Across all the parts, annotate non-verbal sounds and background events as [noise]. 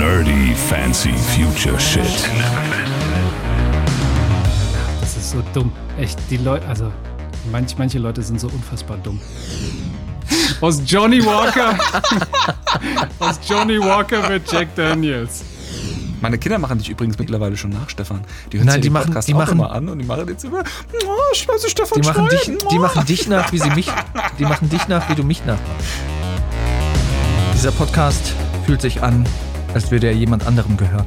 Nerdy Fancy Future Shit. Das ist so dumm. Echt, die Leute, also manch, manche Leute sind so unfassbar dumm. Aus Johnny Walker. [laughs] Aus Johnny Walker mit Jack Daniels. Meine Kinder machen dich übrigens mittlerweile schon nach, Stefan. Die hören Nein, sich die den machen- Podcast die auch machen- immer an und die machen jetzt immer, oh, ich weiß nicht, Stefan Die machen, dich, die oh." machen dich nach, wie sie mich. Die machen dich nach, wie du mich nachmachst. Dieser Podcast fühlt sich an, als würde er jemand anderem gehören.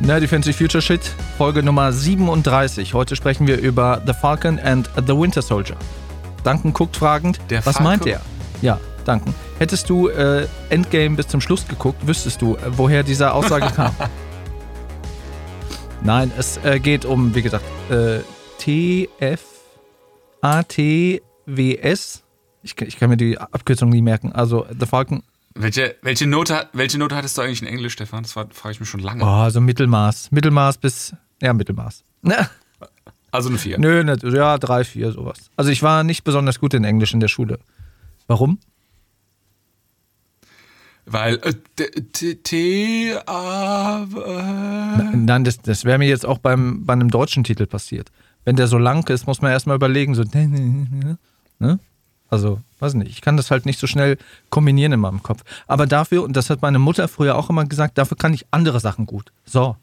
Nerdy Fancy Future Shit, Folge Nummer 37. Heute sprechen wir über The Falcon and the Winter Soldier. Duncan guckt fragend, Der was Falcon? meint er? Ja, Duncan. Hättest du äh, Endgame bis zum Schluss geguckt, wüsstest du, äh, woher diese Aussage kam. [laughs] Nein, es äh, geht um, wie gesagt, äh, TF ATWS. Ich, ich kann mir die Abkürzung nie merken. Also The Falcon. Welche, welche, Note, welche Note hattest du eigentlich in Englisch, Stefan? Das war- frage ich mich schon lange. Oh, so Mittelmaß. Mittelmaß bis. Ja, Mittelmaß. Ne, Also eine 4. nö, nicht, ja, drei, vier, sowas. Also ich war nicht besonders gut in Englisch in der Schule. Warum? Weil äh, T, A, Nein, das, das wäre mir jetzt auch beim, bei einem deutschen Titel passiert. Wenn der so lang ist, muss man erstmal überlegen, so, [laughs] ne? Also, weiß nicht, ich kann das halt nicht so schnell kombinieren in meinem Kopf. Aber dafür, und das hat meine Mutter früher auch immer gesagt, dafür kann ich andere Sachen gut. So.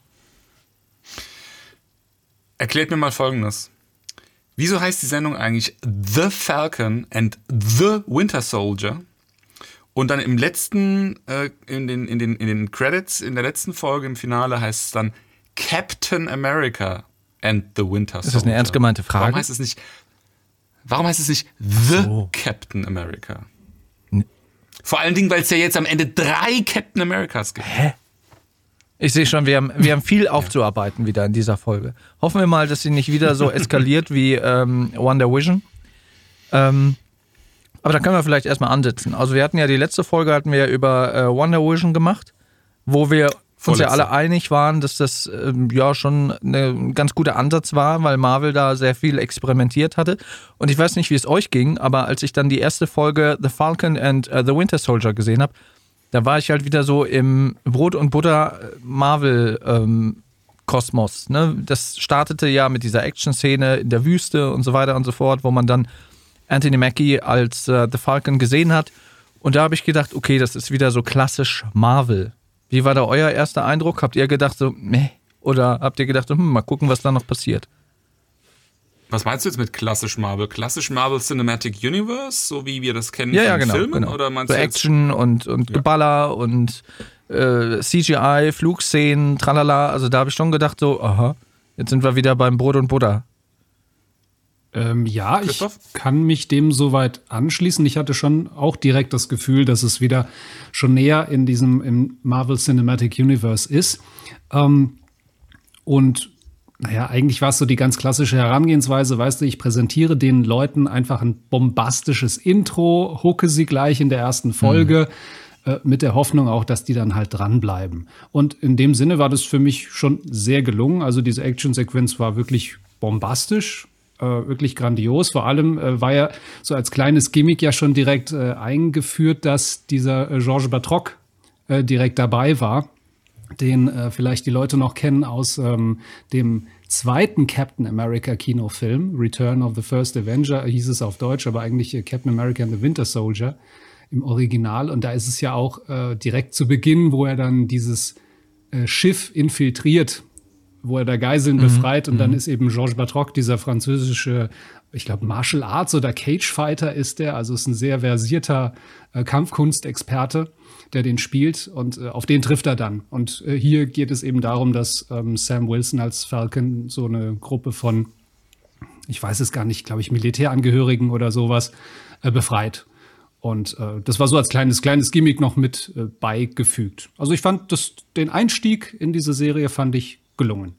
Erklärt mir mal Folgendes. Wieso heißt die Sendung eigentlich The Falcon and The Winter Soldier? Und dann im letzten, äh, in, den, in, den, in den Credits, in der letzten Folge im Finale heißt es dann Captain America and the Winter Soldier. Ist das eine ernst gemeinte Frage? Warum heißt es nicht, warum heißt es nicht The so. Captain America? Vor allen Dingen, weil es ja jetzt am Ende drei Captain Americas gibt. Ich sehe schon, wir haben, wir haben viel aufzuarbeiten wieder in dieser Folge. Hoffen wir mal, dass sie nicht wieder so [laughs] eskaliert wie ähm, Wonder Vision. Ähm, aber da können wir vielleicht erstmal ansetzen. Also wir hatten ja die letzte Folge hatten wir ja über äh, Wonder Vision gemacht, wo wir uns Vorletzte. ja alle einig waren, dass das ähm, ja schon ein ganz guter Ansatz war, weil Marvel da sehr viel experimentiert hatte. Und ich weiß nicht, wie es euch ging, aber als ich dann die erste Folge The Falcon and äh, the Winter Soldier gesehen habe, da war ich halt wieder so im Brot und Butter äh, Marvel ähm, Kosmos. Ne? Das startete ja mit dieser Action-Szene in der Wüste und so weiter und so fort, wo man dann Anthony Mackie als äh, The Falcon gesehen hat. Und da habe ich gedacht, okay, das ist wieder so klassisch Marvel. Wie war da euer erster Eindruck? Habt ihr gedacht so, meh? Oder habt ihr gedacht, hm, mal gucken, was da noch passiert? Was meinst du jetzt mit klassisch Marvel? Klassisch Marvel Cinematic Universe, so wie wir das kennen Ja, von ja, genau. Filmen? genau. Oder meinst so du Action und, und Geballer und äh, CGI, Flugszenen, tralala. Also da habe ich schon gedacht, so, aha, jetzt sind wir wieder beim Brot und Butter. Ähm, ja, ich Christoph? kann mich dem soweit anschließen. Ich hatte schon auch direkt das Gefühl, dass es wieder schon näher in diesem im Marvel Cinematic Universe ist. Ähm, und naja, eigentlich war es so die ganz klassische Herangehensweise, weißt du, ich präsentiere den Leuten einfach ein bombastisches Intro, hucke sie gleich in der ersten Folge, äh, mit der Hoffnung auch, dass die dann halt dranbleiben. Und in dem Sinne war das für mich schon sehr gelungen. Also diese Action-Sequenz war wirklich bombastisch, äh, wirklich grandios. Vor allem äh, war ja so als kleines Gimmick ja schon direkt äh, eingeführt, dass dieser äh, Georges Batroc äh, direkt dabei war den äh, vielleicht die Leute noch kennen aus ähm, dem zweiten Captain America Kinofilm, Return of the First Avenger, hieß es auf Deutsch, aber eigentlich äh, Captain America and the Winter Soldier im Original. Und da ist es ja auch äh, direkt zu Beginn, wo er dann dieses äh, Schiff infiltriert, wo er da Geiseln befreit. Und dann ist eben Georges Batroc, dieser französische, ich glaube, Martial Arts oder Cage Fighter ist der, also ist ein sehr versierter äh, Kampfkunstexperte der den spielt und äh, auf den trifft er dann. Und äh, hier geht es eben darum, dass ähm, Sam Wilson als Falcon so eine Gruppe von, ich weiß es gar nicht, glaube ich, Militärangehörigen oder sowas äh, befreit. Und äh, das war so als kleines, kleines Gimmick noch mit äh, beigefügt. Also ich fand das, den Einstieg in diese Serie fand ich gelungen.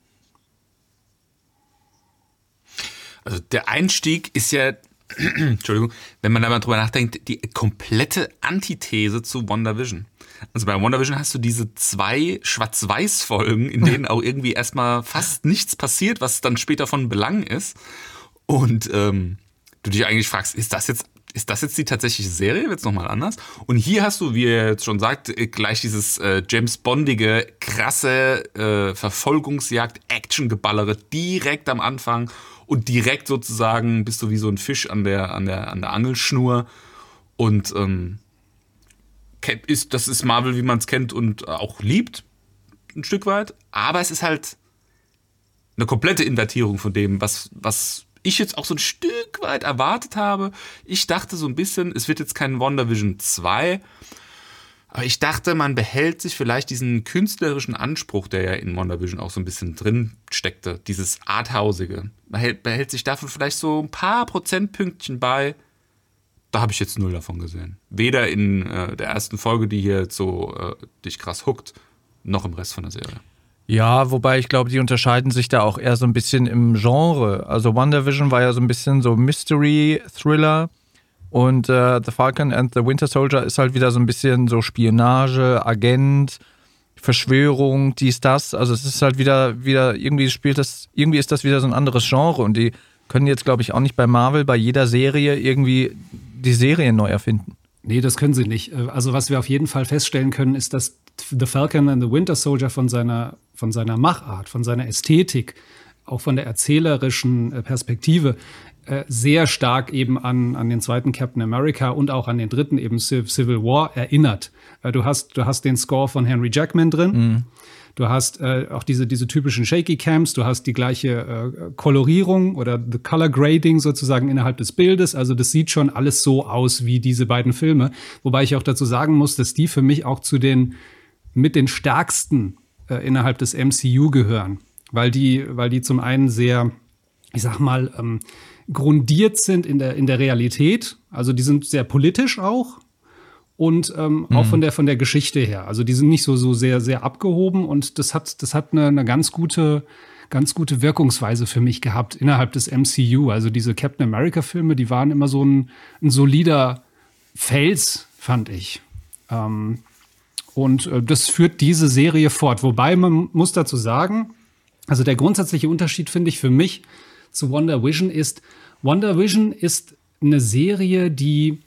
Also der Einstieg ist ja, [clears throat] Entschuldigung, wenn man da mal drüber nachdenkt, die komplette Antithese zu WandaVision. Also bei WandaVision hast du diese zwei Schwarz-Weiß-Folgen, in denen auch irgendwie erstmal fast nichts passiert, was dann später von Belang ist. Und ähm, du dich eigentlich fragst, ist das jetzt ist das jetzt die tatsächliche Serie? Wird es nochmal anders? Und hier hast du, wie er jetzt schon sagt, äh, gleich dieses äh, James Bondige, krasse äh, Verfolgungsjagd, Actiongeballere direkt am Anfang und direkt sozusagen bist du wie so ein Fisch an der, an der, an der Angelschnur. Und ähm, ist, das ist Marvel, wie man es kennt und auch liebt, ein Stück weit. Aber es ist halt eine komplette Invertierung von dem, was, was ich jetzt auch so ein Stück weit erwartet habe. Ich dachte so ein bisschen, es wird jetzt kein WandaVision 2, aber ich dachte, man behält sich vielleicht diesen künstlerischen Anspruch, der ja in WandaVision auch so ein bisschen drin steckte, dieses Arthausige. Man behält, behält sich dafür vielleicht so ein paar Prozentpünktchen bei. Da habe ich jetzt null davon gesehen. Weder in äh, der ersten Folge, die hier so äh, dich krass huckt, noch im Rest von der Serie. Ja, wobei ich glaube, die unterscheiden sich da auch eher so ein bisschen im Genre. Also WandaVision war ja so ein bisschen so Mystery-Thriller und äh, The Falcon and the Winter Soldier ist halt wieder so ein bisschen so Spionage, Agent, Verschwörung, dies, das. Also es ist halt wieder, wieder, irgendwie spielt das, irgendwie ist das wieder so ein anderes Genre und die können jetzt, glaube ich, auch nicht bei Marvel bei jeder Serie irgendwie die Serie neu erfinden. Nee, das können sie nicht. Also was wir auf jeden Fall feststellen können, ist, dass The Falcon and the Winter Soldier von seiner, von seiner Machart, von seiner Ästhetik, auch von der erzählerischen äh, Perspektive äh, sehr stark eben an, an den zweiten Captain America und auch an den dritten eben Civil War erinnert. Äh, du hast, du hast den Score von Henry Jackman drin. Mhm. Du hast äh, auch diese, diese typischen Shaky Cams, du hast die gleiche äh, Kolorierung oder the Color Grading sozusagen innerhalb des Bildes. Also das sieht schon alles so aus wie diese beiden Filme. Wobei ich auch dazu sagen muss, dass die für mich auch zu den mit den stärksten äh, innerhalb des MCU gehören, weil die, weil die zum einen sehr, ich sag mal, ähm, grundiert sind in der, in der Realität. Also die sind sehr politisch auch und ähm, mhm. auch von der, von der Geschichte her. Also die sind nicht so, so sehr, sehr abgehoben und das hat, das hat eine, eine ganz gute, ganz gute Wirkungsweise für mich gehabt innerhalb des MCU. Also diese Captain America Filme, die waren immer so ein, ein solider Fels, fand ich. Ähm, und äh, das führt diese Serie fort. Wobei man muss dazu sagen, also der grundsätzliche Unterschied finde ich für mich zu Wonder Vision ist, Wonder Vision ist eine Serie, die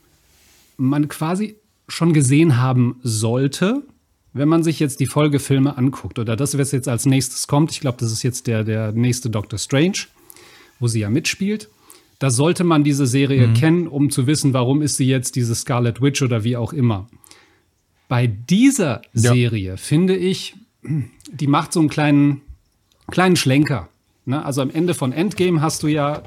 man quasi schon gesehen haben sollte, wenn man sich jetzt die Folgefilme anguckt oder das, was jetzt als nächstes kommt. Ich glaube, das ist jetzt der, der nächste Doctor Strange, wo sie ja mitspielt. Da sollte man diese Serie mhm. kennen, um zu wissen, warum ist sie jetzt diese Scarlet Witch oder wie auch immer. Bei dieser Serie ja. finde ich, die macht so einen kleinen, kleinen Schlenker. Ne? Also am Ende von Endgame hast du ja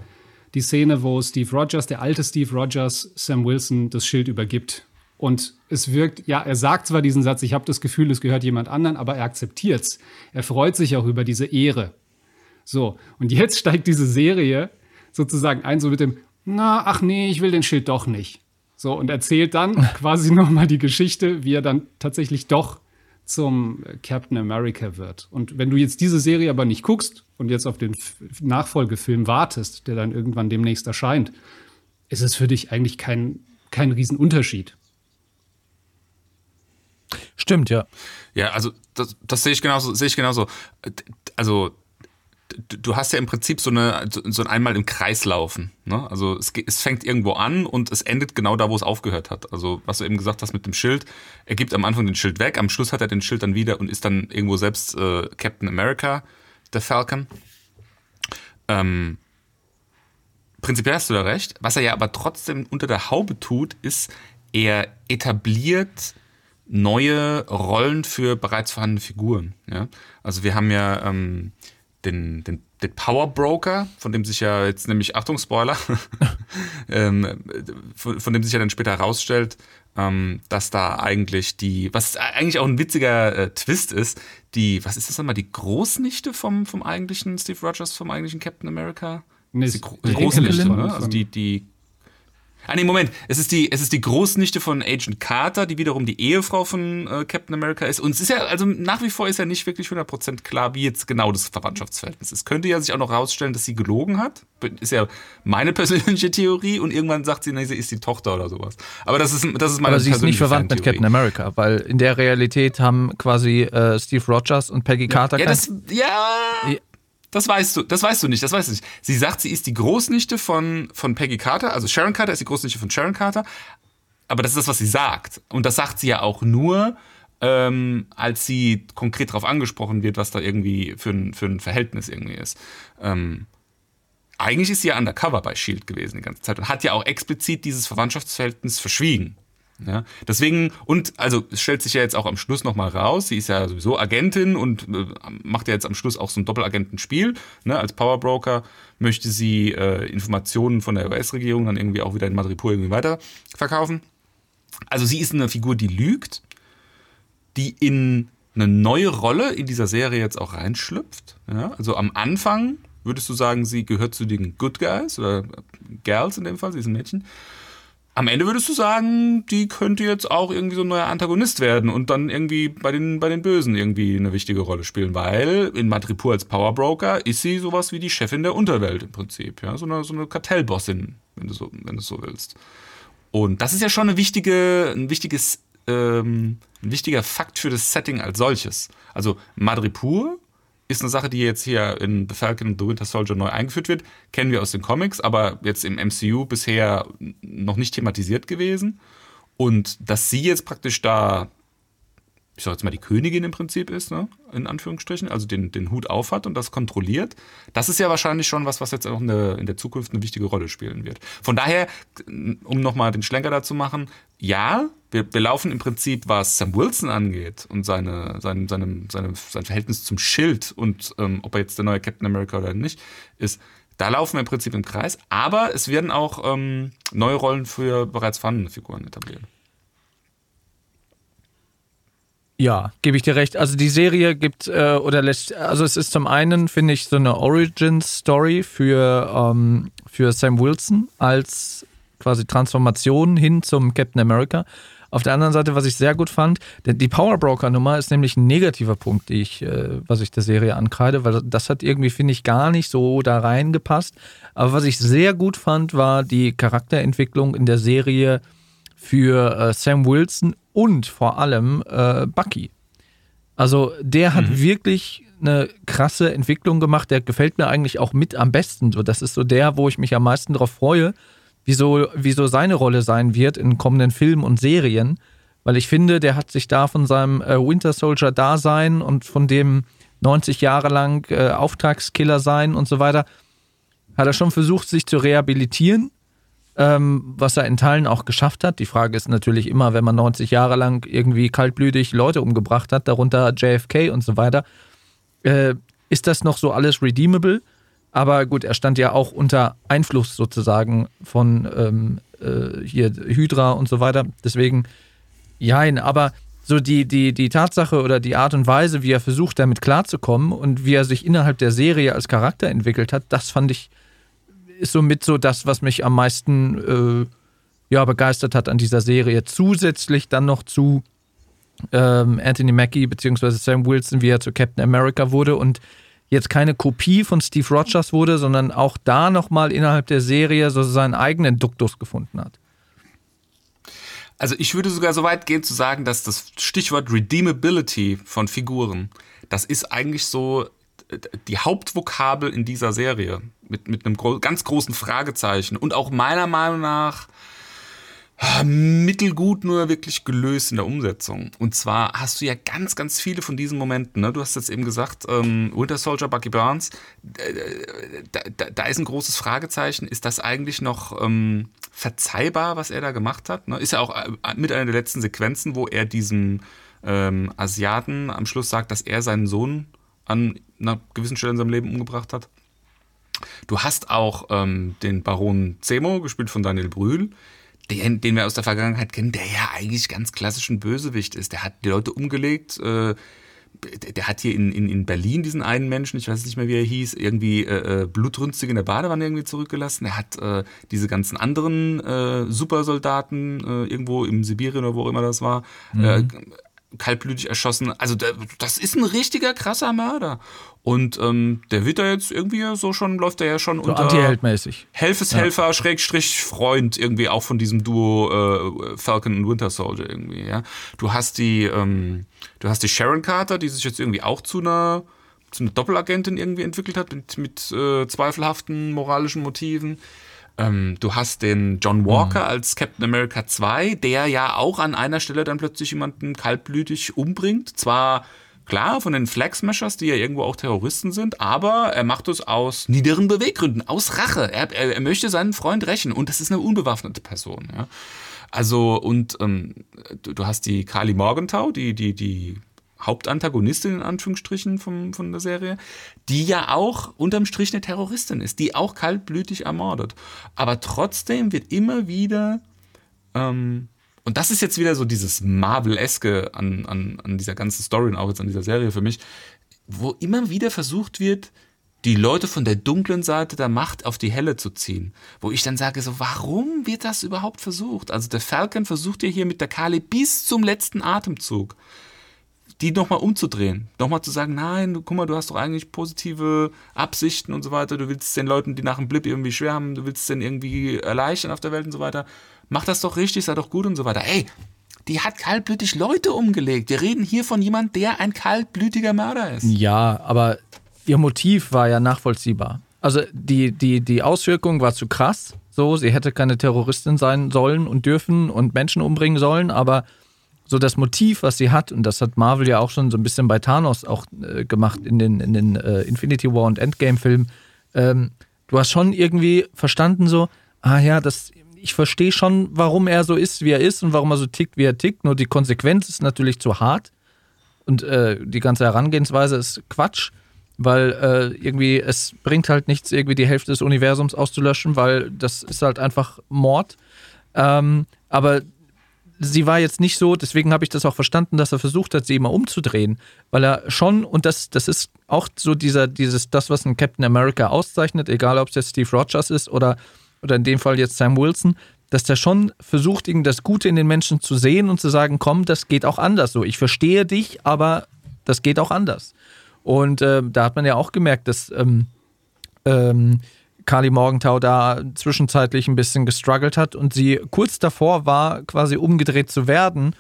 die Szene, wo Steve Rogers, der alte Steve Rogers, Sam Wilson das Schild übergibt. Und es wirkt, ja, er sagt zwar diesen Satz, ich habe das Gefühl, es gehört jemand anderen, aber er akzeptiert es. Er freut sich auch über diese Ehre. So, und jetzt [laughs] steigt diese Serie sozusagen ein, so mit dem, na, ach nee, ich will den Schild doch nicht. So, und erzählt dann [laughs] quasi nochmal die Geschichte, wie er dann tatsächlich doch zum Captain America wird. Und wenn du jetzt diese Serie aber nicht guckst und jetzt auf den Nachfolgefilm wartest, der dann irgendwann demnächst erscheint, ist es für dich eigentlich kein, kein Riesenunterschied. Stimmt, ja. Ja, also das, das sehe ich genauso, sehe ich genauso. Also du hast ja im Prinzip so eine so ein einmal im Kreis laufen. Ne? Also es, es fängt irgendwo an und es endet genau da, wo es aufgehört hat. Also was du eben gesagt hast mit dem Schild, er gibt am Anfang den Schild weg, am Schluss hat er den Schild dann wieder und ist dann irgendwo selbst äh, Captain America, der Falcon. Ähm, prinzipiell hast du da recht. Was er ja aber trotzdem unter der Haube tut, ist, er etabliert neue Rollen für bereits vorhandene Figuren. Ja? Also wir haben ja ähm, den, den, den Power Broker, von dem sich ja jetzt nämlich, Achtung, Spoiler, [laughs] ähm, von, von, dem sich ja dann später herausstellt, ähm, dass da eigentlich die, was eigentlich auch ein witziger äh, Twist ist, die, was ist das nochmal, die Großnichte vom, vom eigentlichen Steve Rogers, vom eigentlichen Captain America? Nee, die, die Großnichte, ne? Also die, die Ah, nee, Moment. Es ist die, es ist die Großnichte von Agent Carter, die wiederum die Ehefrau von äh, Captain America ist. Und es ist ja, also nach wie vor ist ja nicht wirklich 100% klar, wie jetzt genau das Verwandtschaftsverhältnis ist. Könnte ja sich auch noch rausstellen, dass sie gelogen hat. Ist ja meine [laughs] persönliche Theorie. Und irgendwann sagt sie, nee, sie ist die Tochter oder sowas. Aber das ist, das ist meine Aber sie ist nicht verwandt mit Captain America, weil in der Realität haben quasi äh, Steve Rogers und Peggy Carter ja, das, ja, Das weißt du, das weißt du nicht, das weißt du nicht. Sie sagt, sie ist die Großnichte von, von Peggy Carter, also Sharon Carter ist die Großnichte von Sharon Carter, aber das ist das, was sie sagt. Und das sagt sie ja auch nur, ähm, als sie konkret darauf angesprochen wird, was da irgendwie für ein, für ein Verhältnis irgendwie ist. Ähm, eigentlich ist sie ja undercover bei Shield gewesen die ganze Zeit und hat ja auch explizit dieses Verwandtschaftsverhältnis verschwiegen. Ja, deswegen, und also es stellt sich ja jetzt auch am Schluss nochmal raus, sie ist ja sowieso Agentin und äh, macht ja jetzt am Schluss auch so ein Doppelagentenspiel. Ne? Als Powerbroker möchte sie äh, Informationen von der US-Regierung dann irgendwie auch wieder in Madripoor irgendwie weiterverkaufen. Also sie ist eine Figur, die lügt, die in eine neue Rolle in dieser Serie jetzt auch reinschlüpft. Ja? Also am Anfang würdest du sagen, sie gehört zu den Good Guys oder Girls in dem Fall, sie ist ein Mädchen am Ende würdest du sagen, die könnte jetzt auch irgendwie so ein neuer Antagonist werden und dann irgendwie bei den, bei den Bösen irgendwie eine wichtige Rolle spielen, weil in Madripoor als Powerbroker ist sie sowas wie die Chefin der Unterwelt im Prinzip, ja, so eine, so eine Kartellbossin, wenn du so, wenn du so willst. Und das ist ja schon eine wichtige, ein wichtiges, ähm, ein wichtiger Fakt für das Setting als solches. Also Madripoor ist eine Sache, die jetzt hier in The Falcon and the Winter Soldier neu eingeführt wird. Kennen wir aus den Comics, aber jetzt im MCU bisher noch nicht thematisiert gewesen. Und dass sie jetzt praktisch da ich sag jetzt mal, die Königin im Prinzip ist, ne? in Anführungsstrichen, also den, den Hut aufhat und das kontrolliert, das ist ja wahrscheinlich schon was, was jetzt auch in der, in der Zukunft eine wichtige Rolle spielen wird. Von daher, um nochmal den Schlenker dazu machen, ja, wir, wir laufen im Prinzip, was Sam Wilson angeht und seine, sein, seine, seine, sein Verhältnis zum Schild und ähm, ob er jetzt der neue Captain America oder nicht ist, da laufen wir im Prinzip im Kreis, aber es werden auch ähm, neue Rollen für bereits vorhandene Figuren etabliert. Ja, gebe ich dir recht. Also die Serie gibt äh, oder lässt, also es ist zum einen, finde ich, so eine Origin-Story für, ähm, für Sam Wilson als quasi Transformation hin zum Captain America. Auf der anderen Seite, was ich sehr gut fand, die Power Broker Nummer ist nämlich ein negativer Punkt, die ich, äh, was ich der Serie ankreide, weil das hat irgendwie, finde ich, gar nicht so da reingepasst. Aber was ich sehr gut fand, war die Charakterentwicklung in der Serie für äh, Sam Wilson und vor allem äh, Bucky. Also der hat mhm. wirklich eine krasse Entwicklung gemacht. Der gefällt mir eigentlich auch mit am besten. So, das ist so der, wo ich mich am meisten darauf freue, wieso, wieso seine Rolle sein wird in kommenden Filmen und Serien. Weil ich finde, der hat sich da von seinem äh, Winter Soldier Dasein und von dem 90 Jahre lang äh, Auftragskiller sein und so weiter, hat er schon versucht, sich zu rehabilitieren ähm, was er in Teilen auch geschafft hat. Die Frage ist natürlich immer, wenn man 90 Jahre lang irgendwie kaltblütig Leute umgebracht hat, darunter JFK und so weiter, äh, ist das noch so alles redeemable? Aber gut, er stand ja auch unter Einfluss sozusagen von ähm, äh, hier Hydra und so weiter. Deswegen, jein, aber so die, die, die Tatsache oder die Art und Weise, wie er versucht, damit klarzukommen und wie er sich innerhalb der Serie als Charakter entwickelt hat, das fand ich ist somit so das, was mich am meisten äh, ja, begeistert hat an dieser Serie. Zusätzlich dann noch zu ähm, Anthony Mackie bzw. Sam Wilson, wie er zu Captain America wurde und jetzt keine Kopie von Steve Rogers wurde, sondern auch da nochmal innerhalb der Serie so seinen eigenen Duktus gefunden hat. Also ich würde sogar so weit gehen zu sagen, dass das Stichwort Redeemability von Figuren, das ist eigentlich so die Hauptvokabel in dieser Serie mit, mit einem ganz großen Fragezeichen und auch meiner Meinung nach mittelgut nur wirklich gelöst in der Umsetzung. Und zwar hast du ja ganz, ganz viele von diesen Momenten. Ne? Du hast jetzt eben gesagt, ähm, Winter Soldier, Bucky Barnes, da, da, da, ist ein großes Fragezeichen. Ist das eigentlich noch ähm, verzeihbar, was er da gemacht hat? Ne? Ist ja auch äh, mit einer der letzten Sequenzen, wo er diesem ähm, Asiaten am Schluss sagt, dass er seinen Sohn an einer gewissen Stelle in seinem Leben umgebracht hat. Du hast auch ähm, den Baron Zemo, gespielt von Daniel Brühl, den, den wir aus der Vergangenheit kennen, der ja eigentlich ganz klassisch ein Bösewicht ist. Der hat die Leute umgelegt. Äh, der hat hier in, in, in Berlin diesen einen Menschen, ich weiß nicht mehr, wie er hieß, irgendwie äh, äh blutrünstig in der Badewanne irgendwie zurückgelassen. Er hat äh, diese ganzen anderen äh, Supersoldaten äh, irgendwo im Sibirien oder wo auch immer das war, mhm. Kaltblütig erschossen. Also das ist ein richtiger krasser Mörder. Und ähm, der wird da jetzt irgendwie so schon, läuft er ja schon so unter Anti-Heldmäßig. Helfeshelfer, ja. Schrägstrich Freund, irgendwie auch von diesem Duo äh, Falcon und Winter Soldier irgendwie, ja. Du hast die, ähm, du hast die Sharon Carter, die sich jetzt irgendwie auch zu einer zu einer Doppelagentin irgendwie entwickelt hat, mit, mit äh, zweifelhaften moralischen Motiven. Ähm, du hast den John Walker mhm. als Captain America 2, der ja auch an einer Stelle dann plötzlich jemanden kaltblütig umbringt. Zwar klar von den Flag Smashers, die ja irgendwo auch Terroristen sind, aber er macht es aus niederen Beweggründen, aus Rache. Er, er, er möchte seinen Freund rächen und das ist eine unbewaffnete Person. Ja. Also, und ähm, du, du, hast die Kali Morgenthau, die, die, die Hauptantagonistin in Anführungsstrichen vom, von der Serie, die ja auch unterm Strich eine Terroristin ist, die auch kaltblütig ermordet. Aber trotzdem wird immer wieder, ähm, und das ist jetzt wieder so dieses Marvel-eske an, an, an dieser ganzen Story und auch jetzt an dieser Serie für mich, wo immer wieder versucht wird, die Leute von der dunklen Seite der Macht auf die helle zu ziehen. Wo ich dann sage, so, warum wird das überhaupt versucht? Also der Falcon versucht ja hier mit der Kali bis zum letzten Atemzug die nochmal umzudrehen. Nochmal zu sagen, nein, du, guck mal, du hast doch eigentlich positive Absichten und so weiter. Du willst den Leuten, die nach dem Blip irgendwie schwer haben, du willst den irgendwie erleichtern auf der Welt und so weiter. Mach das doch richtig, sei doch gut und so weiter. Ey, die hat kaltblütig Leute umgelegt. Wir reden hier von jemand, der ein kaltblütiger Mörder ist. Ja, aber ihr Motiv war ja nachvollziehbar. Also die, die, die Auswirkung war zu krass. So, sie hätte keine Terroristin sein sollen und dürfen und Menschen umbringen sollen, aber so das Motiv, was sie hat, und das hat Marvel ja auch schon so ein bisschen bei Thanos auch äh, gemacht in den, in den äh, Infinity War und Endgame-Filmen, ähm, du hast schon irgendwie verstanden, so, ah ja, das, ich verstehe schon, warum er so ist, wie er ist und warum er so tickt, wie er tickt, nur die Konsequenz ist natürlich zu hart und äh, die ganze Herangehensweise ist Quatsch, weil äh, irgendwie es bringt halt nichts, irgendwie die Hälfte des Universums auszulöschen, weil das ist halt einfach Mord. Ähm, aber sie war jetzt nicht so, deswegen habe ich das auch verstanden, dass er versucht hat, sie immer umzudrehen, weil er schon, und das, das ist auch so dieser, dieses, das, was ein Captain America auszeichnet, egal ob es jetzt Steve Rogers ist oder, oder in dem Fall jetzt Sam Wilson, dass der schon versucht, das Gute in den Menschen zu sehen und zu sagen, komm, das geht auch anders so. Ich verstehe dich, aber das geht auch anders. Und äh, da hat man ja auch gemerkt, dass ähm, ähm, Kali Morgenthau da zwischenzeitlich ein bisschen gestruggelt hat und sie kurz davor war, quasi umgedreht zu werden,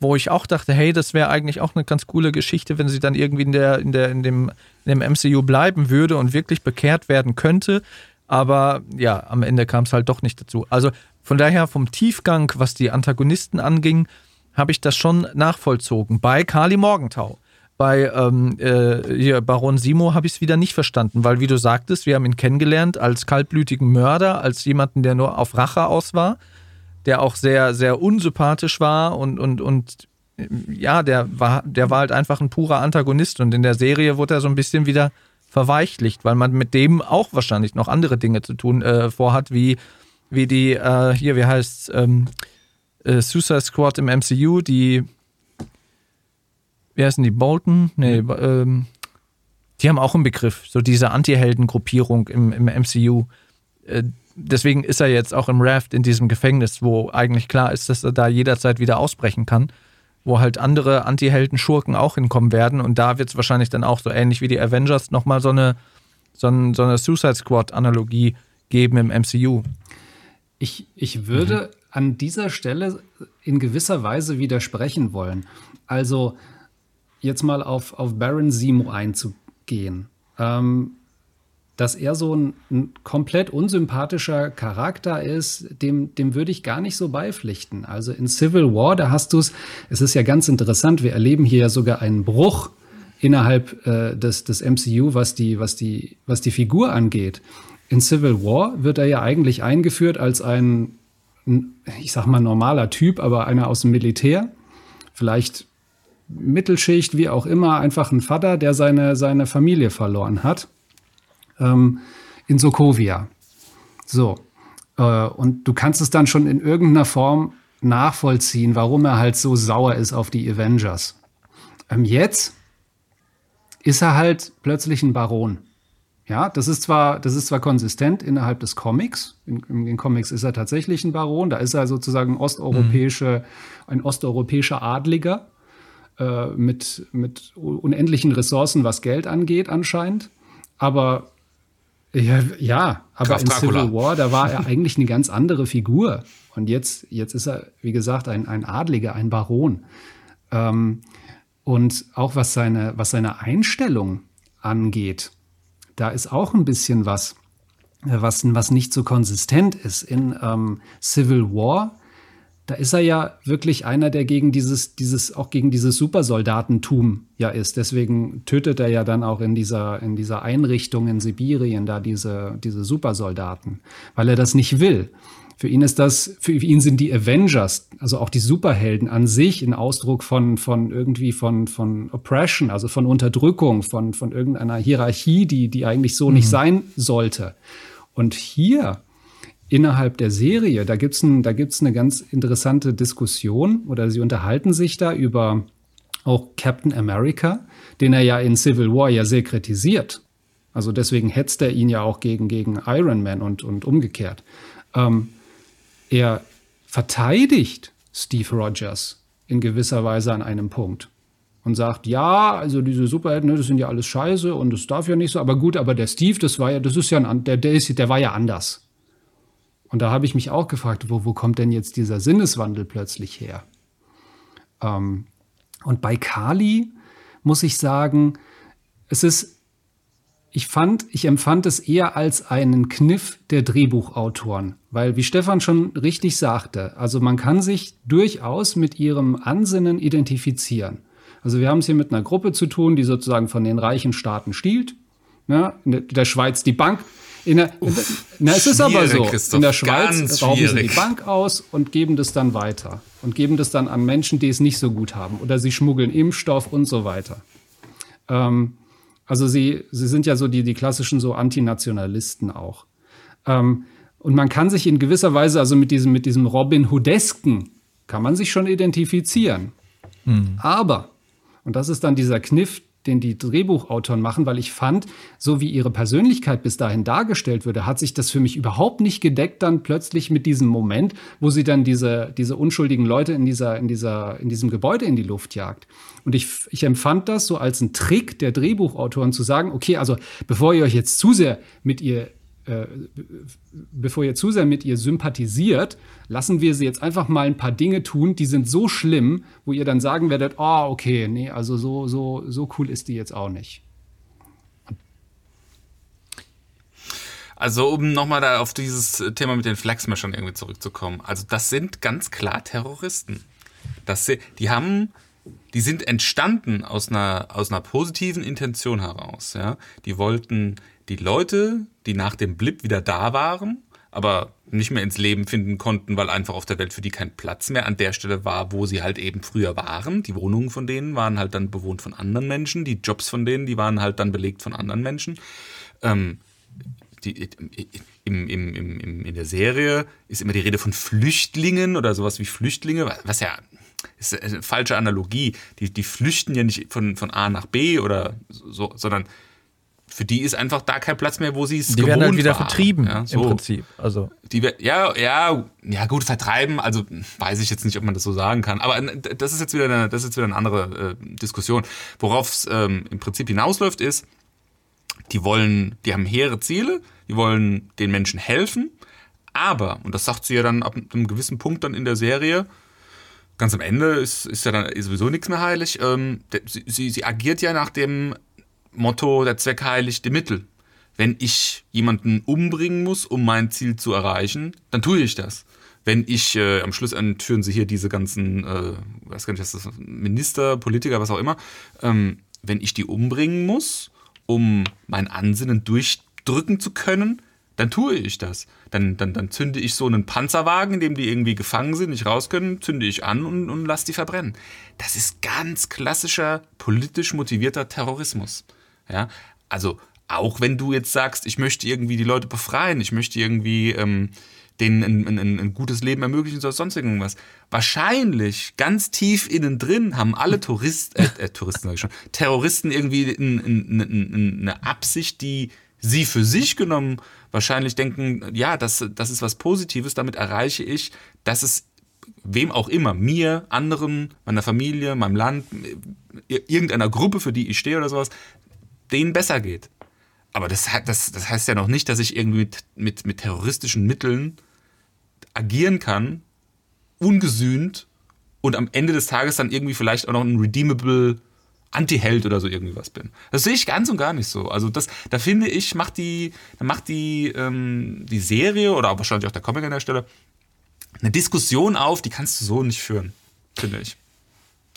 wo ich auch dachte, hey, das wäre eigentlich auch eine ganz coole Geschichte, wenn sie dann irgendwie in, der, in, der, in, dem, in dem MCU bleiben würde und wirklich bekehrt werden könnte. Aber ja, am Ende kam es halt doch nicht dazu. Also von daher vom Tiefgang, was die Antagonisten anging, habe ich das schon nachvollzogen bei Kali Morgenthau. Bei ähm, äh, Baron Simo habe ich es wieder nicht verstanden, weil wie du sagtest, wir haben ihn kennengelernt als kaltblütigen Mörder, als jemanden, der nur auf Rache aus war, der auch sehr, sehr unsympathisch war und, und, und ja, der war, der war halt einfach ein purer Antagonist und in der Serie wurde er so ein bisschen wieder verweichlicht, weil man mit dem auch wahrscheinlich noch andere Dinge zu tun äh, vorhat, wie, wie die, äh, hier, wie heißt ähm, äh, Suicide Squad im MCU, die wie heißen die, Bolton? Nee, ähm, die haben auch einen Begriff, so diese Anti-Helden-Gruppierung im, im MCU. Äh, deswegen ist er jetzt auch im Raft in diesem Gefängnis, wo eigentlich klar ist, dass er da jederzeit wieder ausbrechen kann, wo halt andere Anti-Helden-Schurken auch hinkommen werden. Und da wird es wahrscheinlich dann auch so ähnlich wie die Avengers nochmal so eine, so, ein, so eine Suicide Squad-Analogie geben im MCU. Ich, ich würde mhm. an dieser Stelle in gewisser Weise widersprechen wollen. Also, jetzt mal auf, auf Baron Simo einzugehen. Ähm, dass er so ein, ein, komplett unsympathischer Charakter ist, dem, dem würde ich gar nicht so beipflichten. Also in Civil War, da hast du es, es ist ja ganz interessant, wir erleben hier ja sogar einen Bruch innerhalb äh, des, des MCU, was die, was, die, was die Figur angeht. In Civil War wird er ja eigentlich eingeführt als ein, ich sag mal, normaler Typ, aber einer aus dem Militär. Vielleicht Mittelschicht, wie auch immer, einfach ein Vater, der seine, seine Familie verloren hat. Ähm, in Sokovia. So. Äh, und du kannst es dann schon in irgendeiner Form nachvollziehen, warum er halt so sauer ist auf die Avengers. Ähm, jetzt ist er halt plötzlich ein Baron. Ja, das ist zwar, das ist zwar konsistent innerhalb des Comics. In, in den Comics ist er tatsächlich ein Baron. Da ist er sozusagen osteuropäische, mhm. ein osteuropäischer Adliger. Äh, mit, mit unendlichen Ressourcen, was Geld angeht, anscheinend. Aber ja, ja aber in Civil War, da war er [laughs] eigentlich eine ganz andere Figur. Und jetzt, jetzt ist er, wie gesagt, ein, ein Adliger, ein Baron. Ähm, und auch was seine, was seine Einstellung angeht, da ist auch ein bisschen was, was, was nicht so konsistent ist. In ähm, Civil War, da ist er ja wirklich einer, der gegen dieses, dieses, auch gegen dieses Supersoldatentum ja ist. Deswegen tötet er ja dann auch in dieser, in dieser Einrichtung in Sibirien da diese, diese Supersoldaten, weil er das nicht will. Für ihn ist das, für ihn sind die Avengers, also auch die Superhelden an sich ein Ausdruck von, von irgendwie von, von Oppression, also von Unterdrückung, von, von irgendeiner Hierarchie, die, die eigentlich so mhm. nicht sein sollte. Und hier innerhalb der Serie, da gibt's ein, da gibt's eine ganz interessante Diskussion oder sie unterhalten sich da über auch Captain America, den er ja in Civil War ja sehr kritisiert. Also deswegen hetzt er ihn ja auch gegen, gegen Iron Man und, und umgekehrt. Ähm, er verteidigt Steve Rogers in gewisser Weise an einem Punkt und sagt, ja, also diese Superhelden, ne, das sind ja alles Scheiße und das darf ja nicht so, aber gut, aber der Steve, das war ja, das ist ja ein, der, der, ist, der war ja anders. Und da habe ich mich auch gefragt, wo, wo kommt denn jetzt dieser Sinneswandel plötzlich her? Ähm, und bei Kali muss ich sagen, es ist ich fand, ich empfand es eher als einen Kniff der Drehbuchautoren, weil wie Stefan schon richtig sagte, also man kann sich durchaus mit ihrem Ansinnen identifizieren. Also wir haben es hier mit einer Gruppe zu tun, die sozusagen von den reichen Staaten stiehlt. Ne? Der Schweiz die Bank. In der, in der, na, es ist aber so. In der Schweiz rauben sie die Bank aus und geben das dann weiter. Und geben das dann an Menschen, die es nicht so gut haben. Oder sie schmuggeln Impfstoff und so weiter. Ähm, also sie, sie sind ja so die, die klassischen so Antinationalisten auch. Ähm, und man kann sich in gewisser Weise, also mit diesem, mit diesem Robin Hoodesken, kann man sich schon identifizieren. Hm. Aber, und das ist dann dieser Kniff, den die Drehbuchautoren machen, weil ich fand, so wie ihre Persönlichkeit bis dahin dargestellt würde, hat sich das für mich überhaupt nicht gedeckt dann plötzlich mit diesem Moment, wo sie dann diese, diese unschuldigen Leute in dieser, in dieser, in diesem Gebäude in die Luft jagt. Und ich, ich empfand das so als ein Trick der Drehbuchautoren zu sagen, okay, also bevor ihr euch jetzt zu sehr mit ihr äh, bevor ihr zu sehr mit ihr sympathisiert, lassen wir sie jetzt einfach mal ein paar Dinge tun, die sind so schlimm, wo ihr dann sagen werdet, oh, okay, nee, also so, so, so cool ist die jetzt auch nicht. Also um nochmal da auf dieses Thema mit den Flagsmashern irgendwie zurückzukommen. Also das sind ganz klar Terroristen. Das, die haben, die sind entstanden aus einer, aus einer positiven Intention heraus. Ja? Die wollten die Leute, die nach dem Blip wieder da waren, aber nicht mehr ins Leben finden konnten, weil einfach auf der Welt für die kein Platz mehr an der Stelle war, wo sie halt eben früher waren. Die Wohnungen von denen waren halt dann bewohnt von anderen Menschen, die Jobs von denen, die waren halt dann belegt von anderen Menschen. Ähm, die, im, im, im, in der Serie ist immer die Rede von Flüchtlingen oder sowas wie Flüchtlinge, was ja ist eine falsche Analogie. Die, die flüchten ja nicht von, von A nach B oder so, sondern für die ist einfach da kein Platz mehr, wo sie es Die werden halt wieder war. vertrieben, ja, so. im Prinzip. Also. Die, ja, ja, ja, gut, vertreiben, also weiß ich jetzt nicht, ob man das so sagen kann. Aber das ist jetzt wieder eine, das ist wieder eine andere äh, Diskussion. Worauf es ähm, im Prinzip hinausläuft, ist, die wollen, die haben hehre Ziele, die wollen den Menschen helfen, aber, und das sagt sie ja dann ab einem gewissen Punkt dann in der Serie, ganz am Ende ist, ist ja dann sowieso nichts mehr heilig. Ähm, sie, sie, sie agiert ja nach dem Motto, der Zweck heiligt die Mittel. Wenn ich jemanden umbringen muss, um mein Ziel zu erreichen, dann tue ich das. Wenn ich, äh, am Schluss entführen sie hier diese ganzen, äh, weiß gar nicht, was das ist, Minister, Politiker, was auch immer, ähm, wenn ich die umbringen muss, um mein Ansinnen durchdrücken zu können, dann tue ich das. Dann, dann, dann zünde ich so einen Panzerwagen, in dem die irgendwie gefangen sind, nicht raus können, zünde ich an und, und lasse die verbrennen. Das ist ganz klassischer politisch motivierter Terrorismus. Ja, also auch wenn du jetzt sagst, ich möchte irgendwie die Leute befreien, ich möchte irgendwie ähm, denen ein, ein, ein, gutes Leben ermöglichen oder sonst irgendwas. Wahrscheinlich ganz tief innen drin haben alle Tourist, äh, äh, Touristen sag ich schon, Terroristen irgendwie eine Absicht, die sie für sich genommen wahrscheinlich denken, ja, das, das ist was Positives, damit erreiche ich, dass es wem auch immer, mir, anderen, meiner Familie, meinem Land, irgendeiner Gruppe, für die ich stehe oder sowas, denen besser geht. Aber das, das, das heißt ja noch nicht, dass ich irgendwie mit, mit, mit terroristischen Mitteln agieren kann, ungesühnt und am Ende des Tages dann irgendwie vielleicht auch noch ein redeemable Anti-Held oder so irgendwie was bin. Das sehe ich ganz und gar nicht so. Also das, da finde ich, macht die, macht die, ähm, die Serie oder wahrscheinlich auch der Comic an der Stelle eine Diskussion auf, die kannst du so nicht führen, finde ich.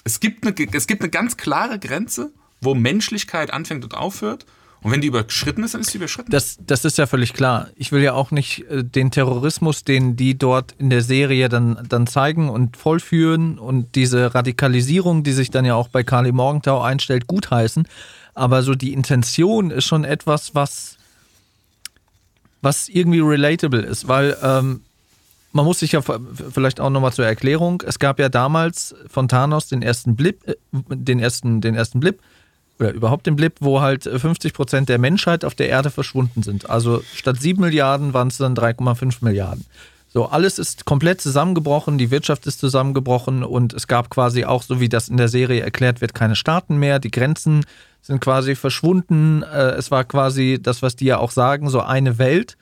Es gibt, eine, es gibt eine ganz klare Grenze, wo Menschlichkeit anfängt und aufhört. Und wenn die überschritten ist, dann ist sie überschritten. Das, das ist ja völlig klar. Ich will ja auch nicht äh, den Terrorismus, den die dort in der Serie dann, dann zeigen und vollführen und diese Radikalisierung, die sich dann ja auch bei Kali Morgenthau einstellt, gutheißen. Aber so die Intention ist schon etwas, was, was irgendwie relatable ist, weil ähm, man muss sich ja vielleicht auch nochmal zur Erklärung, es gab ja damals von Thanos den ersten Blip, äh, den ersten, den ersten Blip, oder überhaupt den Blip, wo halt 50 Prozent der Menschheit auf der Erde verschwunden sind. Also statt 7 Milliarden waren es dann 3,5 Milliarden. So, alles ist komplett zusammengebrochen, die Wirtschaft ist zusammengebrochen und es gab quasi auch, so wie das in der Serie erklärt wird, keine Staaten mehr. Die Grenzen sind quasi verschwunden. Äh, es war quasi das, was die ja auch sagen, so eine Welt.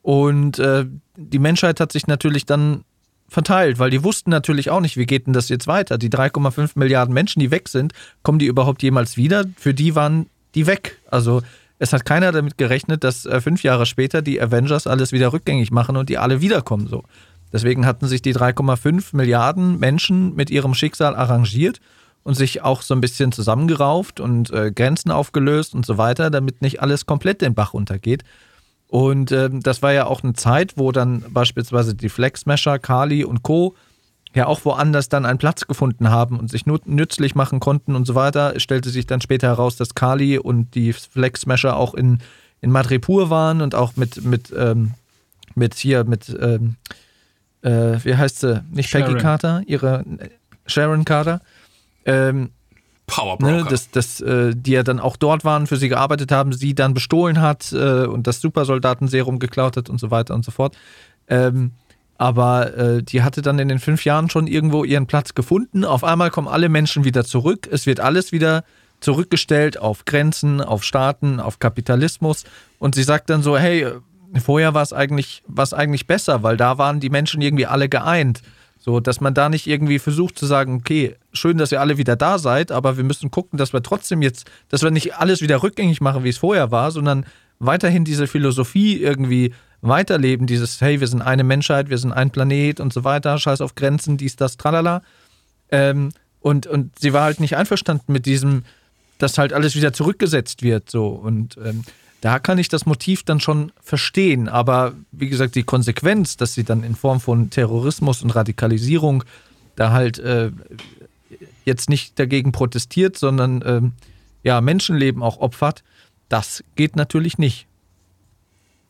Und äh, die Menschheit hat sich natürlich dann verteilt, weil die wussten natürlich auch nicht, wie geht denn das jetzt weiter. Die 3,5 Milliarden Menschen, die weg sind, kommen die überhaupt jemals wieder? Für die waren die weg. Also es hat keiner damit gerechnet, dass äh, fünf Jahre später die Avengers alles wieder rückgängig machen und die alle wiederkommen. So. Deswegen hatten sich die 3,5 Milliarden Menschen mit ihrem Schicksal arrangiert und sich auch so ein bisschen zusammengerauft und äh, Grenzen aufgelöst und so weiter, damit nicht alles komplett den Bach runtergeht. Und ähm, das war ja auch eine Zeit, wo dann beispielsweise die Flexmesher, Kali und Co. ja auch woanders dann einen Platz gefunden haben und sich nützlich machen konnten und so weiter. Es stellte sich dann später heraus, dass Kali und die Flexmesher auch in, in Madripur waren und auch mit, mit, ähm, mit hier, mit, ähm, äh, wie heißt sie? Nicht Sharon. Peggy Carter, ihre Sharon Carter. Ähm, Powerbroker. Ne, dass, dass, äh, die ja dann auch dort waren, für sie gearbeitet haben, sie dann bestohlen hat äh, und das Supersoldatenserum geklaut hat und so weiter und so fort. Ähm, aber äh, die hatte dann in den fünf Jahren schon irgendwo ihren Platz gefunden. Auf einmal kommen alle Menschen wieder zurück. Es wird alles wieder zurückgestellt auf Grenzen, auf Staaten, auf Kapitalismus. Und sie sagt dann so, hey, vorher war es eigentlich, eigentlich besser, weil da waren die Menschen irgendwie alle geeint. So, dass man da nicht irgendwie versucht zu sagen, okay, schön, dass ihr alle wieder da seid, aber wir müssen gucken, dass wir trotzdem jetzt, dass wir nicht alles wieder rückgängig machen, wie es vorher war, sondern weiterhin diese Philosophie irgendwie weiterleben, dieses, hey, wir sind eine Menschheit, wir sind ein Planet und so weiter, scheiß auf Grenzen, dies, das, tralala. Ähm, und, und sie war halt nicht einverstanden mit diesem, dass halt alles wieder zurückgesetzt wird, so. Und ähm, da kann ich das Motiv dann schon verstehen. Aber wie gesagt, die Konsequenz, dass sie dann in Form von Terrorismus und Radikalisierung da halt äh, jetzt nicht dagegen protestiert, sondern äh, ja, Menschenleben auch opfert, das geht natürlich nicht.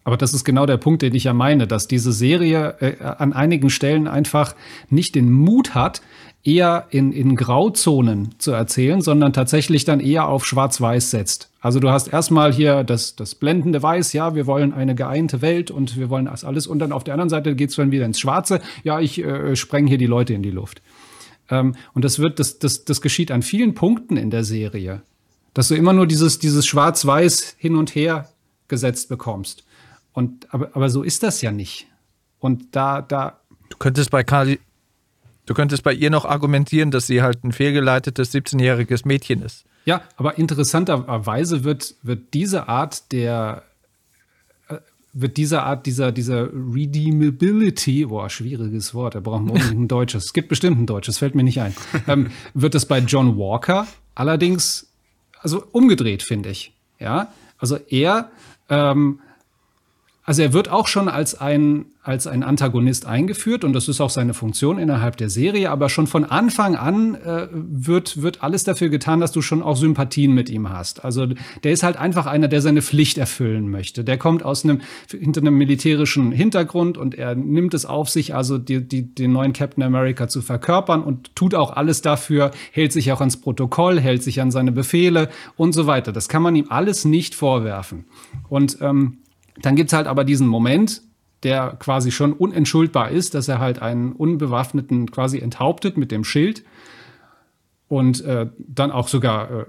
Aber das ist genau der Punkt, den ich ja meine, dass diese Serie äh, an einigen Stellen einfach nicht den Mut hat, eher in, in Grauzonen zu erzählen, sondern tatsächlich dann eher auf Schwarz-Weiß setzt. Also du hast erstmal hier das, das blendende Weiß, ja, wir wollen eine geeinte Welt und wir wollen das alles. Und dann auf der anderen Seite geht's dann wieder ins Schwarze, ja, ich äh, spreng hier die Leute in die Luft. Ähm, und das wird, das, das, das geschieht an vielen Punkten in der Serie, dass du immer nur dieses, dieses Schwarz-Weiß hin und her gesetzt bekommst. Und, aber, aber so ist das ja nicht. Und da, da. Du könntest bei Kali, Du könntest bei ihr noch argumentieren, dass sie halt ein fehlgeleitetes 17-jähriges Mädchen ist. Ja, aber interessanterweise wird, wird diese Art der äh, wird diese Art dieser, dieser Redeemability, boah, schwieriges Wort, da brauchen wir unbedingt ein [laughs] deutsches. Es gibt bestimmt ein deutsches, fällt mir nicht ein. Ähm, wird das bei John Walker allerdings, also umgedreht, finde ich. Ja, also er ähm, also er wird auch schon als ein, als ein Antagonist eingeführt und das ist auch seine Funktion innerhalb der Serie, aber schon von Anfang an äh, wird, wird alles dafür getan, dass du schon auch Sympathien mit ihm hast. Also der ist halt einfach einer, der seine Pflicht erfüllen möchte. Der kommt aus einem, hinter einem militärischen Hintergrund und er nimmt es auf sich, also die, die, den neuen Captain America zu verkörpern und tut auch alles dafür, hält sich auch ans Protokoll, hält sich an seine Befehle und so weiter. Das kann man ihm alles nicht vorwerfen. Und ähm, dann gibt's halt aber diesen Moment, der quasi schon unentschuldbar ist, dass er halt einen Unbewaffneten quasi enthauptet mit dem Schild. Und äh, dann auch sogar äh,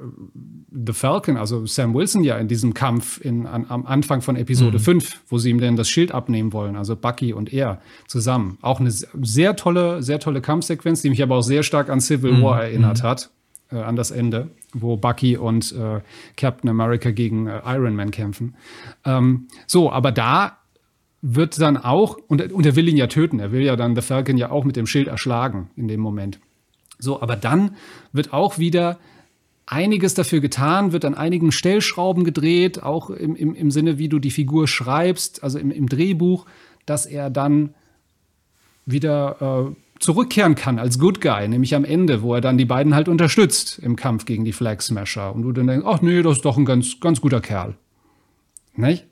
The Falcon, also Sam Wilson ja in diesem Kampf in, an, am Anfang von Episode mhm. 5, wo sie ihm denn das Schild abnehmen wollen, also Bucky und er zusammen. Auch eine sehr tolle, sehr tolle Kampfsequenz, die mich aber auch sehr stark an Civil mhm. War erinnert mhm. hat. Äh, an das Ende, wo Bucky und äh, Captain America gegen äh, Iron Man kämpfen. Ähm, so, aber da wird dann auch, und, und er will ihn ja töten, er will ja dann The Falcon ja auch mit dem Schild erschlagen in dem Moment. So, aber dann wird auch wieder einiges dafür getan, wird an einigen Stellschrauben gedreht, auch im, im, im Sinne, wie du die Figur schreibst, also im, im Drehbuch, dass er dann wieder äh, zurückkehren kann als Good Guy, nämlich am Ende, wo er dann die beiden halt unterstützt im Kampf gegen die Flag Smasher. Und du dann denkst, ach nee, das ist doch ein ganz, ganz guter Kerl. Nicht?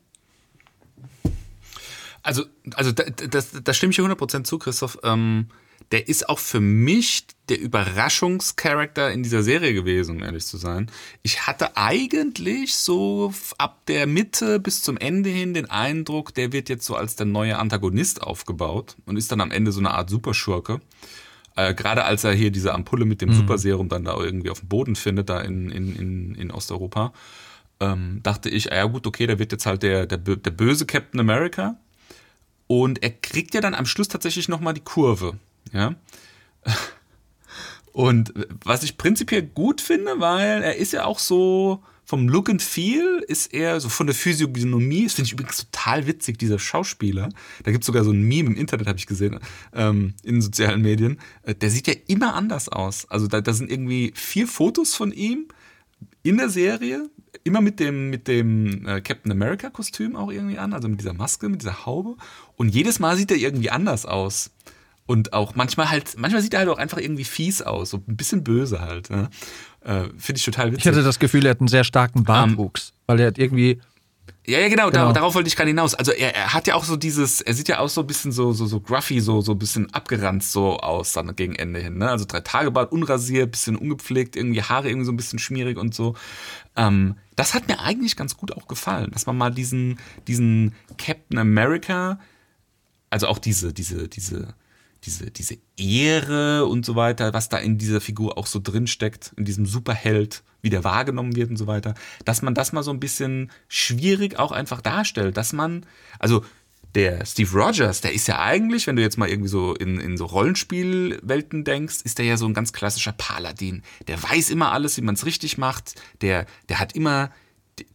Also, also da, das, das stimme ich dir 100% zu, Christoph. Ähm, der ist auch für mich der Überraschungscharakter in dieser Serie gewesen, um ehrlich zu sein. Ich hatte eigentlich so ab der Mitte bis zum Ende hin den Eindruck, der wird jetzt so als der neue Antagonist aufgebaut und ist dann am Ende so eine Art Superschurke. Äh, Gerade als er hier diese Ampulle mit dem mhm. Superserum dann da irgendwie auf dem Boden findet, da in, in, in, in Osteuropa, ähm, dachte ich, ah ja gut, okay, der wird jetzt halt der, der, der böse Captain America. Und er kriegt ja dann am Schluss tatsächlich nochmal die Kurve. Ja. Und was ich prinzipiell gut finde, weil er ist ja auch so vom Look and Feel ist er so von der Physiognomie, das finde ich übrigens total witzig, dieser Schauspieler. Da gibt es sogar so ein Meme im Internet, habe ich gesehen, ähm, in sozialen Medien. Äh, der sieht ja immer anders aus. Also da, da sind irgendwie vier Fotos von ihm in der Serie, immer mit dem, mit dem äh, Captain America-Kostüm auch irgendwie an, also mit dieser Maske, mit dieser Haube. Und jedes Mal sieht er irgendwie anders aus. Und auch manchmal halt, manchmal sieht er halt auch einfach irgendwie fies aus, so ein bisschen böse halt. Ne? Äh, Finde ich total witzig. Ich hatte das Gefühl, er hat einen sehr starken Bartwuchs, um, weil er hat irgendwie. Ja, ja, genau, genau. darauf wollte ich gerade hinaus. Also er, er, hat ja auch so dieses, er sieht ja auch so ein bisschen so, so, so gruffy, so, so ein bisschen abgeranzt so aus dann gegen Ende hin. Ne? Also drei Tage Bart, unrasiert, bisschen ungepflegt, irgendwie Haare irgendwie so ein bisschen schmierig und so. Ähm, das hat mir eigentlich ganz gut auch gefallen, dass man mal diesen, diesen Captain America, also auch diese, diese, diese, diese, diese Ehre und so weiter, was da in dieser Figur auch so drin steckt, in diesem Superheld, wie der wahrgenommen wird und so weiter, dass man das mal so ein bisschen schwierig auch einfach darstellt, dass man, also der Steve Rogers, der ist ja eigentlich, wenn du jetzt mal irgendwie so in, in so Rollenspielwelten denkst, ist der ja so ein ganz klassischer Paladin. Der weiß immer alles, wie man es richtig macht. Der, der hat immer,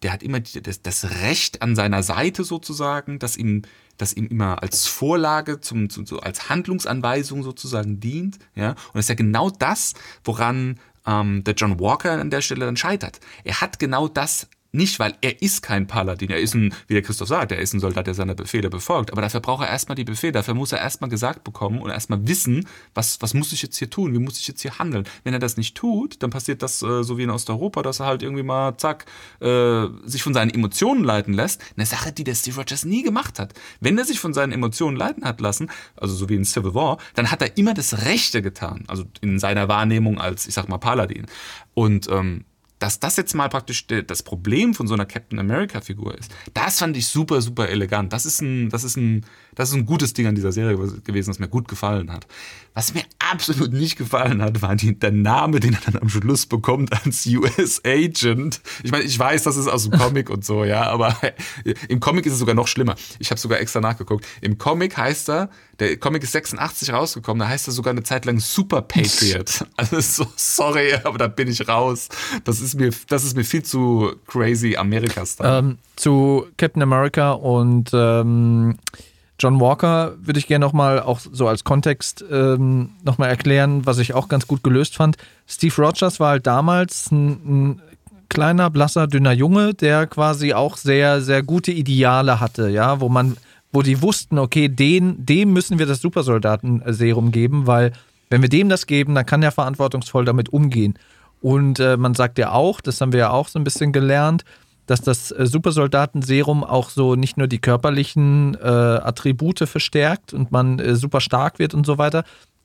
der hat immer das, das Recht an seiner Seite sozusagen, dass ihm das ihm immer als Vorlage, zum, zum, so als Handlungsanweisung sozusagen dient. Ja? Und das ist ja genau das, woran ähm, der John Walker an der Stelle dann scheitert. Er hat genau das nicht, weil er ist kein Paladin. Er ist ein, wie der Christoph sagt, er ist ein Soldat, der seine Befehle befolgt. Aber dafür braucht er erstmal die Befehle. Dafür muss er erstmal gesagt bekommen und erstmal wissen, was, was muss ich jetzt hier tun? Wie muss ich jetzt hier handeln? Wenn er das nicht tut, dann passiert das äh, so wie in Osteuropa, dass er halt irgendwie mal, zack, äh, sich von seinen Emotionen leiten lässt. Eine Sache, die der Steve Rogers nie gemacht hat. Wenn er sich von seinen Emotionen leiten hat lassen, also so wie in Civil War, dann hat er immer das Rechte getan. Also in seiner Wahrnehmung als, ich sag mal, Paladin. Und ähm, dass das jetzt mal praktisch das Problem von so einer Captain America Figur ist, das fand ich super, super elegant. Das ist ein, das ist ein, das ist ein gutes Ding an dieser Serie gewesen, das mir gut gefallen hat. Was mir absolut nicht gefallen hat, war die, der Name, den er dann am Schluss bekommt als US Agent. Ich meine, ich weiß, das ist aus dem Comic und so, ja, aber [laughs] im Comic ist es sogar noch schlimmer. Ich habe sogar extra nachgeguckt. Im Comic heißt er, der Comic ist 86 rausgekommen, da heißt er sogar eine Zeit lang Super Patriot. [laughs] Also so, sorry, aber da bin ich raus. Das ist mir, das ist mir viel zu crazy Amerika-Style. Ähm, zu Captain America und ähm, John Walker würde ich gerne nochmal auch so als Kontext ähm, nochmal erklären, was ich auch ganz gut gelöst fand. Steve Rogers war halt damals ein, ein kleiner, blasser, dünner Junge, der quasi auch sehr, sehr gute Ideale hatte, ja, wo man, wo die wussten, okay, den, dem müssen wir das Supersoldaten-Serum geben, weil wenn wir dem das geben, dann kann er verantwortungsvoll damit umgehen. Und äh, man sagt ja auch, das haben wir ja auch so ein bisschen gelernt, dass das äh, Supersoldaten-Serum auch so nicht nur die körperlichen äh, Attribute verstärkt und man äh, super stark wird und so weiter,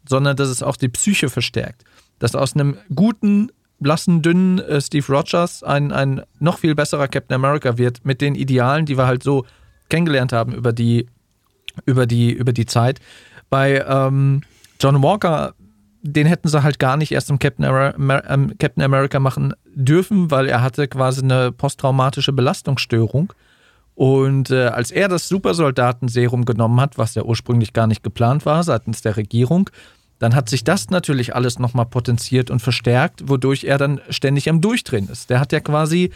sondern dass es auch die Psyche verstärkt. Dass aus einem guten, blassen, dünnen äh, Steve Rogers ein, ein noch viel besserer Captain America wird mit den Idealen, die wir halt so kennengelernt haben über die, über die, über die Zeit. Bei ähm, John Walker den hätten sie halt gar nicht erst im Captain, Amer ähm, Captain America machen dürfen, weil er hatte quasi eine posttraumatische Belastungsstörung. Und äh, als er das Supersoldatenserum genommen hat, was ja ursprünglich gar nicht geplant war seitens der Regierung, dann hat sich das natürlich alles nochmal potenziert und verstärkt, wodurch er dann ständig am Durchdrehen ist. Der hat ja quasi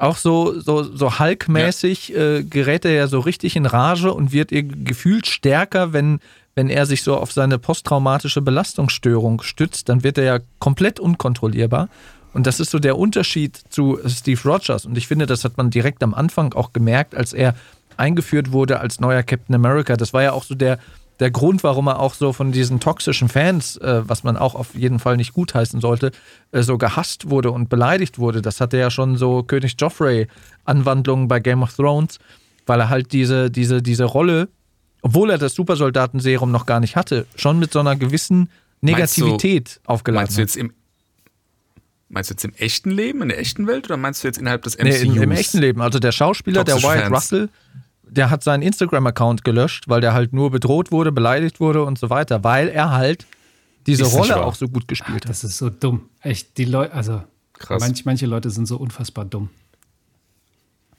auch so, so, so Hulk-mäßig ja. äh, gerät er ja so richtig in Rage und wird gefühlt stärker, wenn, wenn er sich so auf seine posttraumatische Belastungsstörung stützt, dann wird er ja komplett unkontrollierbar. Und das ist so der Unterschied zu Steve Rogers. Und ich finde, das hat man direkt am Anfang auch gemerkt, als er eingeführt wurde als neuer Captain America. Das war ja auch so der, der Grund, warum er auch so von diesen toxischen Fans, äh, was man auch auf jeden Fall nicht gutheißen sollte, äh, so gehasst wurde und beleidigt wurde. Das hatte ja schon so König Joffrey-Anwandlungen bei Game of Thrones, weil er halt diese, diese, diese Rolle, obwohl er das Supersoldatenserum noch gar nicht hatte, schon mit so einer gewissen Negativität meinst du, aufgeladen meinst du jetzt im Meinst du jetzt im echten Leben, in der echten Welt oder meinst du jetzt innerhalb des MCUs? Nee, im echten Leben. Also der Schauspieler, Toxische der Wyatt. Russell, der hat seinen Instagram-Account gelöscht, weil der halt nur bedroht wurde, beleidigt wurde und so weiter, weil er halt diese ist Rolle auch so gut gespielt hat. Das ist so dumm. Echt, die Leute, also Manch, manche Leute sind so unfassbar dumm.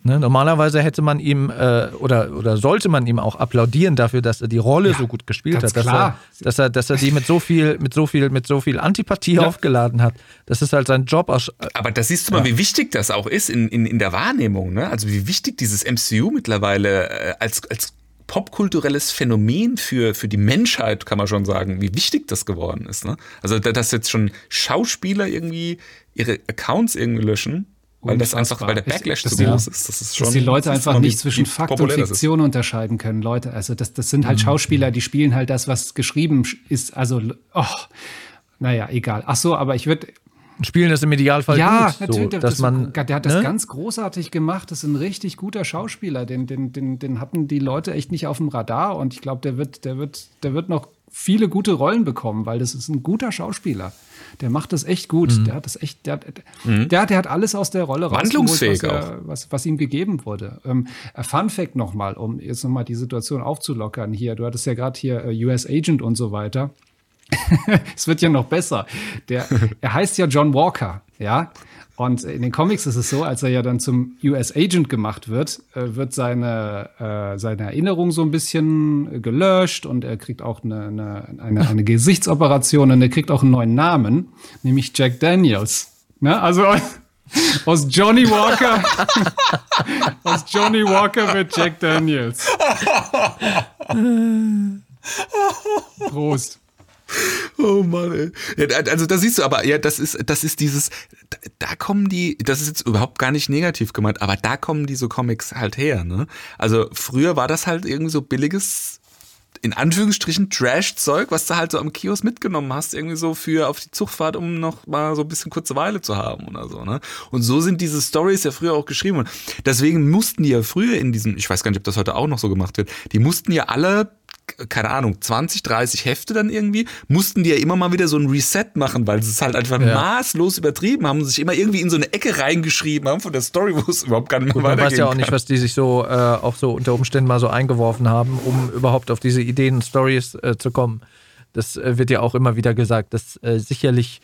Ne, normalerweise hätte man ihm äh, oder, oder sollte man ihm auch applaudieren dafür, dass er die Rolle ja, so gut gespielt hat, dass er, dass er, dass er die mit so viel, mit so viel, mit so viel Antipathie ja. aufgeladen hat. Das ist halt sein Job. Aus, Aber da siehst du mal, wie wichtig das auch ist in, in, in der Wahrnehmung. Ne? Also wie wichtig dieses MCU mittlerweile äh, als, als popkulturelles Phänomen für, für die Menschheit, kann man schon sagen, wie wichtig das geworden ist. Ne? Also, dass jetzt schon Schauspieler irgendwie ihre Accounts irgendwie löschen, weil das einfach, weil der Backlash zu groß ist. Das ist schon. Dass die Leute einfach nicht zwischen Fakt und Fiktion unterscheiden können. Leute, also das, das sind halt mhm. Schauspieler, die spielen halt das, was geschrieben ist. Also, oh, naja, egal. Ach so, aber ich würde. Spielen das im Idealfall ja, gut. natürlich. So, dass das, man, der hat das ne? ganz großartig gemacht. Das ist ein richtig guter Schauspieler. Den, den, den, den hatten die Leute echt nicht auf dem Radar. Und ich glaube, der wird, der wird, der wird noch viele gute Rollen bekommen, weil das ist ein guter Schauspieler. Der macht das echt gut. Mhm. Der hat das echt, der, mhm. der, der, hat alles aus der Rolle Wandlungsfähig was, er, was, was, ihm gegeben wurde. Ähm, Fun Fact nochmal, um jetzt nochmal die Situation aufzulockern hier. Du hattest ja gerade hier äh, US Agent und so weiter. [laughs] es wird ja noch besser. Der, er heißt ja John Walker, ja. Und in den Comics ist es so, als er ja dann zum US Agent gemacht wird, äh, wird seine, äh, seine Erinnerung so ein bisschen gelöscht und er kriegt auch eine, eine, eine, eine Gesichtsoperation und er kriegt auch einen neuen Namen, nämlich Jack Daniels. Ne? Also [laughs] aus Johnny Walker, [laughs] aus Johnny Walker wird Jack Daniels. Prost. [laughs] Oh Mann, ey. Also da siehst du aber, ja, das ist, das ist dieses, da, da, kommen die, das ist jetzt überhaupt gar nicht negativ gemeint, aber da kommen diese Comics halt her, ne? Also früher war das halt irgendwie so billiges, in Anführungsstrichen Trash-Zeug, was du halt so am Kiosk mitgenommen hast, irgendwie so für auf die Zugfahrt, um noch mal so ein bisschen kurze Weile zu haben oder so, ne? Und so sind diese Stories ja früher auch geschrieben. Und deswegen mussten die ja früher in diesem, ich weiß gar nicht, ob das heute auch noch so gemacht wird, die mussten ja alle keine Ahnung, 20, 30 Hefte dann irgendwie, mussten die ja immer mal wieder so ein Reset machen, weil sie es halt einfach ja. maßlos übertrieben haben und sich immer irgendwie in so eine Ecke reingeschrieben haben von der Story, wo es überhaupt gar nicht mehr weitergeht. Man weiß ja auch kann. nicht, was die sich so äh, auch so unter Umständen mal so eingeworfen haben, um überhaupt auf diese Ideen und Stories äh, zu kommen. Das äh, wird ja auch immer wieder gesagt, dass äh, sicherlich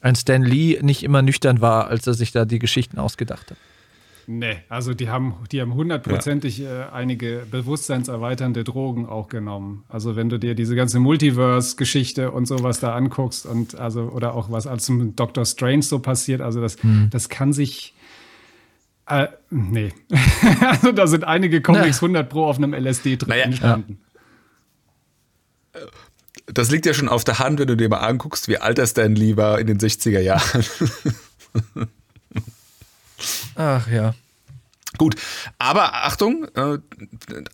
ein Stan Lee nicht immer nüchtern war, als er sich da die Geschichten ausgedacht hat. Nee, also die haben, die haben hundertprozentig ja. äh, einige bewusstseinserweiternde Drogen auch genommen. Also wenn du dir diese ganze Multiverse-Geschichte und sowas da anguckst und also, oder auch was als zum Doctor Strange so passiert, also das, hm. das kann sich. Äh, nee. [laughs] also da sind einige Comics ja. 100 Pro auf einem LSD drin naja, entstanden. Ja. Das liegt ja schon auf der Hand, wenn du dir mal anguckst, wie alt er Stan Lee war in den 60er Jahren. [laughs] Ach ja. Gut, aber Achtung, äh,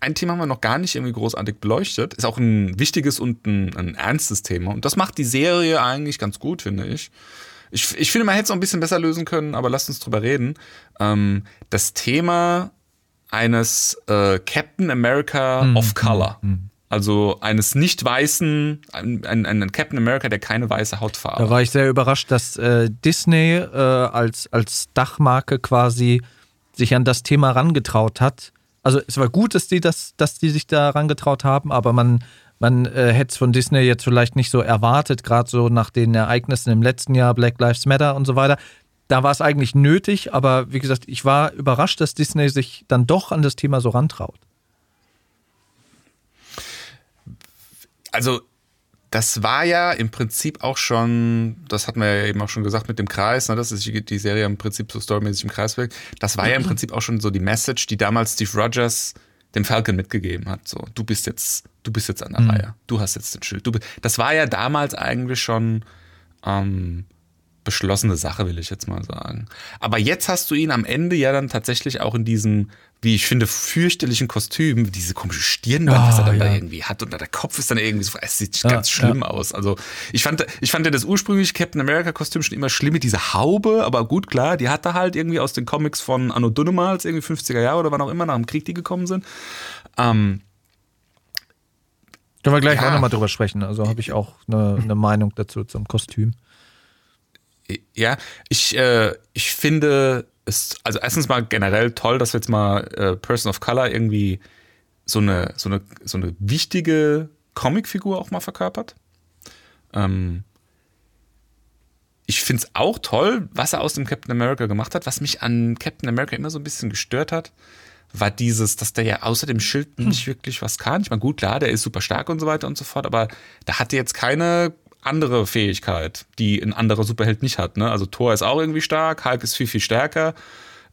ein Thema haben wir noch gar nicht irgendwie großartig beleuchtet. Ist auch ein wichtiges und ein, ein ernstes Thema. Und das macht die Serie eigentlich ganz gut, finde ich. Ich, ich finde, man hätte es auch ein bisschen besser lösen können, aber lasst uns drüber reden. Ähm, das Thema eines äh, Captain America mhm. of Color. Mhm. Also eines nicht weißen, ein, ein, ein, Captain America, der keine weiße Hautfarbe hat. Da war ich sehr überrascht, dass äh, Disney äh, als, als Dachmarke quasi sich an das Thema rangetraut hat. Also es war gut, dass die, das, dass die sich da rangetraut haben, aber man, man äh, hätte es von Disney jetzt vielleicht nicht so erwartet, gerade so nach den Ereignissen im letzten Jahr, Black Lives Matter und so weiter. Da war es eigentlich nötig, aber wie gesagt, ich war überrascht, dass Disney sich dann doch an das Thema so rantraut. Also das war ja im Prinzip auch schon, das hatten wir ja eben auch schon gesagt mit dem Kreis, ne, dass ist die Serie im Prinzip so storymäßig im Kreis wirkt. Das war ja im Prinzip auch schon so die Message, die damals Steve Rogers dem Falcon mitgegeben hat. So, du bist jetzt, du bist jetzt an der mhm. Reihe. Du hast jetzt den Schild. Du, das war ja damals eigentlich schon ähm, beschlossene Sache, will ich jetzt mal sagen. Aber jetzt hast du ihn am Ende ja dann tatsächlich auch in diesem, wie ich finde, fürchterlichen Kostüm, diese komische Stirnband, oh, was er dann ja. da irgendwie hat und der Kopf ist dann irgendwie so, es sieht ja, ganz schlimm ja. aus. Also ich fand, ich fand ja das ursprüngliche Captain America Kostüm schon immer schlimm mit dieser Haube, aber gut, klar, die hatte halt irgendwie aus den Comics von Anno Dunnemals, irgendwie 50er Jahre oder wann auch immer, nach dem Krieg die gekommen sind. Ähm, können wir gleich ja. auch nochmal drüber sprechen. Also habe ich auch eine, eine Meinung dazu zum Kostüm. Ja, ich, äh, ich finde es, also erstens mal generell toll, dass wir jetzt mal äh, Person of Color irgendwie so eine, so eine, so eine wichtige Comicfigur auch mal verkörpert. Ähm, ich finde es auch toll, was er aus dem Captain America gemacht hat. Was mich an Captain America immer so ein bisschen gestört hat, war dieses, dass der ja außer dem Schild hm. nicht wirklich was kann. Ich meine, gut, klar, der ist super stark und so weiter und so fort, aber da hatte jetzt keine andere Fähigkeit, die ein anderer Superheld nicht hat. Ne? Also Thor ist auch irgendwie stark, Hulk ist viel, viel stärker.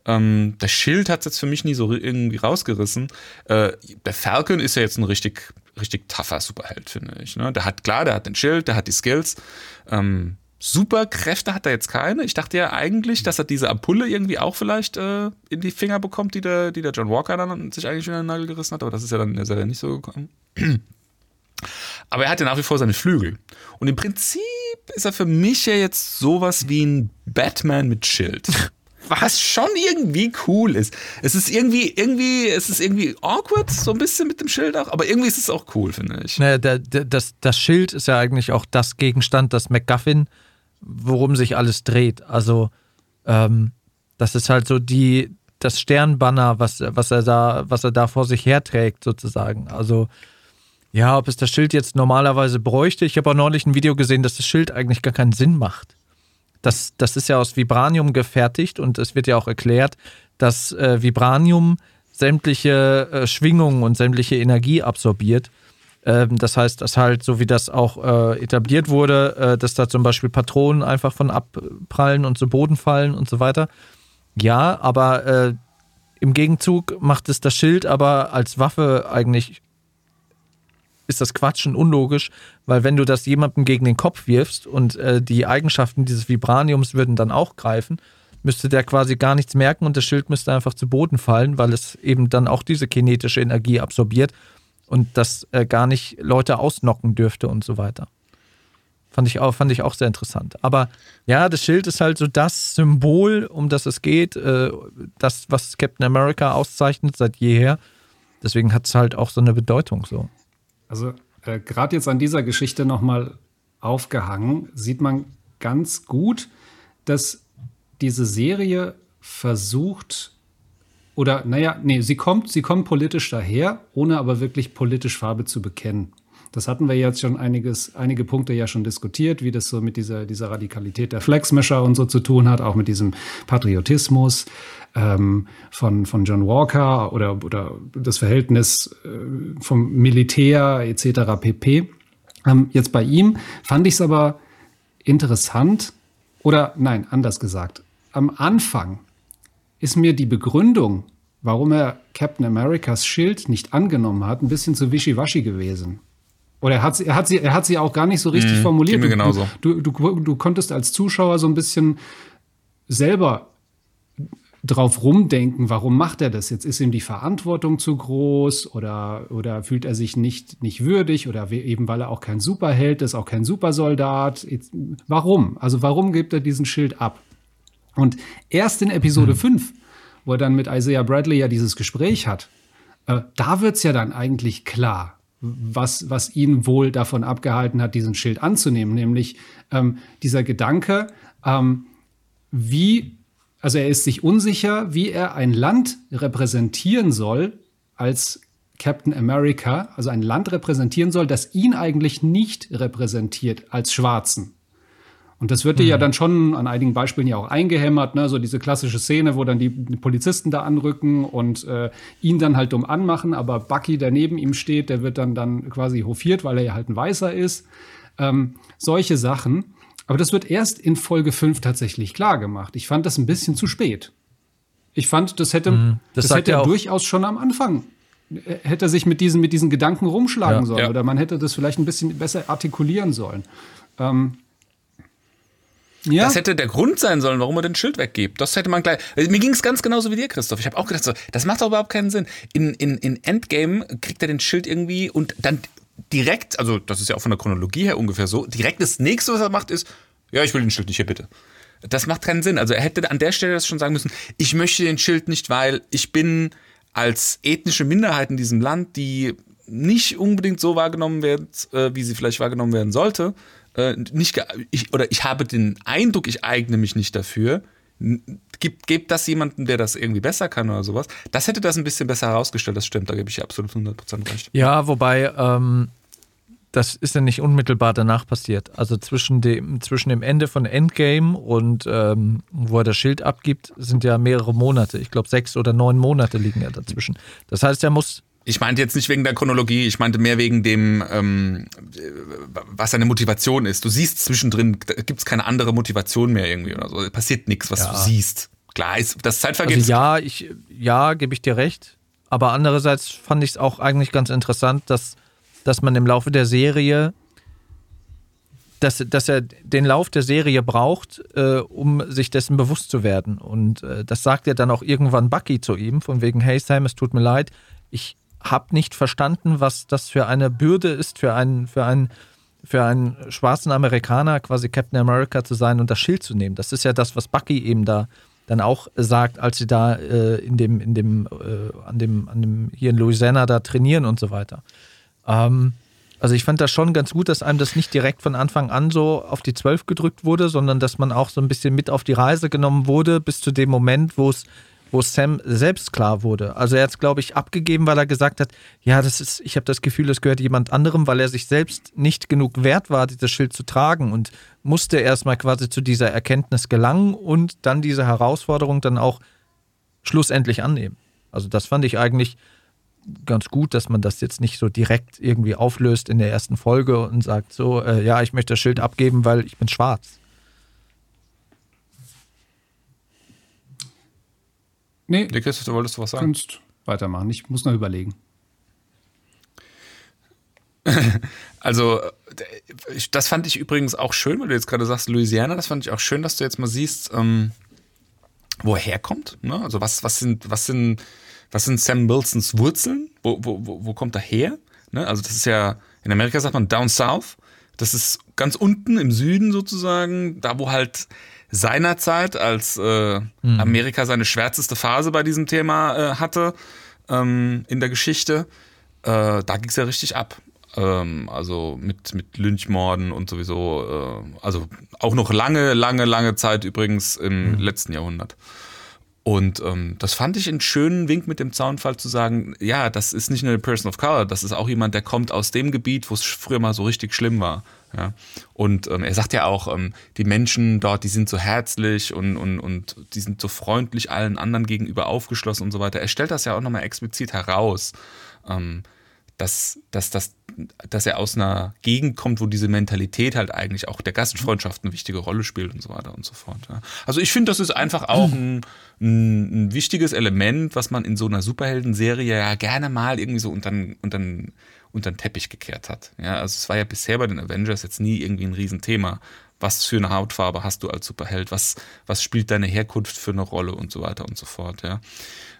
Ähm, der Schild hat es jetzt für mich nie so irgendwie rausgerissen. Äh, der Falcon ist ja jetzt ein richtig, richtig tougher Superheld, finde ich. Ne? Der hat, klar, der hat den Schild, der hat die Skills. Ähm, Superkräfte hat er jetzt keine. Ich dachte ja eigentlich, dass er diese Ampulle irgendwie auch vielleicht äh, in die Finger bekommt, die der, die der John Walker dann sich eigentlich in den Nagel gerissen hat, aber das ist ja dann in der Serie nicht so gekommen. Aber er hat ja nach wie vor seine Flügel. Und im Prinzip ist er für mich ja jetzt sowas wie ein Batman mit Schild. [laughs] Was schon irgendwie cool ist. Es ist irgendwie, irgendwie, es ist irgendwie awkward, so ein bisschen mit dem Schild auch, aber irgendwie ist es auch cool, finde ich. Naja, der, der, das, das Schild ist ja eigentlich auch das Gegenstand, das MacGuffin, worum sich alles dreht. Also, ähm, das ist halt so die, das Sternbanner, was, was er da, was er da vor sich herträgt, sozusagen. Also, ja, ob es das Schild jetzt normalerweise bräuchte. Ich habe auch neulich ein Video gesehen, dass das Schild eigentlich gar keinen Sinn macht. Das, das ist ja aus Vibranium gefertigt und es wird ja auch erklärt, dass äh, Vibranium sämtliche äh, Schwingungen und sämtliche Energie absorbiert. Ähm, das heißt, dass halt, so wie das auch äh, etabliert wurde, äh, dass da zum Beispiel Patronen einfach von abprallen und zu Boden fallen und so weiter. Ja, aber äh, im Gegenzug macht es das Schild aber als Waffe eigentlich ist das Quatsch und unlogisch, weil wenn du das jemandem gegen den Kopf wirfst und äh, die Eigenschaften dieses Vibraniums würden dann auch greifen, müsste der quasi gar nichts merken und das Schild müsste einfach zu Boden fallen, weil es eben dann auch diese kinetische Energie absorbiert und das äh, gar nicht Leute ausnocken dürfte und so weiter. Fand ich, auch, fand ich auch sehr interessant. Aber ja, das Schild ist halt so das Symbol, um das es geht, äh, das, was Captain America auszeichnet seit jeher. Deswegen hat es halt auch so eine Bedeutung so. Also äh, gerade jetzt an dieser Geschichte nochmal aufgehangen, sieht man ganz gut, dass diese Serie versucht, oder naja, nee, sie kommt, sie kommt politisch daher, ohne aber wirklich politisch Farbe zu bekennen. Das hatten wir jetzt schon einiges, einige Punkte ja schon diskutiert, wie das so mit dieser, dieser Radikalität der Flexmischer und so zu tun hat, auch mit diesem Patriotismus ähm, von, von John Walker oder, oder das Verhältnis äh, vom Militär etc. pp. Ähm, jetzt bei ihm fand ich es aber interessant, oder nein, anders gesagt. Am Anfang ist mir die Begründung, warum er Captain Americas Schild nicht angenommen hat, ein bisschen zu wischiwaschi gewesen. Oder er hat, sie, er, hat sie, er hat sie auch gar nicht so richtig mhm, formuliert. Mir genauso. Du, du, du, du konntest als Zuschauer so ein bisschen selber drauf rumdenken, warum macht er das jetzt? Ist ihm die Verantwortung zu groß oder, oder fühlt er sich nicht, nicht würdig oder eben weil er auch kein Superheld ist, auch kein Supersoldat? Warum? Also warum gibt er diesen Schild ab? Und erst in Episode mhm. 5, wo er dann mit Isaiah Bradley ja dieses Gespräch hat, äh, da wird's ja dann eigentlich klar, was, was ihn wohl davon abgehalten hat, diesen Schild anzunehmen, nämlich ähm, dieser Gedanke, ähm, wie, also er ist sich unsicher, wie er ein Land repräsentieren soll als Captain America, also ein Land repräsentieren soll, das ihn eigentlich nicht repräsentiert als Schwarzen. Und das wird dir ja mhm. dann schon an einigen Beispielen ja auch eingehämmert, ne? so diese klassische Szene, wo dann die Polizisten da anrücken und äh, ihn dann halt dumm anmachen, aber Bucky, der neben ihm steht, der wird dann dann quasi hofiert, weil er ja halt ein Weißer ist. Ähm, solche Sachen. Aber das wird erst in Folge 5 tatsächlich klar gemacht. Ich fand das ein bisschen zu spät. Ich fand, das hätte, Mhm. Das das, hätte ja er durchaus schon am Anfang äh, hätte er sich mit diesen, mit diesen Gedanken rumschlagen Ja. sollen. Ja. Oder man hätte das vielleicht ein bisschen besser artikulieren sollen. Ähm, ja, Das hätte der Grund sein sollen, warum er den Schild weggibt. Das hätte man gleich. Also Mir ging es ganz genauso wie dir, Christoph. Ich habe auch gedacht, so, das macht doch überhaupt keinen Sinn. In, in, in Endgame kriegt er den Schild irgendwie und dann direkt, also das ist ja auch von der Chronologie her ungefähr so, direkt das nächste, was er macht, ist, ja, ich will den Schild nicht hier bitte. Das macht keinen Sinn. Also er hätte an der Stelle das schon sagen müssen, ich möchte den Schild nicht, weil ich bin als ethnische Minderheit in diesem Land, die nicht unbedingt so wahrgenommen wird, äh, wie sie vielleicht wahrgenommen werden sollte, äh, nicht ich, oder ich habe den Eindruck, ich eigne mich nicht dafür. Gibt, gibt das jemanden, der das irgendwie besser kann oder sowas? Das hätte das ein bisschen besser herausgestellt, das stimmt, da gebe ich absolut 100% recht. Ja, wobei, ähm, das ist ja nicht unmittelbar danach passiert. Also zwischen dem, zwischen dem Ende von Endgame und ähm, wo er das Schild abgibt, sind ja mehrere Monate. Ich glaube, sechs oder neun Monate liegen ja dazwischen. Das heißt, er muss. Ich meinte jetzt nicht wegen der Chronologie, ich meinte mehr wegen dem, ähm, äh, was seine Motivation ist. Du siehst zwischendrin, gibt es keine andere Motivation mehr irgendwie oder so. Passiert nichts, was Ja. du siehst. Klar, ist, das Zeitvergeht Also ja, ich, ja, gebe ich dir recht. Aber andererseits fand ich es auch eigentlich ganz interessant, dass, dass man im Laufe der Serie, dass, dass er den Lauf der Serie braucht, äh, um sich dessen bewusst zu werden. Und äh, das sagt ja dann auch irgendwann Bucky zu ihm, von wegen, hey Sam, es tut mir leid, ich habe nicht verstanden, was das für eine Bürde ist, für einen, für einen, für einen schwarzen Amerikaner quasi Captain America zu sein und das Schild zu nehmen. Das ist ja das, was Bucky eben da dann auch sagt, als sie da äh, in dem, in dem, äh, an dem, an dem, hier in Louisiana da trainieren und so weiter. Ähm, also ich fand das schon ganz gut, dass einem das nicht direkt von Anfang an so auf die Zwölf gedrückt wurde, sondern dass man auch so ein bisschen mit auf die Reise genommen wurde, bis zu dem Moment, wo es wo Sam selbst klar wurde. Also er hat es, glaube ich, abgegeben, weil er gesagt hat, ja, das ist, ich habe das Gefühl, das gehört jemand anderem, weil er sich selbst nicht genug wert war, dieses Schild zu tragen und musste erstmal quasi zu dieser Erkenntnis gelangen und dann diese Herausforderung dann auch schlussendlich annehmen. Also das fand ich eigentlich ganz gut, dass man das jetzt nicht so direkt irgendwie auflöst in der ersten Folge und sagt so, äh, ja, ich möchte das Schild abgeben, weil ich bin schwarz. Nee, Nee, Christoph, du wolltest du was sagen? kannst weitermachen. Ich muss noch überlegen. [laughs] Also, äh, das fand ich übrigens auch schön, weil du jetzt gerade sagst, Louisiana, das fand ich auch schön, dass du jetzt mal siehst, ähm, wo er herkommt. Ne? Also, was, was, sind, was, sind, was sind Sam Wilsons Wurzeln? Wo, wo, wo, wo kommt er her? Ne? Also, das ist ja, in Amerika sagt man Down South. Das ist ganz unten im Süden sozusagen, da wo halt seinerzeit, als äh, Amerika seine schwärzeste Phase bei diesem Thema äh, hatte ähm, in der Geschichte, äh, da ging es ja richtig ab. Ähm, also mit, mit Lynchmorden und sowieso, äh, also auch noch lange, lange, lange Zeit übrigens im letzten Jahrhundert. Und ähm, das fand ich einen schönen Wink mit dem Zaunfall zu sagen, ja, das ist nicht nur eine Person of Color, das ist auch jemand, der kommt aus dem Gebiet, wo es früher mal so richtig schlimm war. Ja. Und ähm, er sagt ja auch, ähm, die Menschen dort, die sind so herzlich und, und, und die sind so freundlich allen anderen gegenüber aufgeschlossen und so weiter. Er stellt das ja auch nochmal explizit heraus. Ähm, dass, dass, dass, dass er aus einer Gegend kommt, wo diese Mentalität halt eigentlich auch der Gastfreundschaft eine wichtige Rolle spielt und so weiter und so fort. Ja. Also ich finde, das ist einfach auch [clears throat] ein, ein, wichtiges Element, was man in so einer Superhelden-Serie ja gerne mal irgendwie so unter den Teppich gekehrt hat. Ja, also es war ja bisher bei den Avengers jetzt nie irgendwie ein Riesenthema. Was für eine Hautfarbe hast du als Superheld? Was, was spielt deine Herkunft für eine Rolle und so weiter und so fort, ja.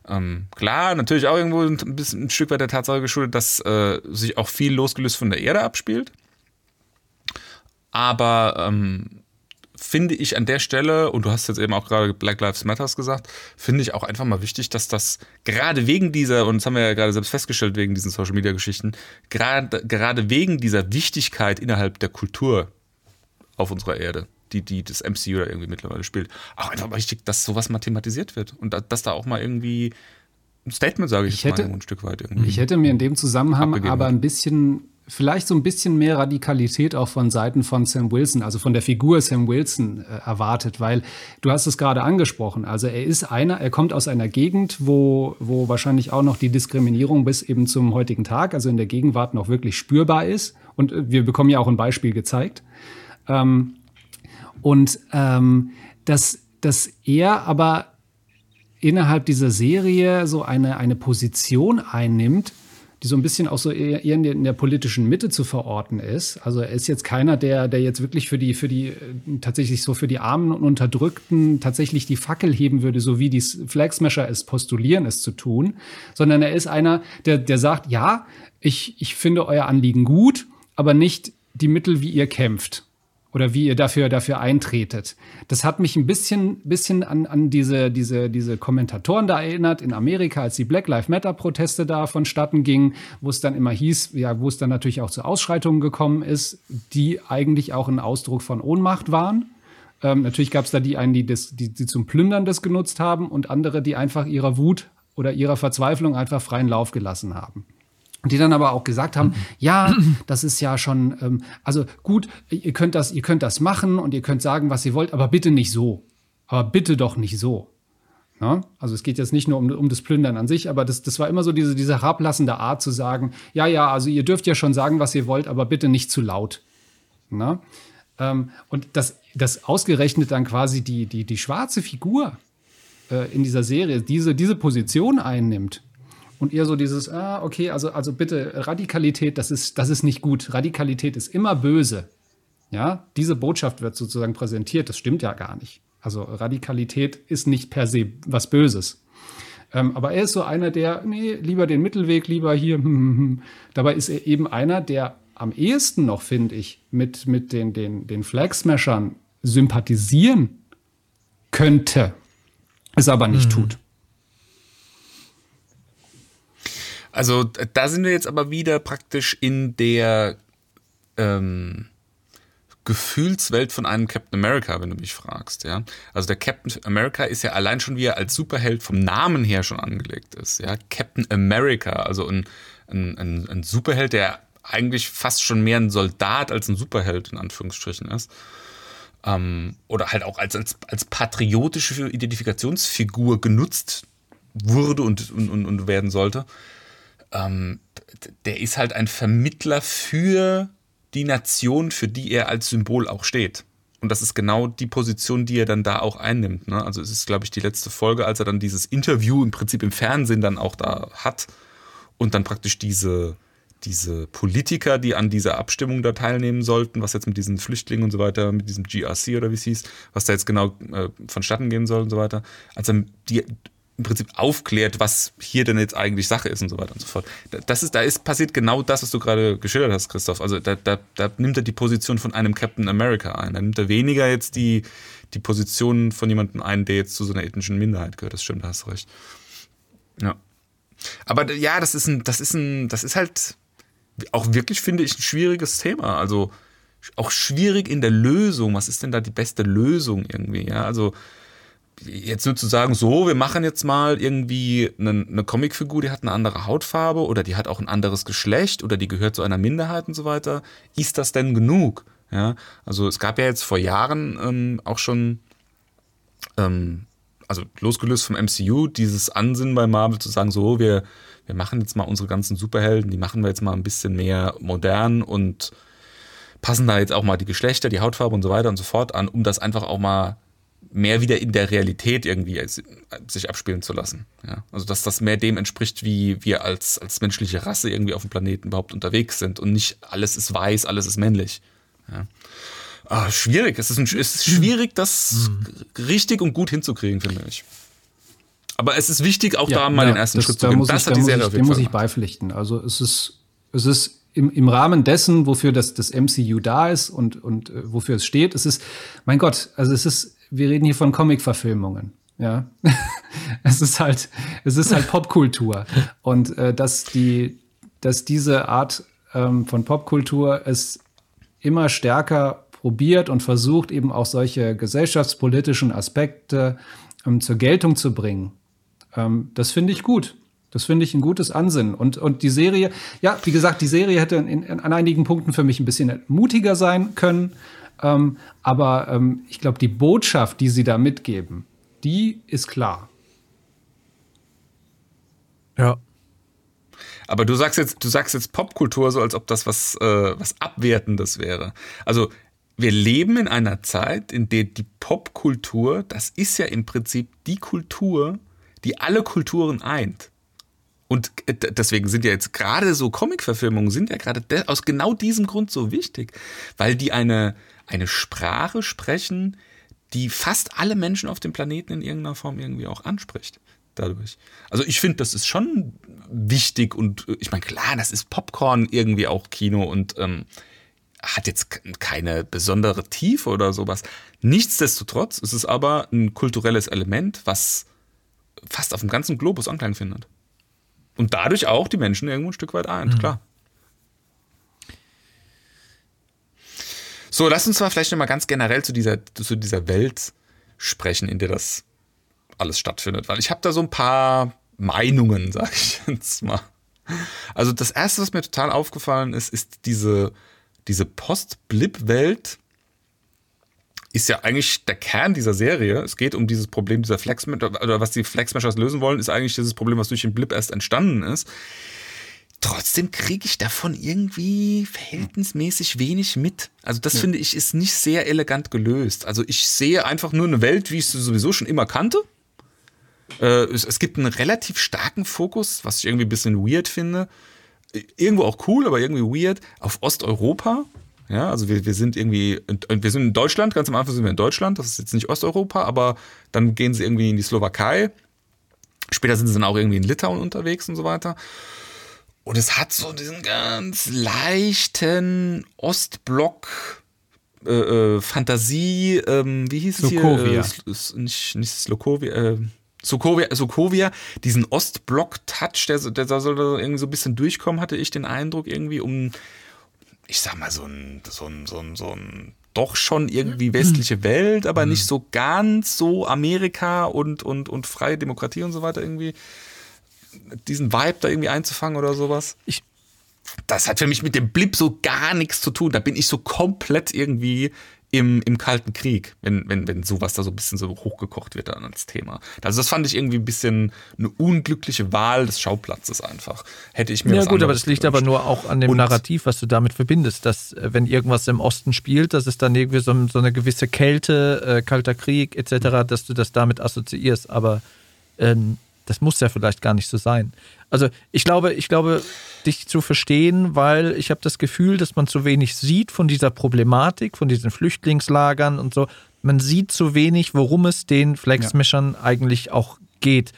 Ähm, klar, natürlich auch irgendwo ein, bisschen, ein Stück weit der Tatsache geschuldet, dass äh, sich auch viel losgelöst von der Erde abspielt. Aber ähm, finde ich an der Stelle, und du hast jetzt eben auch gerade Black Lives Matters gesagt, finde ich auch einfach mal wichtig, dass das gerade wegen dieser, und das haben wir ja gerade selbst festgestellt, wegen diesen Social Media Geschichten, gerade, gerade wegen dieser Wichtigkeit innerhalb der Kultur auf unserer Erde, die, die das MCU da irgendwie mittlerweile spielt, auch einfach mal wichtig, dass sowas mal thematisiert wird und da, dass da auch mal irgendwie ein Statement, sage ich, Ich hätte- mal, ein Stück weit irgendwie. Ich hätte mir in dem Zusammenhang aber ein bisschen vielleicht so ein bisschen mehr Radikalität auch von Seiten von Sam Wilson, also von der Figur Sam Wilson äh, erwartet, weil du hast es gerade angesprochen. Also er ist einer, er kommt aus einer Gegend, wo, wo wahrscheinlich auch noch die Diskriminierung bis eben zum heutigen Tag, also in der Gegenwart noch wirklich spürbar ist. Und äh, wir bekommen ja auch ein Beispiel gezeigt. Ähm, und ähm, dass, dass er aber innerhalb dieser Serie so eine, eine Position einnimmt, die so ein bisschen auch so eher in der, in der, politischen Mitte zu verorten ist. Also er ist jetzt keiner, der, der jetzt wirklich für die, für die, äh, tatsächlich so für die Armen und Unterdrückten tatsächlich die Fackel heben würde, so wie die Flagsmasher es postulieren, es zu tun, sondern er ist einer, der, der sagt, ja, ich, ich finde euer Anliegen gut, aber nicht die Mittel, wie ihr kämpft oder wie ihr dafür, dafür eintretet. Das hat mich ein bisschen, bisschen an, an diese, diese, diese Kommentatoren da erinnert in Amerika, als die Black Lives Matter Proteste da vonstatten gingen, wo es dann immer hieß, ja, wo es dann natürlich auch zu Ausschreitungen gekommen ist, die eigentlich auch ein Ausdruck von Ohnmacht waren. Ähm, natürlich gab es da die einen, die, das, die, die zum Plündern das genutzt haben und andere, die einfach ihrer Wut oder ihrer Verzweiflung einfach freien Lauf gelassen haben die dann aber auch gesagt haben, ja, [clears throat] das ist ja schon, ähm, also gut, ihr könnt das, ihr könnt das machen und ihr könnt sagen, was ihr wollt, aber bitte nicht so. Aber bitte doch nicht so. Ja? Also es geht jetzt nicht nur um, um das Plündern an sich, aber das, das war immer so diese, diese herablassende Art zu sagen, ja, ja, also ihr dürft ja schon sagen, was ihr wollt, aber bitte nicht zu laut. Na? Ähm, und das, das ausgerechnet dann quasi die, die, die schwarze Figur äh, in dieser Serie diese, diese Position einnimmt, und eher so dieses, ah, okay, also, also bitte, Radikalität, das ist, das ist nicht gut. Radikalität ist immer böse. Ja, diese Botschaft wird sozusagen präsentiert. Das stimmt ja gar nicht. Also Radikalität ist nicht per se was Böses. Ähm, aber er ist so einer, der, nee, lieber den Mittelweg, lieber hier. [laughs] Hm, hm, hm. Dabei ist er eben einer, der am ehesten noch, finde ich, mit, mit den, den, den Flag-Smashern sympathisieren könnte, es aber nicht mhm. tut. Also da sind wir jetzt aber wieder praktisch in der ähm, Gefühlswelt von einem Captain America, wenn du mich fragst, ja. Also der Captain America ist ja allein schon, wie er als Superheld vom Namen her schon angelegt ist, ja. Captain America, also ein, ein, ein, ein Superheld, der eigentlich fast schon mehr ein Soldat als ein Superheld in Anführungsstrichen ist. Ähm, oder halt auch als, als, als patriotische Identifikationsfigur genutzt wurde und, und, und werden sollte ähm, der ist halt ein Vermittler für die Nation, für die er als Symbol auch steht. Und das ist genau die Position, die er dann da auch einnimmt. Ne? Also es ist, glaube ich, die letzte Folge, als er dann dieses Interview im Prinzip im Fernsehen dann auch da hat und dann praktisch diese, diese Politiker, die an dieser Abstimmung da teilnehmen sollten, was jetzt mit diesen Flüchtlingen und so weiter, mit diesem GRC oder wie es hieß, was da jetzt genau äh, vonstatten gehen soll und so weiter, als er die im Prinzip aufklärt, was hier denn jetzt eigentlich Sache ist und so weiter und so fort. Das ist, da ist passiert genau das, was du gerade geschildert hast, Christoph. Also da, da, da nimmt er die Position von einem Captain America ein. Da nimmt er weniger jetzt die, die Position von jemandem ein, der jetzt zu so einer ethnischen Minderheit gehört. Das stimmt, da hast du recht. Ja. Aber ja, das ist ein, das ist ein, das ist halt auch wirklich, finde ich, ein schwieriges Thema. Also auch schwierig in der Lösung. Was ist denn da die beste Lösung irgendwie? Ja, also jetzt nur zu sagen, so, wir machen jetzt mal irgendwie eine, eine Comicfigur, die hat eine andere Hautfarbe oder die hat auch ein anderes Geschlecht oder die gehört zu einer Minderheit und so weiter, ist das denn genug? Ja, also es gab ja jetzt vor Jahren ähm, auch schon, ähm, also losgelöst vom MCU, dieses Ansinnen bei Marvel zu sagen, so, wir, wir machen jetzt mal unsere ganzen Superhelden, die machen wir jetzt mal ein bisschen mehr modern und passen da jetzt auch mal die Geschlechter, die Hautfarbe und so weiter und so fort an, um das einfach auch mal mehr wieder in der Realität irgendwie sich abspielen zu lassen. Ja? Also dass das mehr dem entspricht, wie wir als, als menschliche Rasse irgendwie auf dem Planeten überhaupt unterwegs sind und nicht alles ist weiß, alles ist männlich. Ja? Ah, schwierig. Es ist, ein, es ist schwierig, das mhm. richtig und gut hinzukriegen, finde ich. Aber es ist wichtig, auch ja, da mal den ersten das, Schritt zu gehen. Das ich, hat die Serie auf jeden Fall. muss ich beipflichten. Also es ist, es ist im, im Rahmen dessen, wofür das, das MCU da ist und, und äh, wofür es steht, es ist, mein Gott, also es ist wir reden hier von Comic-Verfilmungen. Ja, [laughs] es ist halt, es ist halt Popkultur und äh, dass die, dass diese Art ähm, von Popkultur es immer stärker probiert und versucht eben auch solche gesellschaftspolitischen Aspekte ähm, zur Geltung zu bringen. Ähm, das finde ich gut. Das finde ich ein gutes Ansinnen. Und, und die Serie, ja, wie gesagt, die Serie hätte in, in, an einigen Punkten für mich ein bisschen mutiger sein können. Ähm, aber ähm, ich glaube, die Botschaft, die sie da mitgeben, die ist klar. Ja. Aber du sagst jetzt, du sagst jetzt Popkultur so, als ob das was, äh, was Abwertendes wäre. Also wir leben in einer Zeit, in der die Popkultur, das ist ja im Prinzip die Kultur, die alle Kulturen eint. Und äh, deswegen sind ja jetzt gerade so Comic-Verfilmungen sind ja gerade aus genau diesem Grund so wichtig, weil die eine, eine Sprache sprechen, die fast alle Menschen auf dem Planeten in irgendeiner Form irgendwie auch anspricht. Dadurch. Also ich finde, das ist schon wichtig und äh, ich meine, klar, das ist Popcorn irgendwie auch Kino und ähm, hat jetzt keine besondere Tiefe oder sowas. Nichtsdestotrotz ist es aber ein kulturelles Element, was fast auf dem ganzen Globus Anklang findet. Und dadurch auch die Menschen irgendwo ein Stück weit eint, mhm. klar. So, lass uns mal vielleicht nochmal ganz generell zu dieser, zu dieser Welt sprechen, in der das alles stattfindet, weil ich habe da so ein paar Meinungen, [laughs] sag ich jetzt mal. Also das erste, was mir total aufgefallen ist, ist diese diese Post-Blip-Welt ist ja eigentlich der Kern dieser Serie. Es geht um dieses Problem dieser Flex oder was die Flexmeshers lösen wollen, ist eigentlich dieses Problem, was durch den Blip erst entstanden ist. Trotzdem kriege ich davon irgendwie verhältnismäßig wenig mit. Also das ja. finde ich ist nicht sehr elegant gelöst. Also ich sehe einfach nur eine Welt, wie ich sie sowieso schon immer kannte. Äh, es, es, gibt einen relativ starken Fokus, was ich irgendwie ein bisschen weird finde, irgendwo auch cool, aber irgendwie weird, auf Osteuropa. Ja, also wir, wir sind irgendwie, in, wir sind in Deutschland, ganz am Anfang sind wir in Deutschland, das ist jetzt nicht Osteuropa, aber dann gehen sie irgendwie in die Slowakei. Später sind sie dann auch irgendwie in Litauen unterwegs und so weiter. Und es hat so diesen ganz leichten Ostblock äh, äh, Fantasie, ähm, wie hieß es Slokowia. hier? Äh, nicht, nicht Slokowia, äh, Sokovia, Sokovia diesen Ostblock-Touch, der, der soll da irgendwie so ein bisschen durchkommen, hatte ich den Eindruck, irgendwie, um, ich sag mal, so ein, so ein, so ein, so ein doch schon irgendwie mhm. westliche Welt, aber nicht so ganz so Amerika und, und, und freie Demokratie und so weiter irgendwie, diesen Vibe da irgendwie einzufangen oder sowas. Ich, das hat für mich mit dem Blip so gar nichts zu tun. Da bin ich so komplett irgendwie im, im Kalten Krieg, wenn, wenn, wenn sowas da so ein bisschen so hochgekocht wird dann als Thema. Also das fand ich irgendwie ein bisschen eine unglückliche Wahl des Schauplatzes einfach. Hätte ich mir Ja gut, aber das liegt gewünscht. aber nur auch an dem Und Narrativ, was du damit verbindest, dass äh, wenn irgendwas im Osten spielt, dass es dann irgendwie so, so eine gewisse Kälte, äh, Kalter Krieg etc., dass du das damit assoziierst, aber ähm, das muss ja vielleicht gar nicht so sein. Also ich glaube, ich glaube, dich zu verstehen, weil ich habe das Gefühl, dass man zu wenig sieht von dieser Problematik, von diesen Flüchtlingslagern und so. Man sieht zu wenig, worum es den Flexmischern ja. eigentlich auch geht.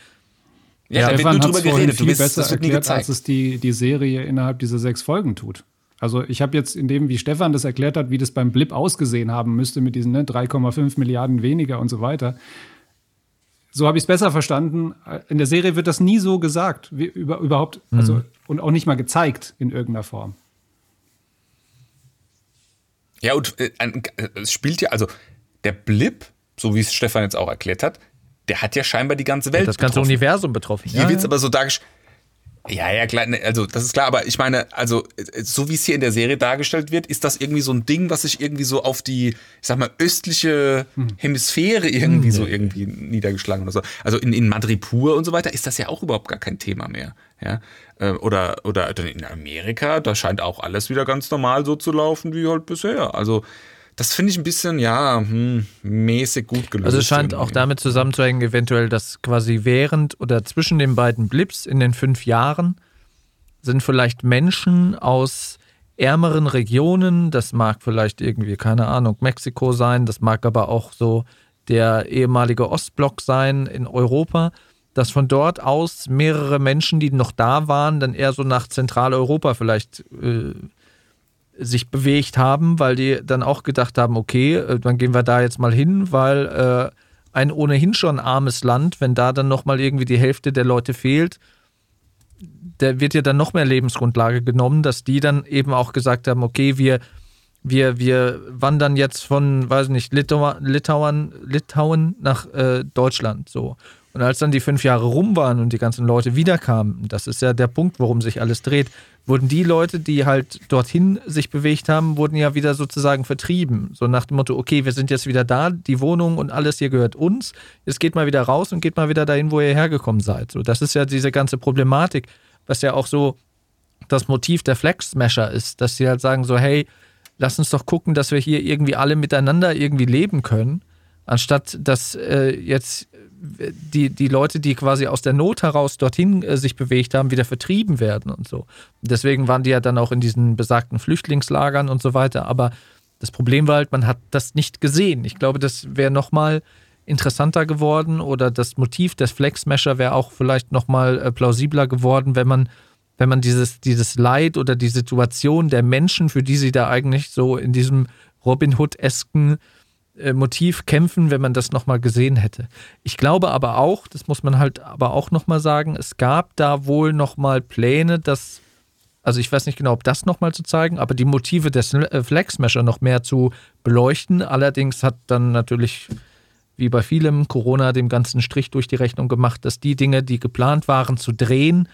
Ja, ja Stefan hat es vorhin viel bist, besser erklärt, als es die, die Serie innerhalb dieser sechs Folgen tut. Also ich habe jetzt in dem, wie Stefan das erklärt hat, wie das beim Blip ausgesehen haben müsste mit diesen ne, 3,5 Milliarden weniger und so weiter. So habe ich es besser verstanden. In der Serie wird das nie so gesagt, wie, über, überhaupt, mhm. also und auch nicht mal gezeigt in irgendeiner Form. Ja, und äh, es spielt ja, also der Blip, so wie es Stefan jetzt auch erklärt hat, der hat ja scheinbar die ganze Welt. Ja, das ganze betroffen. Universum betroffen. Hier ja, wird es aber so dargestellt. Ja, ja, klar, ne, also das ist klar, aber ich meine, also so wie es hier in der Serie dargestellt wird, ist das irgendwie so ein Ding, was sich irgendwie so auf die, ich sag mal, östliche hm. Hemisphäre irgendwie hm. so irgendwie niedergeschlagen oder so. Also in, in Madripur und so weiter ist das ja auch überhaupt gar kein Thema mehr. Ja, äh, oder, oder in Amerika, da scheint auch alles wieder ganz normal so zu laufen wie halt bisher. Also das finde ich ein bisschen, ja, hm, mäßig gut gelöst. Also es scheint irgendwie. auch damit zusammenzuhängen, eventuell, dass quasi während oder zwischen den beiden Blips in den fünf Jahren sind vielleicht Menschen aus ärmeren Regionen, das mag vielleicht irgendwie, keine Ahnung, Mexiko sein, das mag aber auch so der ehemalige Ostblock sein in Europa, dass von dort aus mehrere Menschen, die noch da waren, dann eher so nach Zentraleuropa vielleicht äh, sich bewegt haben, weil die dann auch gedacht haben, okay, äh, dann gehen wir da jetzt mal hin, weil äh, ein ohnehin schon armes Land, wenn da dann nochmal irgendwie die Hälfte der Leute fehlt, da wird ja dann noch mehr Lebensgrundlage genommen, dass die dann eben auch gesagt haben, okay, wir, wir, wir wandern jetzt von, weiß nicht, Litau Litauen, Litauen nach äh, Deutschland so. Und als dann die fünf Jahre rum waren und die ganzen Leute wiederkamen, das ist ja der Punkt, worum sich alles dreht, wurden die Leute, die halt dorthin sich bewegt haben, wurden ja wieder sozusagen vertrieben. So nach dem Motto, okay, wir sind jetzt wieder da, die Wohnung und alles hier gehört uns. Jetzt geht mal wieder raus und geht mal wieder dahin, wo ihr hergekommen seid. So, das ist ja diese ganze Problematik, was ja auch so das Motiv der Flex Smasher ist, dass sie halt sagen so, hey, lass uns doch gucken, dass wir hier irgendwie alle miteinander irgendwie leben können, anstatt dass äh, jetzt die, die Leute, die quasi aus der Not heraus dorthin äh, sich bewegt haben, wieder vertrieben werden und so. Deswegen waren die ja dann auch in diesen besagten Flüchtlingslagern und so weiter. Aber das Problem war halt, man hat das nicht gesehen. Ich glaube, das wäre nochmal interessanter geworden oder das Motiv des Flex-Smasher wäre auch vielleicht nochmal äh, plausibler geworden, wenn man wenn man dieses, dieses Leid oder die Situation der Menschen, für die sie da eigentlich so in diesem Robin Hood-esken Motiv kämpfen, wenn man das nochmal gesehen hätte. Ich glaube aber auch, das muss man halt aber auch nochmal sagen, es gab da wohl nochmal Pläne, dass, also ich weiß nicht genau, ob das nochmal zu zeigen, aber die Motive des äh, Flag noch mehr zu beleuchten. Allerdings hat dann natürlich, wie bei vielem, Corona dem ganzen Strich durch die Rechnung gemacht, dass die Dinge, die geplant waren zu drehen,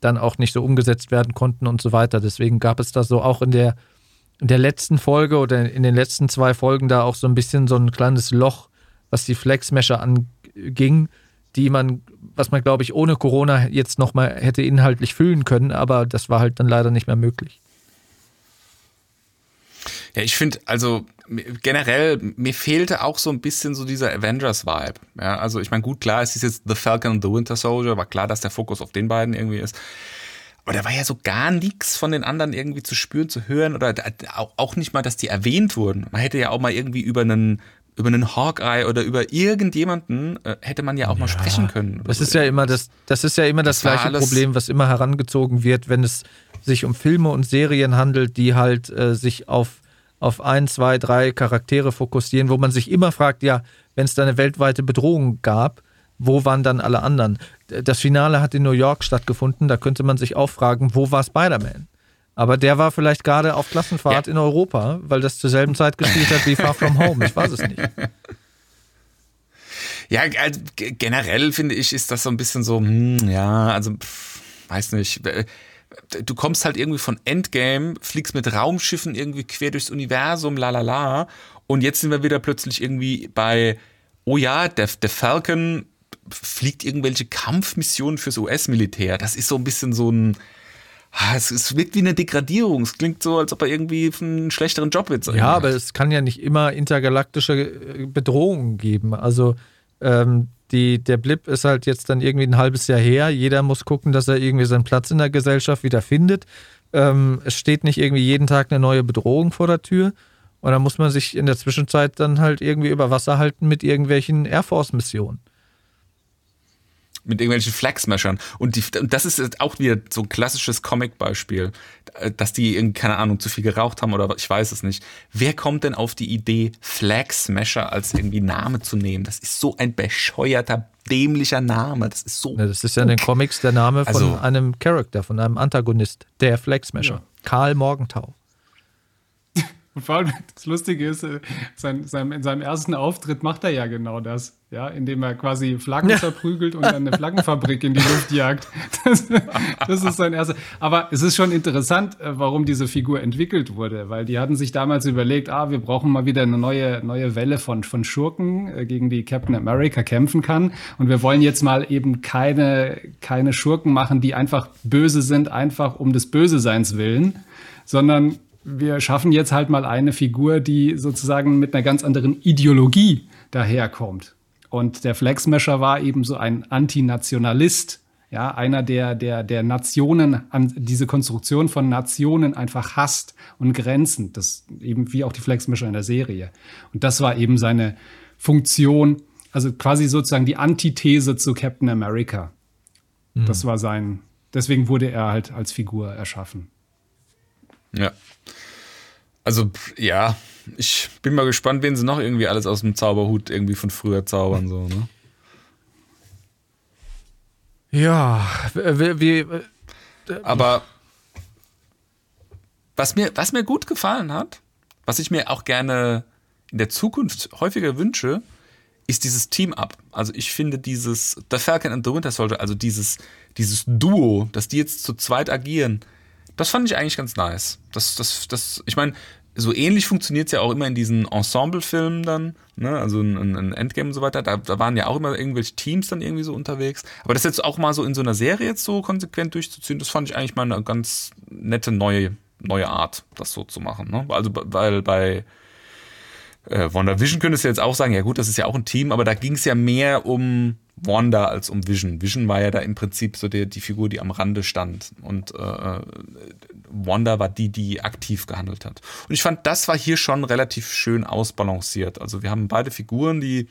dann auch nicht so umgesetzt werden konnten und so weiter. Deswegen gab es da so auch in der, der letzten Folge oder in den letzten zwei Folgen da auch so ein bisschen so ein kleines Loch, was die Flex-Mesher anging, die man, was man glaube ich ohne Corona jetzt nochmal hätte inhaltlich füllen können, aber das war halt dann leider nicht mehr möglich. Ja, ich finde, also generell, mir fehlte auch so ein bisschen so dieser Avengers-Vibe. Ja, also ich meine, gut, klar, es ist jetzt The Falcon und The Winter Soldier, war klar, dass der Fokus auf den beiden irgendwie ist. Aber da war ja so gar nichts von den anderen irgendwie zu spüren, zu hören oder auch nicht mal, dass die erwähnt wurden. Man hätte ja auch mal irgendwie über einen über einen Hawkeye oder über irgendjemanden äh, hätte man ja auch ja, mal sprechen können. Das so. ist ja immer das, das ist ja immer das, das gleiche Problem, was immer herangezogen wird, wenn es sich um Filme und Serien handelt, die halt äh, sich auf auf ein, zwei, drei Charaktere fokussieren, wo man sich immer fragt, ja, wenn es da eine weltweite Bedrohung gab, wo waren dann alle anderen? Das Finale hat in New York stattgefunden, da könnte man sich auch fragen, wo war Spider-Man? Aber der war vielleicht gerade auf Klassenfahrt ja. in Europa, weil das zur selben Zeit gespielt hat wie Far From Home. Ich weiß es nicht. [laughs] Ja, also generell finde ich, ist das so ein bisschen so, hm, ja, also, pff, weiß nicht du kommst halt irgendwie von Endgame, fliegst mit Raumschiffen irgendwie quer durchs Universum, la la la. Und jetzt sind wir wieder plötzlich irgendwie bei, oh ja, der, der Falcon fliegt irgendwelche Kampfmissionen fürs US-Militär. Das ist so ein bisschen so ein, ah, es, es wirkt wie eine Degradierung. Es klingt so, als ob er irgendwie einen schlechteren Job jetzt Ja, aber es kann ja nicht immer intergalaktische äh, Bedrohungen geben. Also ähm, die, der Blip ist halt jetzt dann irgendwie ein halbes Jahr her. Jeder muss gucken, dass er irgendwie seinen Platz in der Gesellschaft wieder findet. Ähm, es steht nicht irgendwie jeden Tag eine neue Bedrohung vor der Tür. Und dann muss man sich in der Zwischenzeit dann halt irgendwie über Wasser halten mit irgendwelchen Air Force-Missionen mit irgendwelchen Flag-Smashern. Und, die, und das ist auch wieder so ein klassisches Comic-Beispiel, dass die, keine Ahnung, zu viel geraucht haben oder ich weiß es nicht. Wer kommt denn auf die Idee, Flag-Smasher als irgendwie Name zu nehmen? Das ist so ein bescheuerter, dämlicher Name. Das ist so. Ja, das ist ja in den Comics der Name von also, einem Charakter, von einem Antagonist, der Flag-Smasher. Ja. Karl Morgenthau. Und vor allem das Lustige ist, äh, sein, sein, in seinem ersten Auftritt macht er ja genau das. Ja, indem er quasi Flaggen ja. verprügelt und dann eine Flaggenfabrik in die Luft jagt. Das, das, ist sein erster. Aber es ist schon interessant, äh, warum diese Figur entwickelt wurde, weil die hatten sich damals überlegt, ah, wir brauchen mal wieder eine neue, neue Welle von, von Schurken, äh, gegen die Captain America kämpfen kann. Und wir wollen jetzt mal eben keine, keine Schurken machen, die einfach böse sind, einfach um des Böseseins willen, sondern wir schaffen jetzt halt mal eine Figur, die sozusagen mit einer ganz anderen Ideologie daherkommt. Und der Flexmesher war eben so ein Antinationalist, ja, einer, der, der, der Nationen, an diese Konstruktion von Nationen einfach hasst und Grenzen. Das eben wie auch die Flexmesher in der Serie. Und das war eben seine Funktion, also quasi sozusagen die Antithese zu Captain America. Mhm. Das war sein, deswegen wurde er halt als Figur erschaffen. Ja. Also, ja, ich bin mal gespannt, wen sie noch irgendwie alles aus dem Zauberhut irgendwie von früher zaubern, so, ne? Ja, wie, wie äh, aber was mir, was mir gut gefallen hat, was ich mir auch gerne in der Zukunft häufiger wünsche, ist dieses Team-Up. Also ich finde dieses The Falcon and the Winter Soldier, also dieses, dieses Duo, dass die jetzt zu zweit agieren, das fand ich eigentlich ganz nice. Das, das, das, ich meine, so ähnlich funktioniert es ja auch immer in diesen Ensemble-Filmen dann, ne? also ein, ein Endgame und so weiter. Da, da waren ja auch immer irgendwelche Teams dann irgendwie so unterwegs. Aber das jetzt auch mal so in so einer Serie jetzt so konsequent durchzuziehen, das fand ich eigentlich mal eine ganz nette neue, neue Art, das so zu machen. Ne? Also, weil bei äh, WandaVision könntest du jetzt auch sagen, ja gut, das ist ja auch ein Team, aber da ging es ja mehr um Wanda als um Vision. Vision war ja da im Prinzip so die, die Figur, die am Rande stand. Und äh, Wanda war die, die aktiv gehandelt hat. Und ich fand, das war hier schon relativ schön ausbalanciert. Also wir haben beide Figuren, die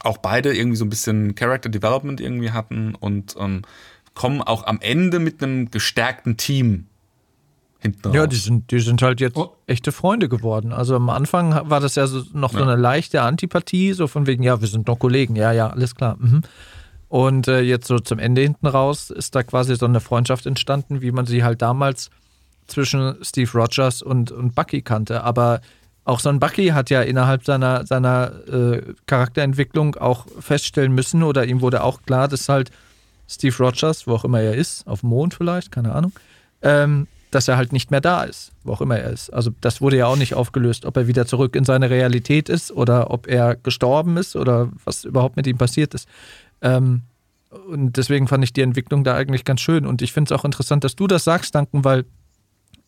auch beide irgendwie so ein bisschen Character Development irgendwie hatten und ähm, kommen auch am Ende mit einem gestärkten Team hinten raus. Ja, die sind, die sind halt jetzt Oh. echte Freunde geworden. Also am Anfang war das ja so, noch so Ja. eine leichte Antipathie, so von wegen, ja, wir sind doch Kollegen, ja, ja, alles klar. Mhm. Und äh, jetzt so zum Ende hinten raus ist da quasi so eine Freundschaft entstanden, wie man sie halt damals zwischen Steve Rogers und, und Bucky kannte. Aber auch so ein Bucky hat ja innerhalb seiner, seiner äh, Charakterentwicklung auch feststellen müssen oder ihm wurde auch klar, dass halt Steve Rogers, wo auch immer er ist, auf dem Mond vielleicht, keine Ahnung, ähm, dass er halt nicht mehr da ist, wo auch immer er ist. Also das wurde ja auch nicht aufgelöst, ob er wieder zurück in seine Realität ist oder ob er gestorben ist oder was überhaupt mit ihm passiert ist. Ähm, und deswegen fand ich die Entwicklung da eigentlich ganz schön. Und ich finde es auch interessant, dass du das sagst, Danken, weil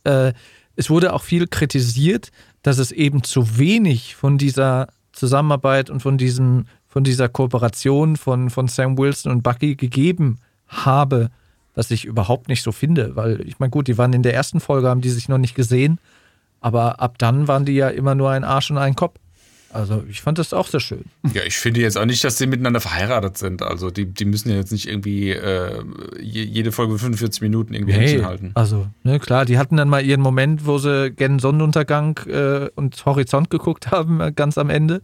äh, es wurde auch viel kritisiert, dass es eben zu wenig von dieser Zusammenarbeit und von diesem, von dieser Kooperation von, von Sam Wilson und Bucky gegeben habe, was ich überhaupt nicht so finde. Weil, ich meine, gut, die waren in der ersten Folge, haben die sich noch nicht gesehen, aber ab dann waren die ja immer nur ein Arsch und ein Kopf. Also ich fand das auch sehr schön. Ja, ich finde jetzt auch nicht, dass sie miteinander verheiratet sind. Also die, die müssen ja jetzt nicht irgendwie äh, je- jede Folge 45 Minuten irgendwie Händchen halten. Also, ne, klar, die hatten dann mal ihren Moment, wo sie gen Sonnenuntergang äh, und Horizont geguckt haben, äh, ganz am Ende.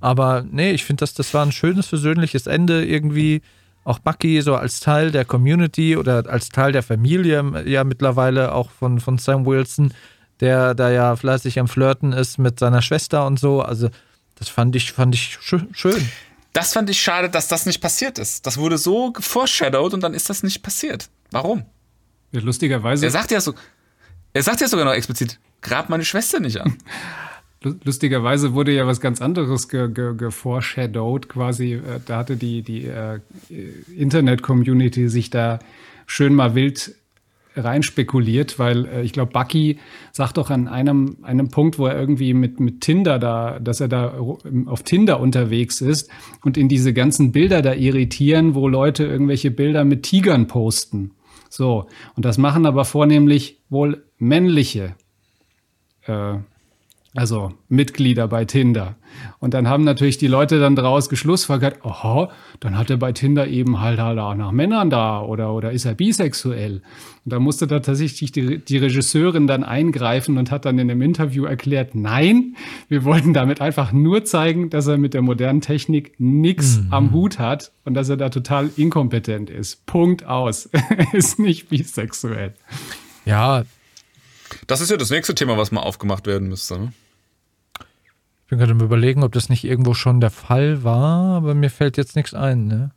Aber nee, ich finde, das, das war ein schönes, versöhnliches Ende irgendwie. Auch Bucky so als Teil der Community oder als Teil der Familie äh, ja mittlerweile auch von, von Sam Wilson, der da ja fleißig am Flirten ist mit seiner Schwester und so. Also das fand ich, fand ich schö- schön. Das fand ich schade, dass das nicht passiert ist. Das wurde so foreshadowed und dann ist das nicht passiert. Warum? Ja, lustigerweise, Er sagt ja so, er sagt ja sogar noch explizit, grab meine Schwester nicht an. [laughs] lu- lustigerweise wurde ja was ganz anderes ge, ge, geforeshadowed quasi. Äh, da hatte die, die äh, Internet-Community sich da schön mal wild rein spekuliert, weil äh, ich glaube, Bucky sagt doch an einem, einem Punkt, wo er irgendwie mit, mit Tinder da, dass er da auf Tinder unterwegs ist und in diese ganzen Bilder da irritieren, wo Leute irgendwelche Bilder mit Tigern posten. So, und das machen aber vornehmlich wohl männliche äh, also Mitglieder bei Tinder. Und dann haben natürlich die Leute dann daraus geschlussfolgert, aha, dann hat er bei Tinder eben halt, halt auch nach Männern da oder, oder ist er bisexuell. Und da musste da tatsächlich die, die Regisseurin dann eingreifen und hat dann in einem Interview erklärt, nein, wir wollten damit einfach nur zeigen, dass er mit der modernen Technik nichts am Hut hat und dass er da total inkompetent ist. Punkt aus. [laughs] er ist nicht bisexuell. Ja, Das ist ja das nächste Thema, was mal aufgemacht werden müsste. Ne? ich bin gerade am überlegen, ob das nicht irgendwo schon der Fall war, aber mir fällt jetzt nichts ein, ne?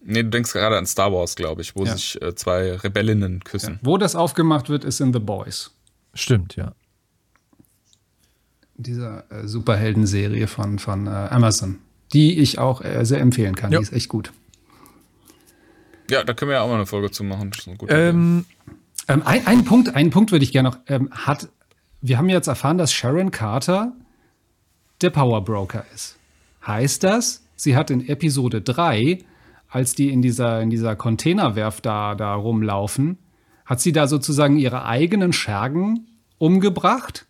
Nee, du denkst gerade an Star Wars, glaube ich, wo Ja. sich äh, zwei Rebellinnen küssen. Wo das aufgemacht wird, ist in The Boys. Stimmt, ja. dieser äh, Superhelden-Serie von, von äh, Amazon, die ich auch äh, sehr empfehlen kann. Ja. Die ist echt gut. Ja, da können wir ja auch mal eine Folge zu machen. Ähm, Ähm, ein, ein Punkt, einen Punkt würde ich gerne noch. Ähm, hat, wir haben jetzt erfahren, dass Sharon Carter der Power Broker ist. Heißt das, sie hat in Episode 3, als die in dieser, in dieser Containerwerft da, da rumlaufen, hat sie da sozusagen ihre eigenen Schergen umgebracht?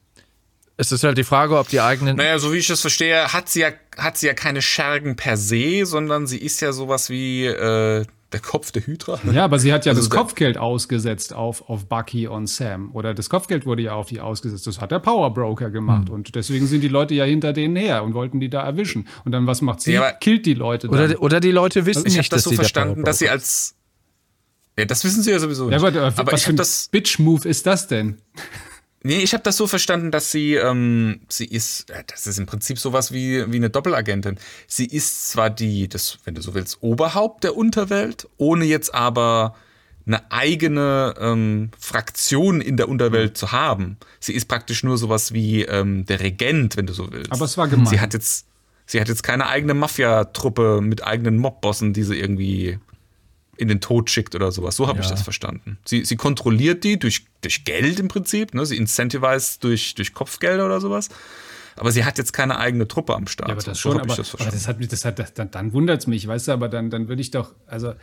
es ist halt die Frage, ob die eigenen. Naja, so wie ich das verstehe, hat sie ja, hat sie ja keine Schergen per se, sondern sie ist ja sowas wie äh, der Kopf der Hydra. Ja, aber sie hat ja Also das Kopfgeld ausgesetzt auf, auf Bucky und Sam. Oder das Kopfgeld wurde ja auf die ausgesetzt. Das hat der Power Broker gemacht. Und deswegen sind die Leute ja hinter denen her und wollten die da erwischen. Und dann, was macht sie? Ja, aber- Killt die Leute dann. Oder, oder die Leute wissen Ich habe nicht, das dass so sie verstanden, dass sie als. Ja, das wissen sie ja sowieso ja, nicht. aber, äh, aber was ich für ein. Bitch-Move ist das denn? Nee, ich habe das so verstanden, dass sie, ähm, sie ist, das ist im Prinzip sowas wie, wie eine Doppelagentin. Sie ist zwar die, das, wenn du so willst, Oberhaupt der Unterwelt, ohne jetzt aber eine eigene ähm, Fraktion in der Unterwelt zu haben. Sie ist praktisch nur sowas wie ähm, der Regent, wenn du so willst. Aber es war gemein. Sie hat jetzt, sie hat jetzt keine eigene Mafia-Truppe mit eigenen Mobbossen, die sie irgendwie in den Tod schickt oder sowas. So habe ich Ja. das verstanden. Sie, sie kontrolliert die durch, durch Geld im Prinzip, ne? sie incentivize durch, durch Kopfgelder oder sowas. Aber sie hat jetzt keine eigene Truppe am Start. Ja, aber das so schon, ich aber, das aber verstanden. das hat mich, das hat, dann, dann wundert es mich, weißt du, aber dann, dann würde ich doch, also äh,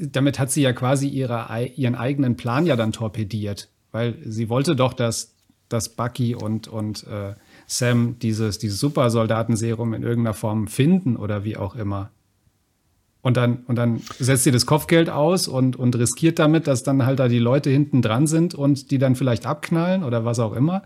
damit hat sie ja quasi ihre, ihren eigenen Plan ja dann torpediert, weil sie wollte doch, dass, dass Bucky und, und äh, Sam dieses, dieses Supersoldatenserum in irgendeiner Form finden oder wie auch immer. Und dann, und dann setzt sie das Kopfgeld aus und, und riskiert damit, dass dann halt da die Leute hinten dran sind und die dann vielleicht abknallen oder was auch immer.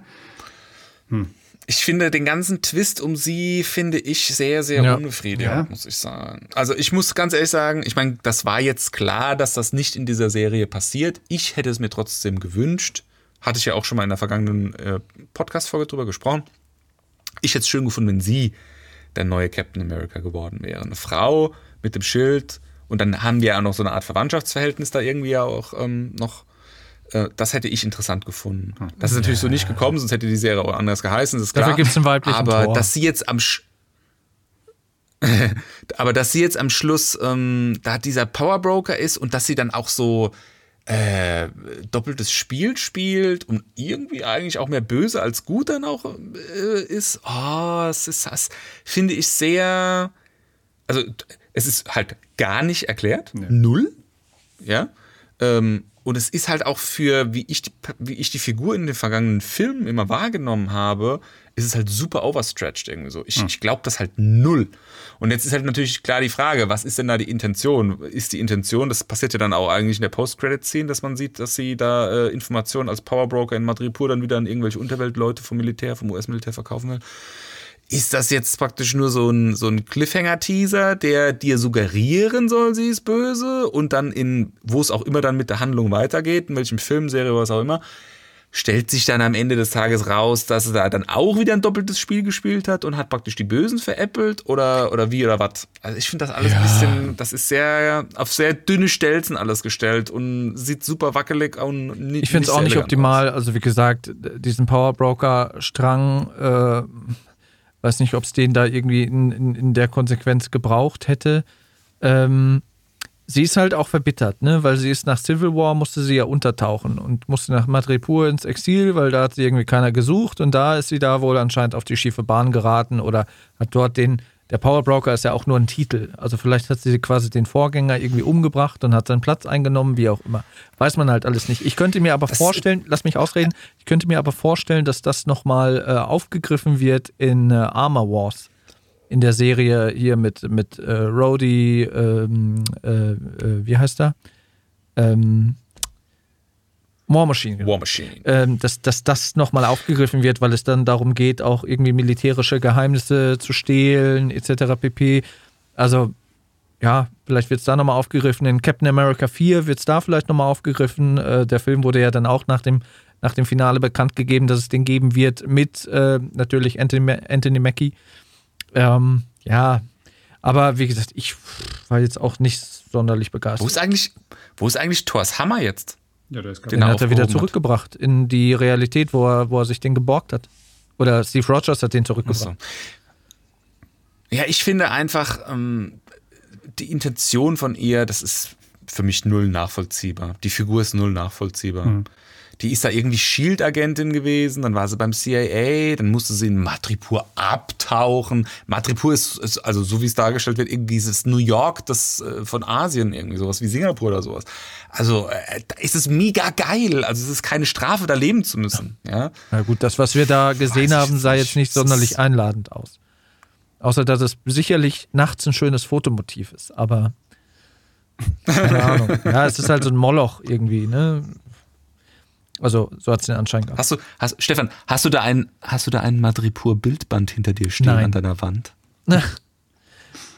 Ich finde den ganzen Twist um sie, finde ich sehr, sehr Ja. unbefriedigend, Ja. muss ich sagen. Also ich muss ganz ehrlich sagen, ich meine, das war jetzt klar, dass das nicht in dieser Serie passiert. Ich hätte es mir trotzdem gewünscht. Hatte ich ja auch schon mal in der vergangenen äh, Podcast-Folge drüber gesprochen. Ich hätte es schön gefunden, wenn sie der neue Captain America geworden wäre. Eine Frau mit dem Schild. Und dann haben wir ja noch so eine Art Verwandtschaftsverhältnis da irgendwie ja auch ähm, noch. Äh, Das hätte ich interessant gefunden. Das ist natürlich so nicht gekommen, sonst hätte die Serie auch anders geheißen, das ist klar. Dafür gibt's einen weiblichen Aber Thor. dass sie jetzt am Sch [laughs] aber dass sie jetzt am Schluss ähm, da dieser Powerbroker ist und dass sie dann auch so äh, doppeltes Spiel spielt und irgendwie eigentlich auch mehr böse als gut dann auch äh, ist, oh, es ist das finde ich sehr, also es ist halt gar nicht erklärt, null, ja, ähm, und es ist halt auch für, wie ich, die, wie ich die Figur in den vergangenen Filmen immer wahrgenommen habe, ist es halt super overstretched irgendwie so. Ich, ich glaube das halt null. Und jetzt ist halt natürlich klar die Frage, was ist denn da die Intention? Ist die Intention, das passiert ja dann auch eigentlich in der Post-Credit-Scene, dass man sieht, dass sie da äh, Informationen als Powerbroker in Madripur dann wieder an irgendwelche Unterweltleute vom Militär, vom US-Militär verkaufen will. Ist das jetzt praktisch nur so ein, so ein Cliffhanger-Teaser, der dir suggerieren soll, sie ist böse und dann in, wo es auch immer dann mit der Handlung weitergeht, in welchem Film, Serie, was auch immer, stellt sich dann am Ende des Tages raus, dass er da dann auch wieder ein doppeltes Spiel gespielt hat und hat praktisch die Bösen veräppelt oder, oder wie oder was? Also ich finde das alles ein bisschen, das ist sehr, auf sehr dünne Stelzen alles gestellt und sieht super wackelig und nicht Ich finde es auch nicht optimal. Also wie gesagt, diesen Powerbroker-Strang, äh, weiß nicht, ob es den da irgendwie in, in, in der Konsequenz gebraucht hätte. Ähm, sie ist halt auch verbittert, ne? Weil sie ist nach Civil War, musste sie ja untertauchen und musste nach Madripoor ins Exil, weil da hat sie irgendwie keiner gesucht und da ist sie da wohl anscheinend auf die schiefe Bahn geraten oder hat dort den, der Powerbroker ist ja auch nur ein Titel. Also vielleicht hat sie quasi den Vorgänger irgendwie umgebracht und hat seinen Platz eingenommen, wie auch immer. Weiß man halt alles nicht. Ich könnte mir aber vorstellen, lass mich ausreden, ich könnte mir aber vorstellen, dass das nochmal äh, aufgegriffen wird in äh, Armor Wars in der Serie hier mit, mit äh, Rhodey, ähm, äh, äh, wie heißt er? Ähm, War Machine. genau. War Machine. Ähm, dass, dass das nochmal aufgegriffen wird, weil es dann darum geht, auch irgendwie militärische Geheimnisse zu stehlen, etc. pp. Also, ja, vielleicht wird es da nochmal aufgegriffen. In Captain America 4 wird es da vielleicht nochmal aufgegriffen. Äh, der Film wurde ja dann auch nach dem, nach dem Finale bekannt gegeben, dass es den geben wird mit äh, natürlich Anthony, Anthony Mackie. Ähm, ja, aber wie gesagt, ich war jetzt auch nicht sonderlich Wo begeistert. ist eigentlich, wo ist eigentlich Thors Hammer jetzt? Ja, der ist Den hat er wieder aufgehoben hat. zurückgebracht in die Realität, wo er, wo er sich den geborgt hat. Oder Steve Rogers hat den Ach so. zurückgebracht. Ja, ich finde einfach, ähm, die Intention von ihr, das ist für mich null nachvollziehbar. Die Figur ist null nachvollziehbar. Die ist da irgendwie Shield-Agentin gewesen, dann war sie beim CIA, dann musste sie in Madripoor abtauchen. Madripoor ist, ist also so wie es dargestellt wird, irgendwie dieses New York das, äh, von Asien, irgendwie sowas wie Singapur oder sowas. Also äh, da ist es mega geil. Also es ist keine Strafe, da leben zu müssen. Ja. Na gut, das, was wir da gesehen haben, sah jetzt nicht sonderlich einladend aus. Außer, dass es sicherlich nachts ein schönes Fotomotiv ist, aber keine Ahnung. [laughs] Ja, es ist halt so ein Moloch irgendwie, ne? Also, so hat es den Anschein gehabt. Hast du, hast, Stefan, hast du da ein, hast du da ein Madripoor-Bildband hinter dir stehen Nein. an deiner Wand? [laughs]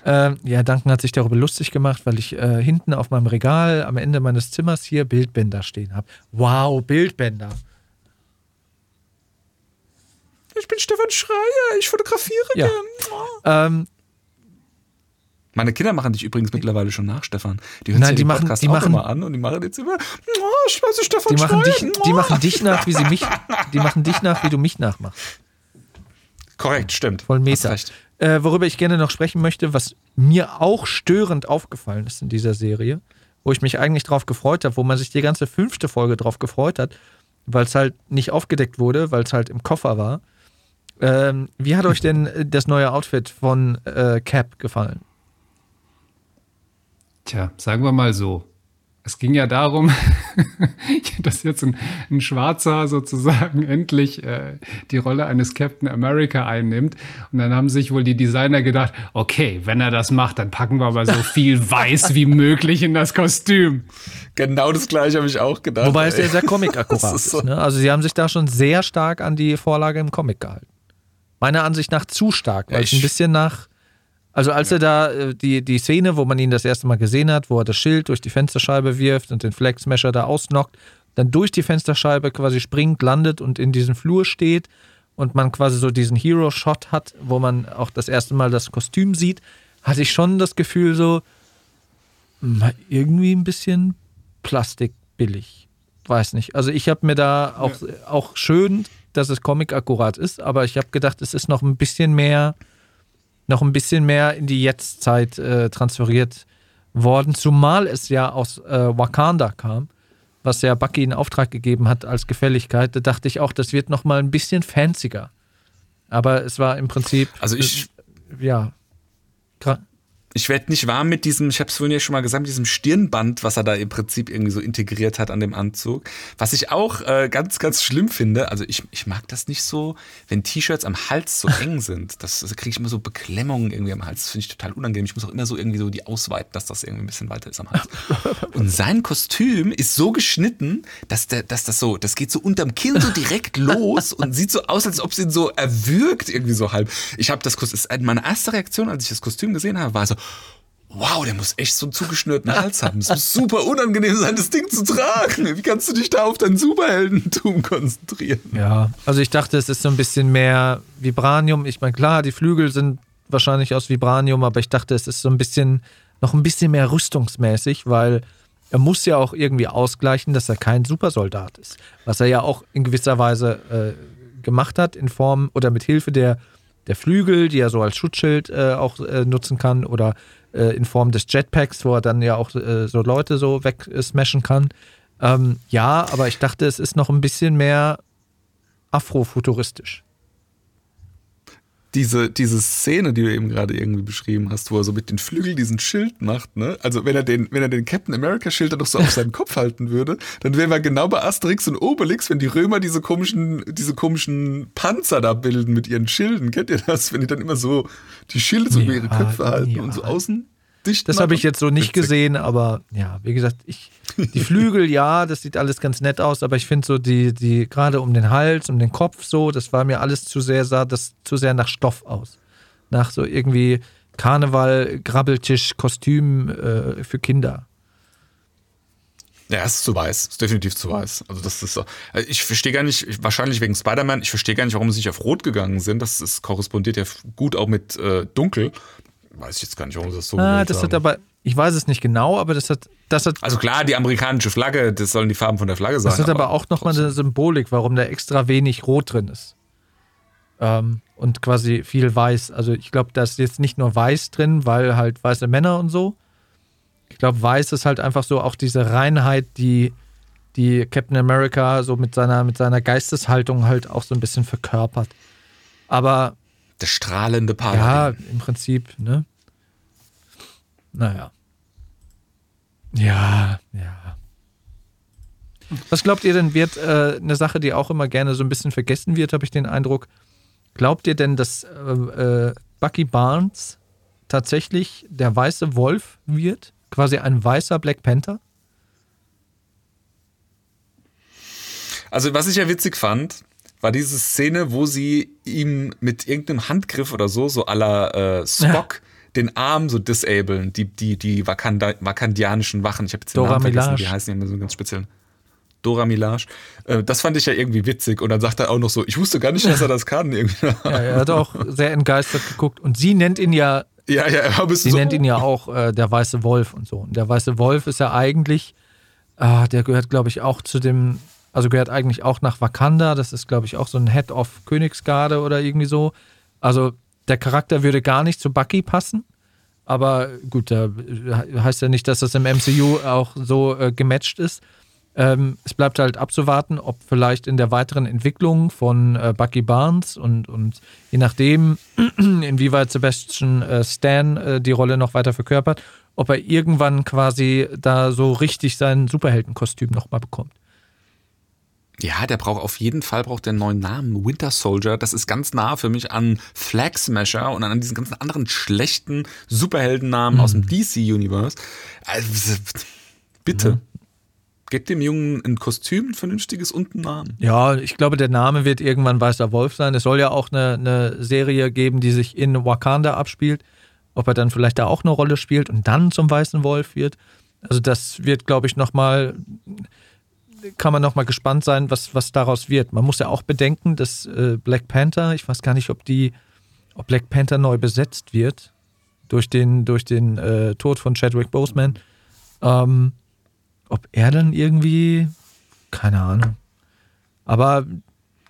Ähm, ja, Duncan hat sich darüber lustig gemacht, weil ich äh, hinten auf meinem Regal am Ende meines Zimmers hier Bildbänder stehen habe. Wow, Bildbänder. ich bin Stefan Schreier, ich fotografiere Ja. gern. Ähm, Meine Kinder machen dich übrigens mittlerweile schon nach, Stefan. Die hören Nein, sich die den machen- Podcast die auch machen- immer an und die machen jetzt immer, oh, ich weiß, Stefan die, machen dich, die machen dich nach, wie sie mich, die machen dich nach, wie du mich nachmachst. Korrekt, stimmt. Voll recht. Äh, worüber ich gerne noch sprechen möchte, was mir auch störend aufgefallen ist in dieser Serie, wo ich mich eigentlich drauf gefreut habe, wo man sich die ganze fünfte Folge drauf gefreut hat, weil es halt nicht aufgedeckt wurde, weil es halt im Koffer war. Ähm, wie hat euch denn äh, das neue Outfit von äh, Cap gefallen? Tja, sagen wir mal so. Es ging ja darum, [laughs] dass jetzt ein, ein Schwarzer sozusagen [laughs] endlich äh, die Rolle eines Captain America einnimmt. Und dann haben sich wohl die Designer gedacht, okay, wenn er das macht, dann packen wir aber so [laughs] viel Weiß wie möglich in das Kostüm. Genau das gleiche habe ich auch gedacht. Wobei es ja sehr comic-akkurat ist. so- ne? Also sie haben sich da schon sehr stark an die Vorlage im Comic gehalten. Meiner Ansicht nach zu stark, weil Ja, es ein ich- bisschen nach. Also als er da äh, die, die Szene, wo man ihn das erste Mal gesehen hat, wo er das Schild durch die Fensterscheibe wirft und den Flag Smasher da ausnockt, dann durch die Fensterscheibe quasi springt, landet und in diesem Flur steht und man quasi so diesen Hero-Shot hat, wo man auch das erste Mal das Kostüm sieht, hatte ich schon das Gefühl so, mal irgendwie ein bisschen plastikbillig. Weiß nicht. Also ich habe mir da auch, auch schön, dass es comic-akkurat ist, aber ich habe gedacht, es ist noch ein bisschen mehr, noch ein bisschen mehr in die Jetztzeit äh, transferiert worden, zumal es ja aus äh, Wakanda kam, was ja Bucky in Auftrag gegeben hat als Gefälligkeit. Da dachte ich auch, das wird noch mal ein bisschen fancier. Aber es war im Prinzip, Also ich, äh, ja, ich werde nicht warm mit diesem, ich habe es vorhin ja schon mal gesagt, mit diesem Stirnband, was er da im Prinzip irgendwie so integriert hat an dem Anzug. Was ich auch äh, ganz, ganz schlimm finde, also ich, ich mag das nicht so, wenn T-Shirts am Hals so eng [laughs] sind. Das, das kriege ich immer so Beklemmungen irgendwie am Hals. Das finde ich total unangenehm. Ich muss auch immer so irgendwie so die ausweiten, dass das irgendwie ein bisschen weiter ist am Hals. [laughs] Und sein Kostüm ist so geschnitten, dass, der, dass das so, das geht so unterm Kinn so direkt [laughs] los und sieht so aus, als ob es ihn so erwürgt irgendwie so halb. Ich habe das Kostüm, meine erste Reaktion, als ich das Kostüm gesehen habe, war so, wow, der muss echt so einen zugeschnürten Hals haben. Es muss super unangenehm sein, das Ding zu tragen. Wie kannst du dich da auf dein Superheldentum konzentrieren? Ja, also ich dachte, es ist so ein bisschen mehr Vibranium. Ich meine, klar, die Flügel sind wahrscheinlich aus Vibranium, aber ich dachte, es ist so ein bisschen, noch ein bisschen mehr rüstungsmäßig, weil er muss ja auch irgendwie ausgleichen, dass er kein Supersoldat ist. Was er ja auch in gewisser Weise äh, gemacht hat, in Form oder mit Hilfe der, der Flügel, die er so als Schutzschild äh, auch äh, nutzen kann, oder äh, in Form des Jetpacks, wo er dann ja auch äh, so Leute so wegsmashen kann. Ähm, ja, aber ich dachte, es ist noch ein bisschen mehr afrofuturistisch. Diese, diese Szene, die du eben gerade irgendwie beschrieben hast, wo er so mit den Flügeln diesen Schild macht, ne? Also wenn er den, wenn er den Captain America Schild dann noch so auf seinen Kopf halten würde, dann wären wir genau bei Asterix und Obelix, wenn die Römer diese komischen, diese komischen Panzer da bilden mit ihren Schilden. Kennt ihr das? Wenn die dann immer so die Schilde so über ihre Köpfe halten ja. und so außen dicht Das habe ich jetzt so nicht Witzig. gesehen, aber ja, wie gesagt, ich, die Flügel, ja, das sieht alles ganz nett aus, aber ich finde so die, die, gerade um den Hals, um den Kopf so, das war mir alles zu sehr, sah das zu sehr nach Stoff aus. Nach so irgendwie Karneval, Grabbeltisch, Kostüm äh, für Kinder. Ja, es ist zu weiß. Es ist definitiv zu weiß. Also das ist so. Also Ich verstehe gar nicht, ich- wahrscheinlich wegen Spider-Man, ich verstehe gar nicht, warum sie nicht auf Rot gegangen sind. Das ist, korrespondiert ja gut auch mit äh, Dunkel. Weiß ich jetzt gar nicht, warum sie das so Ah, das haben. hat aber, ich weiß es nicht genau, aber das hat, das hat, Also klar, die amerikanische Flagge, das sollen die Farben von der Flagge sein. das hat aber auch nochmal eine Symbolik, warum da extra wenig Rot drin ist. Ähm, und quasi viel Weiß. Also ich glaube, da ist jetzt nicht nur Weiß drin, weil halt weiße Männer und so. Ich glaube, Weiß ist halt einfach so auch diese Reinheit, die, die Captain America so mit seiner, mit seiner Geisteshaltung halt auch so ein bisschen verkörpert. Aber Der strahlende ja, Paladin. im Prinzip, ne? Naja. Ja, ja. Was glaubt ihr denn, wird äh, eine Sache, die auch immer gerne so ein bisschen vergessen wird, habe ich den Eindruck. Glaubt ihr denn, dass äh, äh, Bucky Barnes tatsächlich der weiße Wolf wird? Quasi ein weißer Black Panther? Also was ich ja witzig fand, war diese Szene, wo sie ihm mit irgendeinem Handgriff oder so, so aller äh, Spock, den Arm so disablen, die, die, die Wakanda, wakandianischen Wachen. Ich habe jetzt den Dora Namen vergessen, Milaje. die heißen ja immer so ganz speziell. Dora Milaje. Äh, das fand ich ja irgendwie witzig. Und dann sagt er auch noch so, ich wusste gar nicht, dass er [laughs] das kann. Irgendwie. Ja, er hat auch sehr entgeistert geguckt. Und sie nennt ihn ja, Ja, ja, er sie so, nennt ihn ja auch äh, der weiße Wolf und so. Und der weiße Wolf ist ja eigentlich, ah, der gehört, glaube ich, auch zu dem, also gehört eigentlich auch nach Wakanda. Das ist, glaube ich, auch so ein Head of Königsgarde oder irgendwie so. Also der Charakter würde gar nicht zu Bucky passen. Aber gut, da heißt ja nicht, dass das im MCU auch so äh, gematcht ist. Ähm, es bleibt halt abzuwarten, ob vielleicht in der weiteren Entwicklung von äh, Bucky Barnes und, und je nachdem, [clears throat] inwieweit Sebastian äh, Stan äh, die Rolle noch weiter verkörpert, ob er irgendwann quasi da so richtig sein Superheldenkostüm nochmal bekommt. Ja, der braucht auf jeden Fall braucht der einen neuen Namen. Winter Soldier, das ist ganz nah für mich an Flag Smasher und an diesen ganzen anderen schlechten Superheldennamen aus dem DC-Universe. Also, bitte. Gebt dem Jungen ein Kostüm, ein vernünftiges und einen Namen. Ja, ich glaube, der Name wird irgendwann Weißer Wolf sein. Es soll ja auch eine, eine Serie geben, die sich in Wakanda abspielt. Ob er dann vielleicht da auch eine Rolle spielt und dann zum Weißen Wolf wird. Also das wird, glaube ich, nochmal, kann man nochmal gespannt sein, was, was daraus wird. Man muss ja auch bedenken, dass äh, Black Panther, ich weiß gar nicht, ob die, ob Black Panther neu besetzt wird durch den, durch den äh, Tod von Chadwick Boseman. Ähm, ob er dann irgendwie, keine Ahnung. Aber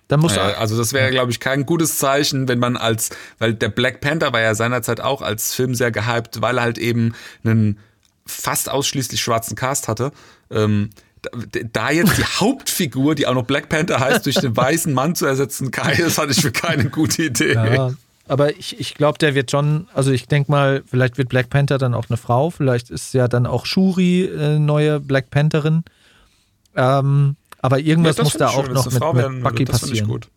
da muss Ja, er. also das wäre, glaube ich, kein gutes Zeichen, wenn man als, weil der Black Panther war ja seinerzeit auch als Film sehr gehypt, weil er halt eben einen fast ausschließlich schwarzen Cast hatte. Ähm, da- jetzt die Hauptfigur, die auch noch Black Panther heißt, durch den weißen Mann zu ersetzen, Kai, das hatte ich für keine gute Idee. Ja, aber ich, ich glaube, der wird schon, also ich denke mal, vielleicht wird Black Panther dann auch eine Frau, vielleicht ist ja dann auch Shuri äh, neue Black Pantherin. Ähm, aber irgendwas das muss da auch schön, noch mit, Frau mit werden Bucky passieren. gut.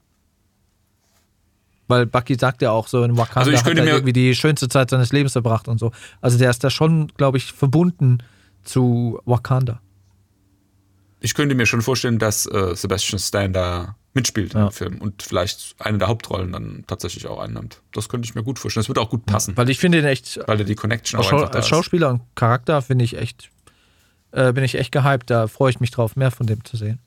Weil Bucky sagt ja auch so, in Wakanda Also ich hat könnte er mir- irgendwie die schönste Zeit seines Lebens verbracht und so. Also der ist da schon, glaube ich, verbunden zu Wakanda. Ich könnte mir schon vorstellen, dass äh, Sebastian Stan da mitspielt Ja. im Film und vielleicht eine der Hauptrollen dann tatsächlich auch einnimmt. Das könnte ich mir gut vorstellen. Das würde auch gut passen, Weil ich finde ihn echt, weil er die Connection als, auch Schau einfach da als ist. Schauspieler und Charakter finde ich echt, äh, bin ich echt gehypt. Da freue ich mich drauf, mehr von dem zu sehen.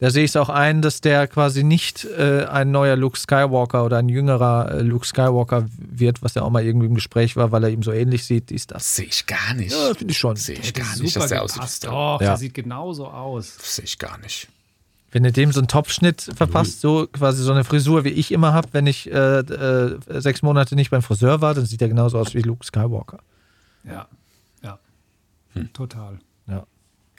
Da sehe ich es auch ein, dass der quasi nicht äh, ein neuer Luke Skywalker oder ein jüngerer äh, Luke Skywalker wird, was ja auch mal irgendwie im Gespräch war, weil er ihm so ähnlich sieht, dies, das. Sehe ich gar nicht. Ja, finde ich schon. Sehe ich gar nicht, dass der aussieht. gepasst. Das Doch, Ja. der sieht genauso aus. sehe ich gar nicht. Wenn du dem so einen Topfschnitt verpasst, so quasi so eine Frisur, wie ich immer habe, wenn ich äh, äh, sechs Monate nicht beim Friseur war, dann sieht er genauso aus wie Luke Skywalker. Ja, ja. Hm. Total.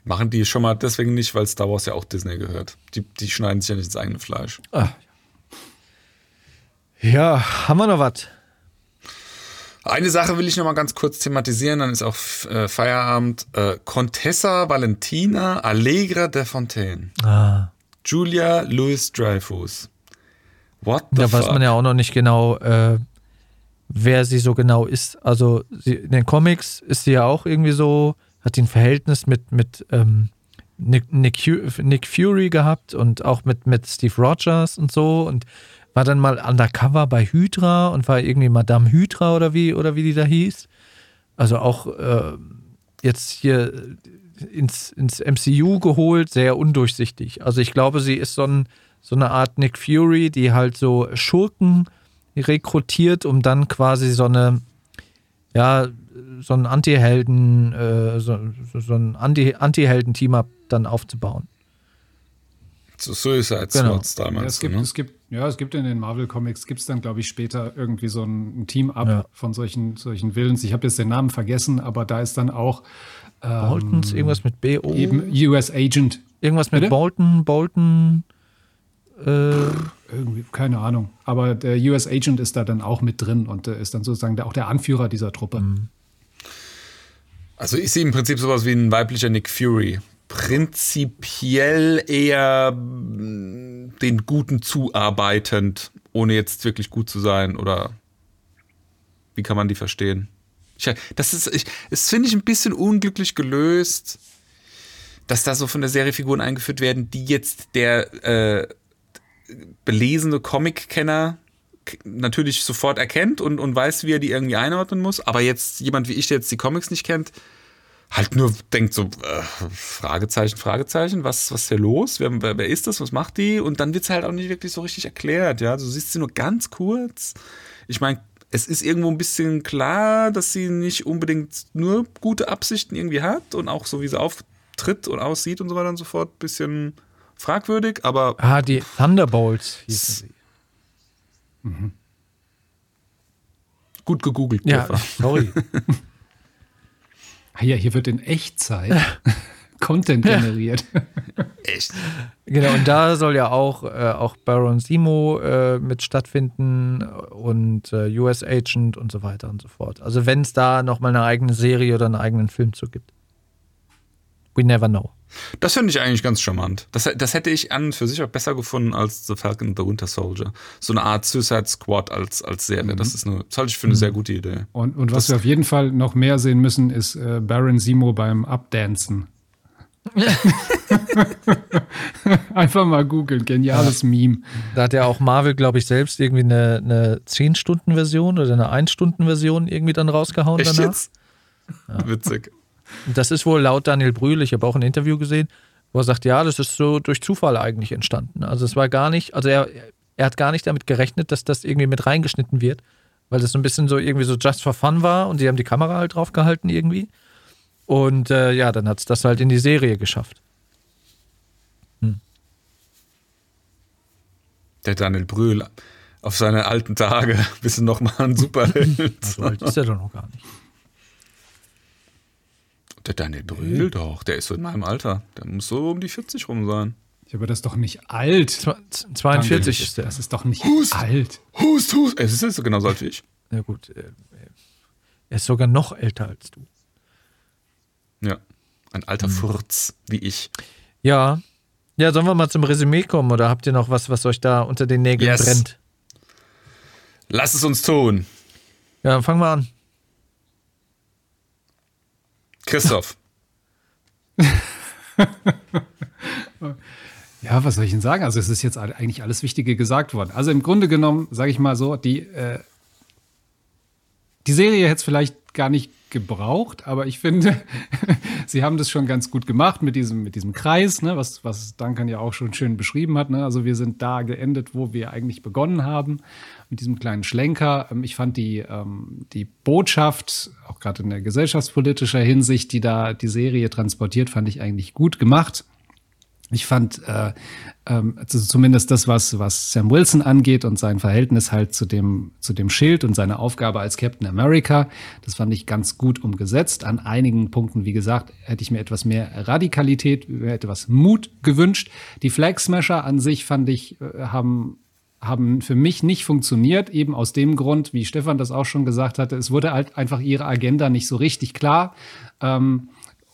Machen die schon mal deswegen nicht, weil Star Wars ja auch Disney gehört. Die, die schneiden sich ja nicht ins eigene Fleisch. Ja, haben wir noch was? Eine Sache will ich noch mal ganz kurz thematisieren, dann ist auch äh, Feierabend. Äh, Contessa Valentina Allegra de Fontaine. Ah. Julia Louis Dreyfus. What the Da weiß man ja auch noch nicht genau, äh, wer sie so genau ist. Also sie, in den Comics ist sie ja auch irgendwie so, hat ein Verhältnis mit, mit ähm, Nick, Nick, Nick Fury gehabt und auch mit, mit Steve Rogers und so und war dann mal undercover bei Hydra und war irgendwie Madame Hydra oder wie, oder wie die da hieß. Also auch äh, jetzt hier ins, ins MCU geholt, sehr undurchsichtig. Also ich glaube, sie ist so, ein, so eine Art Nick Fury, die halt so Schurken rekrutiert, um dann quasi so eine, ja, so ein Anti-Helden, äh, so, so ein Anti- Anti-Helden-Team-Up dann aufzubauen. Zu Suicide Genau. Squads Ja, damals. es gibt, ne? es gibt, ja, es gibt in den Marvel Comics gibt's dann, glaube ich, später irgendwie so ein, ein Team-Up Ja. von solchen, solchen Villains. Ich habe jetzt den Namen vergessen, aber da ist dann auch ähm, Boltons, irgendwas mit BO. eben US Agent. Irgendwas mit Bitte? Bolton, Bolton. Äh, Irgendwie, keine Ahnung. Aber der US Agent ist da dann auch mit drin und äh, ist dann sozusagen der, auch der Anführer dieser Truppe. Also ich sehe im Prinzip sowas wie ein weiblicher Nick Fury. Prinzipiell eher mm, den Guten zuarbeitend, ohne jetzt wirklich gut zu sein oder wie kann man die verstehen? Ich, das ist, ich, das finde ich ein bisschen unglücklich gelöst, dass da so von der Serie Figuren eingeführt werden, die jetzt der äh, belesene Comic-Kenner natürlich sofort erkennt und, und weiß, wie er die irgendwie einordnen muss. Aber jetzt jemand wie ich, der jetzt die Comics nicht kennt, halt nur denkt so, äh, Fragezeichen, Fragezeichen, was, was ist hier los? Wer, wer, ist das? Was macht die? Und dann wird es halt auch nicht wirklich so richtig erklärt, ja. Du siehst sie nur ganz kurz. Ich meine, es ist irgendwo ein bisschen klar, dass sie nicht unbedingt nur gute Absichten irgendwie hat und auch so wie sie auftritt und aussieht und so weiter und so fort, ein bisschen fragwürdig, aber. Ah, die Thunderbolts hießen sie. Mhm. Gut gegoogelt, Ja, [laughs] sorry. Ah ja, hier wird in Echtzeit [laughs] Content generiert. [laughs] Echt? Genau, und da soll ja auch, äh, auch Baron Simo äh, mit stattfinden und äh, US Agent und so weiter und so fort. Also wenn es da nochmal eine eigene Serie oder einen eigenen Film zu gibt. We never know. Das finde ich eigentlich ganz charmant. Das, das hätte ich an und für sich auch besser gefunden als The Falcon and the Winter Soldier. So eine Art Suicide Squad als, als Serie. Das ist eine, das halte ich für eine sehr gute Idee. Und, und was wir auf jeden Fall noch mehr sehen müssen, ist äh, Baron Simo beim Updancen. [laughs] Einfach mal googeln, geniales Meme. Da hat ja auch Marvel, glaube ich, selbst irgendwie eine, eine 10-Stunden-Version oder eine 1-Stunden-Version irgendwie dann rausgehauen Echt danach. jetzt? Witzig. Das ist wohl laut Daniel Brühl, ich habe auch ein Interview gesehen, wo er sagt, ja, das ist so durch Zufall eigentlich entstanden. Also es war gar nicht, also er, er hat gar nicht damit gerechnet, dass das irgendwie mit reingeschnitten wird, weil das so ein bisschen so irgendwie so just for fun war und sie haben die Kamera halt drauf gehalten irgendwie. Und äh, ja, dann hat es das halt in die Serie geschafft. Der Daniel Brühl auf seine alten Tage [laughs] bist du nochmal ein Superheld. [laughs] So alt ist er doch noch gar nicht. Der Daniel Brühl doch, der ist so in meinem Alter. Der muss so um die 40 rum sein. Ja, aber das ist doch nicht alt. Zwa- 42 ist der. Das ist doch nicht Hust. alt. Hust, hust. Es ist so genauso alt wie ich. Ja gut, äh, er ist sogar noch älter als du. Ja. Ein alter Furz wie ich. Ja. Ja, sollen wir mal zum Resümee kommen oder habt ihr noch was, was euch da unter den Nägeln Yes. brennt? Lass es uns tun. Ja, dann fangen wir an. Christoph. [laughs] Ja, was soll ich denn sagen? Also es ist jetzt eigentlich alles Wichtige gesagt worden. Also im Grunde genommen, sage ich mal so, die, äh, die Serie hätte es vielleicht gar nicht gebraucht, aber ich finde, [laughs] sie haben das schon ganz gut gemacht mit diesem, mit diesem Kreis, ne, was, was Duncan ja auch schon schön beschrieben hat. Ne? Also wir sind da geendet, wo wir eigentlich begonnen haben, mit diesem kleinen Schlenker. Ähm, Ich fand die, ähm, die Botschaft, auch gerade in der gesellschaftspolitischer Hinsicht, die da die Serie transportiert, fand ich eigentlich gut gemacht. Ich fand äh, ähm, also zumindest das, was, was Sam Wilson angeht und sein Verhältnis halt zu dem, zu dem Schild und seine Aufgabe als Captain America, das fand ich ganz gut umgesetzt. An einigen Punkten, wie gesagt, hätte ich mir etwas mehr Radikalität, etwas Mut gewünscht. Die Flag Smasher an sich fand ich, äh, haben haben für mich nicht funktioniert, eben aus dem Grund, wie Stefan das auch schon gesagt hatte, es wurde halt einfach ihre Agenda nicht so richtig klar. Ähm,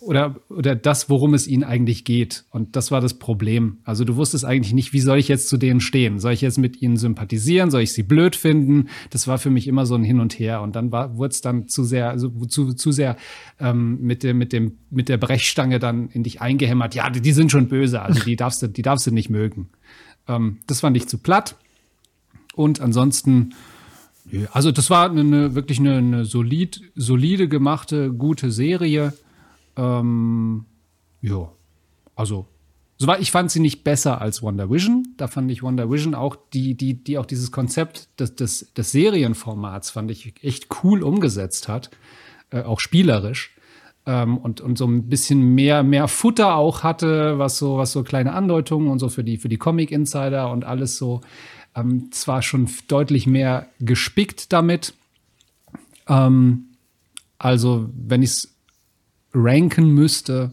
oder, oder das, worum es ihnen eigentlich geht. Und das war das Problem. Also du wusstest eigentlich nicht, wie soll ich jetzt zu denen stehen? Soll ich jetzt mit ihnen sympathisieren? Soll ich sie blöd finden? Das war für mich immer so ein Hin und Her. Und dann wurde es dann zu sehr, also zu, zu sehr ähm, mit, dem, mit, dem, mit der Brechstange dann in dich eingehämmert. Ja, die, die sind schon böse, also die darfst du, die darfst du nicht mögen. Ähm, das fand ich zu platt. Und ansonsten, also das war eine, wirklich eine, eine solid, solide gemachte, gute Serie. Ähm, ja, also so war, ich fand sie nicht besser als Wonder Vision. Da fand ich Wonder Vision auch die, die, die auch dieses Konzept des, des, des Serienformats fand ich echt cool umgesetzt hat, äh, auch spielerisch. Ähm, und, und so ein bisschen mehr, mehr Futter auch hatte, was so, was so kleine Andeutungen und so für die, für die Comic Insider und alles so. Ähm, zwar schon deutlich mehr gespickt damit. Ähm, also, wenn ich es ranken müsste,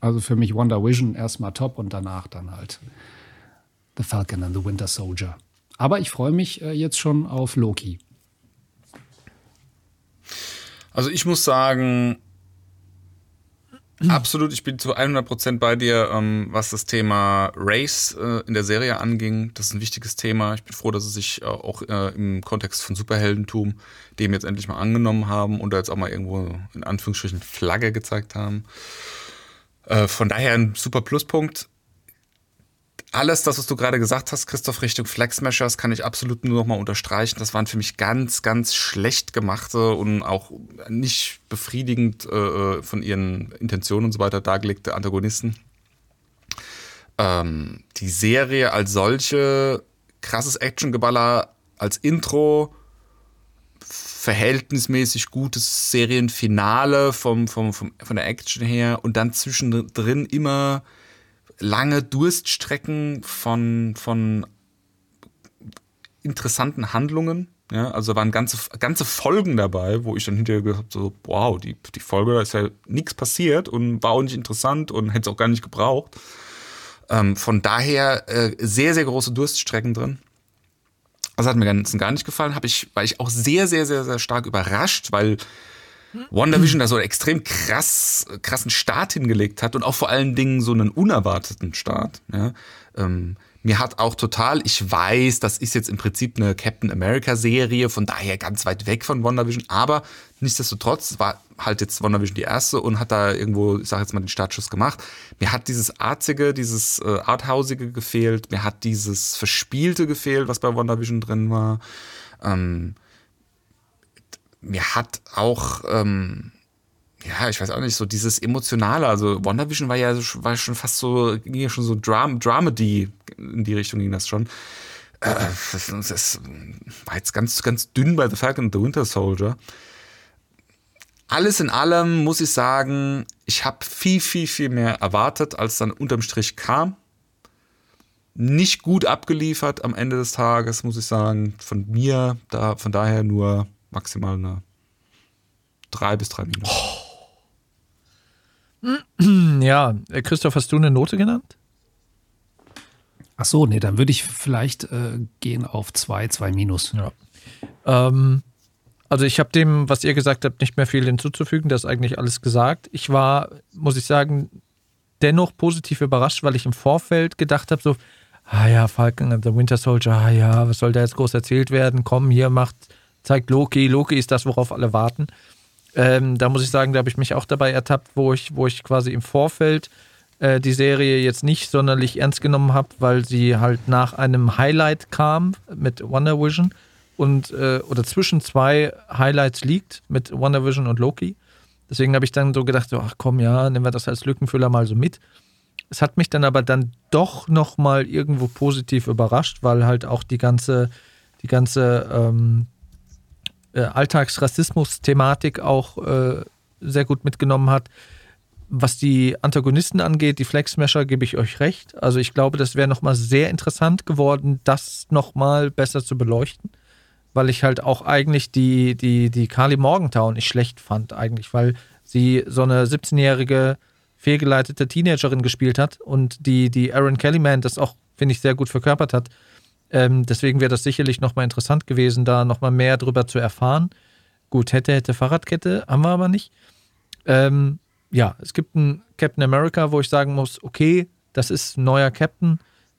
also für mich Wonder Vision erstmal top und danach dann halt The Falcon and the Winter Soldier. Aber ich freue mich äh, jetzt schon auf Loki. Also ich muss sagen, absolut, ich bin zu 100% bei dir, ähm, was das Thema Race äh, in der Serie anging. Das ist ein wichtiges Thema. Ich bin froh, dass sie sich äh, auch äh, im Kontext von Superheldentum dem jetzt endlich mal angenommen haben und da jetzt auch mal irgendwo in Anführungsstrichen Flagge gezeigt haben. Von daher ein super Pluspunkt. Alles das, was du gerade gesagt hast, Christoph, Richtung Flex Smashers, kann ich absolut nur noch mal unterstreichen. Das waren für mich ganz, ganz schlecht gemachte und auch nicht befriedigend äh, von ihren Intentionen und so weiter dargelegte Antagonisten. Ähm, die Serie als solche, krasses Actiongeballer als Intro, verhältnismäßig gutes Serienfinale vom, vom, vom, von der Action her und dann zwischendrin immer lange Durststrecken von, von interessanten Handlungen. Ja, also waren ganze, ganze Folgen dabei, wo ich dann hinterher gesagt habe, so, wow, die, die Folge, da ist ja nichts passiert und war auch nicht interessant und hätte es auch gar nicht gebraucht. Ähm, von daher äh, sehr, sehr große Durststrecken drin. Das hat mir ganz gar nicht gefallen, habe ich, war ich auch sehr, sehr, sehr, sehr stark überrascht, weil WandaVision da so einen extrem krass, krassen Start hingelegt hat und auch vor allen Dingen so einen unerwarteten Start. Ja. Ähm, mir hat auch total, ich weiß, das ist jetzt im Prinzip eine Captain America Serie, von daher ganz weit weg von WandaVision, aber nichtsdestotrotz war halt jetzt WandaVision die erste und hat da irgendwo, ich sag jetzt mal, den Startschuss gemacht. Mir hat dieses Arzige, dieses äh, Arthausige gefehlt, mir hat dieses Verspielte gefehlt, was bei WandaVision drin war. Ähm, mir hat auch, ähm, ja, ich weiß auch nicht, so dieses Emotionale, also WandaVision war ja war schon fast so, ging ja schon so Dram Dramedy, in die Richtung ging das schon. Äh, das, das war jetzt ganz, ganz dünn bei The Falcon and the Winter Soldier. Alles in allem muss ich sagen, ich habe viel, viel, viel mehr erwartet, als dann unterm Strich kam. Nicht gut abgeliefert am Ende des Tages, muss ich sagen. Von mir, da, von daher nur maximal eine drei bis drei Minuten. Oh. [clears throat] Ja, Christoph, hast du eine Note genannt? Ach so, nee, dann würde ich vielleicht äh, gehen auf zwei, zwei Minus. Ja. Ähm, also ich habe dem, was ihr gesagt habt, nicht mehr viel hinzuzufügen. Das ist eigentlich alles gesagt. Ich war, muss ich sagen, dennoch positiv überrascht, weil ich im Vorfeld gedacht habe, so, ah ja, Falcon and the Winter Soldier, ah ja, was soll da jetzt groß erzählt werden? Komm, hier macht zeigt Loki. Loki ist das, worauf alle warten. Ähm, da muss ich sagen, da habe ich mich auch dabei ertappt, wo ich, wo ich quasi im Vorfeld äh, die Serie jetzt nicht sonderlich ernst genommen habe, weil sie halt nach einem Highlight kam mit Wonder Vision und äh, oder zwischen zwei Highlights liegt mit Wonder Vision und Loki. Deswegen habe ich dann so gedacht, so, ach komm, ja, nehmen wir das als Lückenfüller mal so mit. Es hat mich dann aber dann doch nochmal irgendwo positiv überrascht, weil halt auch die ganze, die ganze ähm, äh, Alltagsrassismus-Thematik auch äh, sehr gut mitgenommen hat. Was die Antagonisten angeht, die Flex Smasher, gebe ich euch recht. Also ich glaube, das wäre nochmal sehr interessant geworden, das nochmal besser zu beleuchten. Weil ich halt auch eigentlich die, die, die Carly Morgenthau nicht schlecht fand, eigentlich, weil sie so eine 17-jährige fehlgeleitete Teenagerin gespielt hat und die, die Aaron Kellyman das auch, finde ich, sehr gut verkörpert hat. Ähm, deswegen wäre das sicherlich nochmal interessant gewesen, da nochmal mehr drüber zu erfahren. Gut, hätte, hätte Fahrradkette, haben wir aber nicht. Ähm, ja, es gibt einen Captain America, wo ich sagen muss, okay, das ist ein neuer Captain,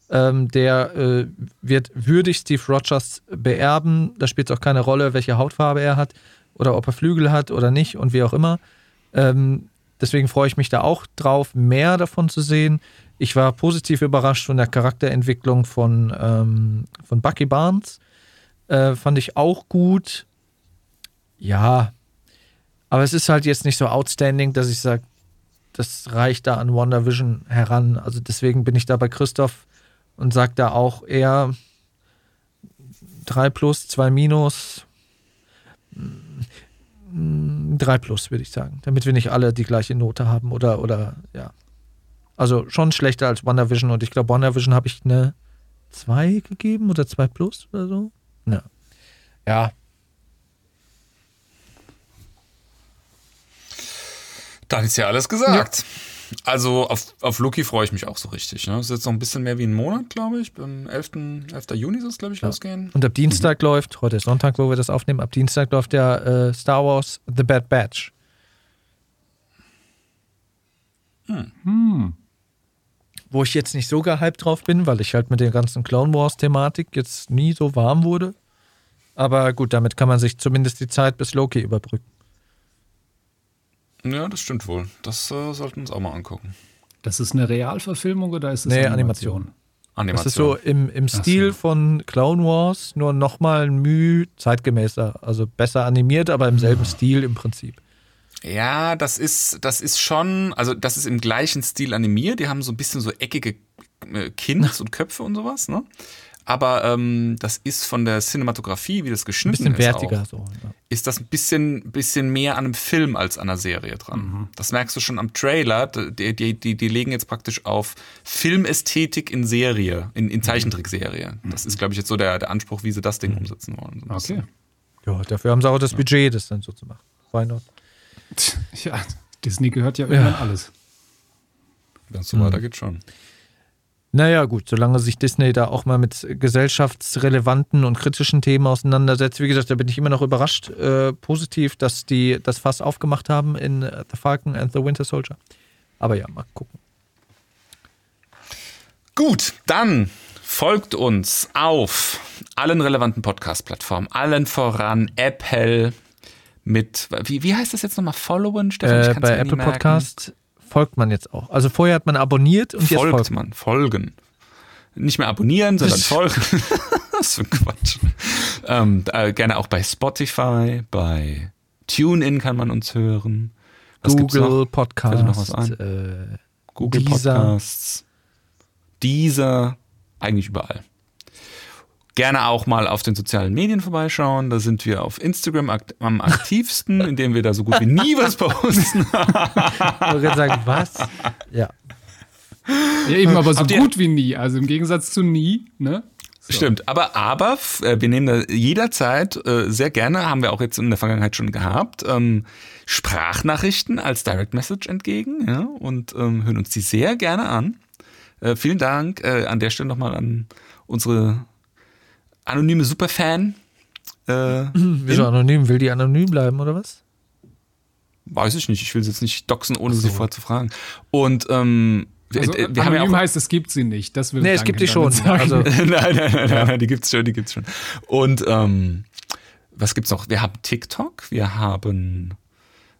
ähm, der äh, wird würdig Steve Rogers beerben. Da spielt es auch keine Rolle, welche Hautfarbe er hat oder ob er Flügel hat oder nicht und wie auch immer. Ähm, deswegen freue ich mich da auch drauf, mehr davon zu sehen. Ich war positiv überrascht von der Charakterentwicklung von, ähm, von Bucky Barnes. Äh, fand ich auch gut. Ja, aber es ist halt jetzt nicht so outstanding, dass ich sage, das reicht da an Wonder Vision heran. Also deswegen bin ich da bei Christoph und sage da auch eher 3 plus, 2 minus. 3 plus, würde ich sagen, damit wir nicht alle die gleiche Note haben oder, oder ja. Also schon schlechter als WandaVision und ich glaube, WandaVision habe ich eine 2 gegeben oder 2 plus oder so. Ja. Ja. Dann ist ja alles gesagt. Ja. Also auf, auf Loki freue ich mich auch so richtig. Ne? Das ist jetzt noch ein bisschen mehr wie ein Monat, glaube ich. Am 11. 11. Juni soll es, glaube ich, ja. losgehen. Und ab Dienstag mhm. läuft, heute ist Sonntag, wo wir das aufnehmen, ab Dienstag läuft der äh, Star Wars The Bad Batch. Hm. Hm wo ich jetzt nicht so gehypt drauf bin, weil ich halt mit der ganzen Clone Wars-Thematik jetzt nie so warm wurde. Aber gut, damit kann man sich zumindest die Zeit bis Loki überbrücken. Ja, das stimmt wohl. Das äh, sollten wir uns auch mal angucken. Das ist eine Realverfilmung oder ist es nee, Animation? Animation. Animation. Das ist so im, im Stil so. von Clone Wars, nur nochmal ein Mühe zeitgemäßer. Also besser animiert, aber im selben Stil im Prinzip. Ja, das ist, das ist schon, also das ist im gleichen Stil animiert. Die haben so ein bisschen so eckige äh, Kinns und Köpfe und sowas, ne? Aber ähm, das ist von der Cinematografie, wie das Ein geschnitten bisschen ist, wertiger auch, so. Ja. ist das ein bisschen, bisschen mehr an einem Film als an einer Serie dran. Das merkst du schon am Trailer. Die, die, die, die legen jetzt praktisch auf Filmästhetik in Serie, in, in Zeichentrickserie. Das ist, glaube ich, jetzt so der, der Anspruch, wie sie das Ding umsetzen wollen. So ein. Okay. ja, dafür haben sie auch das Budget, das dann so zu machen. Why not? Ja, Disney gehört ja irgendwann alles. Wenn es so weitergeht, schon. Naja, gut, solange sich Disney da auch mal mit gesellschaftsrelevanten und kritischen Themen auseinandersetzt. Wie gesagt, da bin ich immer noch überrascht, äh, positiv, dass die das Fass aufgemacht haben in äh, The Falcon and the Winter Soldier. Aber ja, mal gucken. Gut, dann folgt uns auf allen relevanten Podcast-Plattformen, allen voran Apple mit, wie, wie heißt das jetzt nochmal? Followen? Stefan, ich Äh, bei Apple. Podcast folgt man jetzt auch. Also vorher hat man abonniert und jetzt folgt folgt man, folgen. Nicht mehr abonnieren, sondern [laughs] folgen. [laughs] Was für ein Quatsch. Ähm, äh, gerne auch bei Spotify, bei TuneIn kann man uns hören. Was Google noch? Fällt dir noch was Podcast. ein? Äh, Google Deezer. Podcasts, Deezer, eigentlich überall. Gerne auch mal auf den sozialen Medien vorbeischauen. Da sind wir auf Instagram akt am aktivsten, indem wir da so gut wie nie was posten. ich wollte sagen, was? Ja. Ja, eben, aber so Habt gut wie nie. Also im Gegensatz zu nie, ne? So. Stimmt, aber aber äh, wir nehmen da jederzeit äh, sehr gerne, haben wir auch jetzt in der Vergangenheit schon gehabt, ähm, Sprachnachrichten als Direct Message entgegen ja, und ähm, hören uns die sehr gerne an. Äh, vielen Dank äh, an der Stelle nochmal an unsere anonyme Superfan. Äh, Wieso anonym? Will die anonym bleiben oder was? weiß ich nicht, ich will sie jetzt nicht doxen, ohne sie vorher zu fragen. Und ähm, wir, Also, äh, wir haben ja anonym auch heißt, es gibt sie nicht. Das will Nee, es gibt die schon. Also, [laughs] nein, nein, nein, nein, nein, die gibt's schon, die gibt's schon. Und ähm, was gibt's noch? Wir haben TikTok, wir haben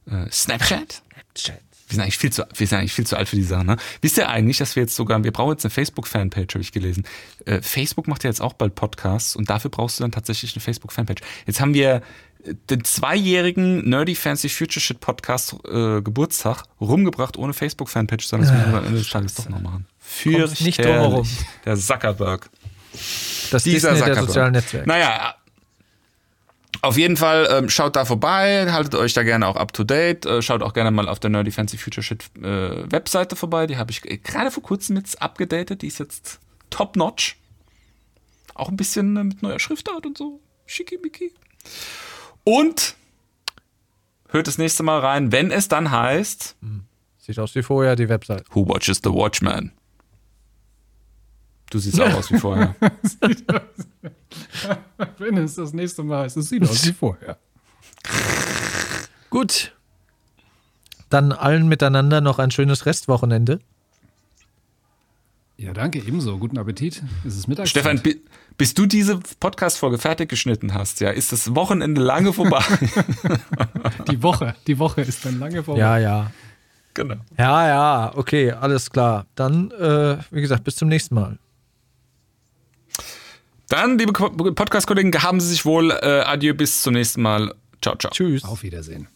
äh, Snapchat. Wir sind, eigentlich viel zu, wir sind eigentlich viel zu alt für die Sachen. Ne? Wisst ihr eigentlich, dass wir jetzt sogar, wir brauchen jetzt eine Facebook-Fanpage, habe ich gelesen. Äh, Facebook macht ja jetzt auch bald Podcasts und dafür brauchst du dann tatsächlich eine Facebook-Fanpage. Jetzt haben wir äh, den zweijährigen Nerdy Fancy Future Shit Podcast äh, Geburtstag rumgebracht ohne Facebook-Fanpage, sondern das müssen wir am Ende des Tages doch noch machen. Kommst nicht drum herum. Fürchterlich. Der Zuckerberg. das Dieser Disney der Zuckerberg. sozialen Netzwerke. Naja, auf jeden Fall ähm, schaut da vorbei, haltet euch da gerne auch up to date, äh, schaut auch gerne mal auf der Nerdy Fancy Future Shit äh, Webseite vorbei, die habe ich äh, gerade vor kurzem jetzt abgedatet, die ist jetzt top notch. Auch ein bisschen äh, mit neuer Schriftart und so, schickimicki. Und hört das nächste Mal rein, wenn es dann heißt Sieht aus wie vorher die Website. Who Watches the Watchman? Du siehst auch aus wie vorher. [laughs] [laughs] Wenn es das nächste Mal ist, es sieht aus wie [laughs] vorher. Gut. Dann allen miteinander noch ein schönes Restwochenende. Ja, danke, ebenso. Guten Appetit. Es ist Mittagszeit. Stefan, bi- bis du diese Podcast-Folge fertig geschnitten hast, ja, ist das Wochenende lange vorbei. [laughs] die Woche, die Woche ist dann lange vorbei. Ja, ja. genau. Ja, ja, okay, alles klar. Dann, äh, wie gesagt, bis zum nächsten Mal. Dann, liebe Ko- Podcast-Kollegen, haben Sie sich wohl. Äh, adieu, bis zum nächsten Mal. Ciao, ciao. Tschüss. Auf Wiedersehen.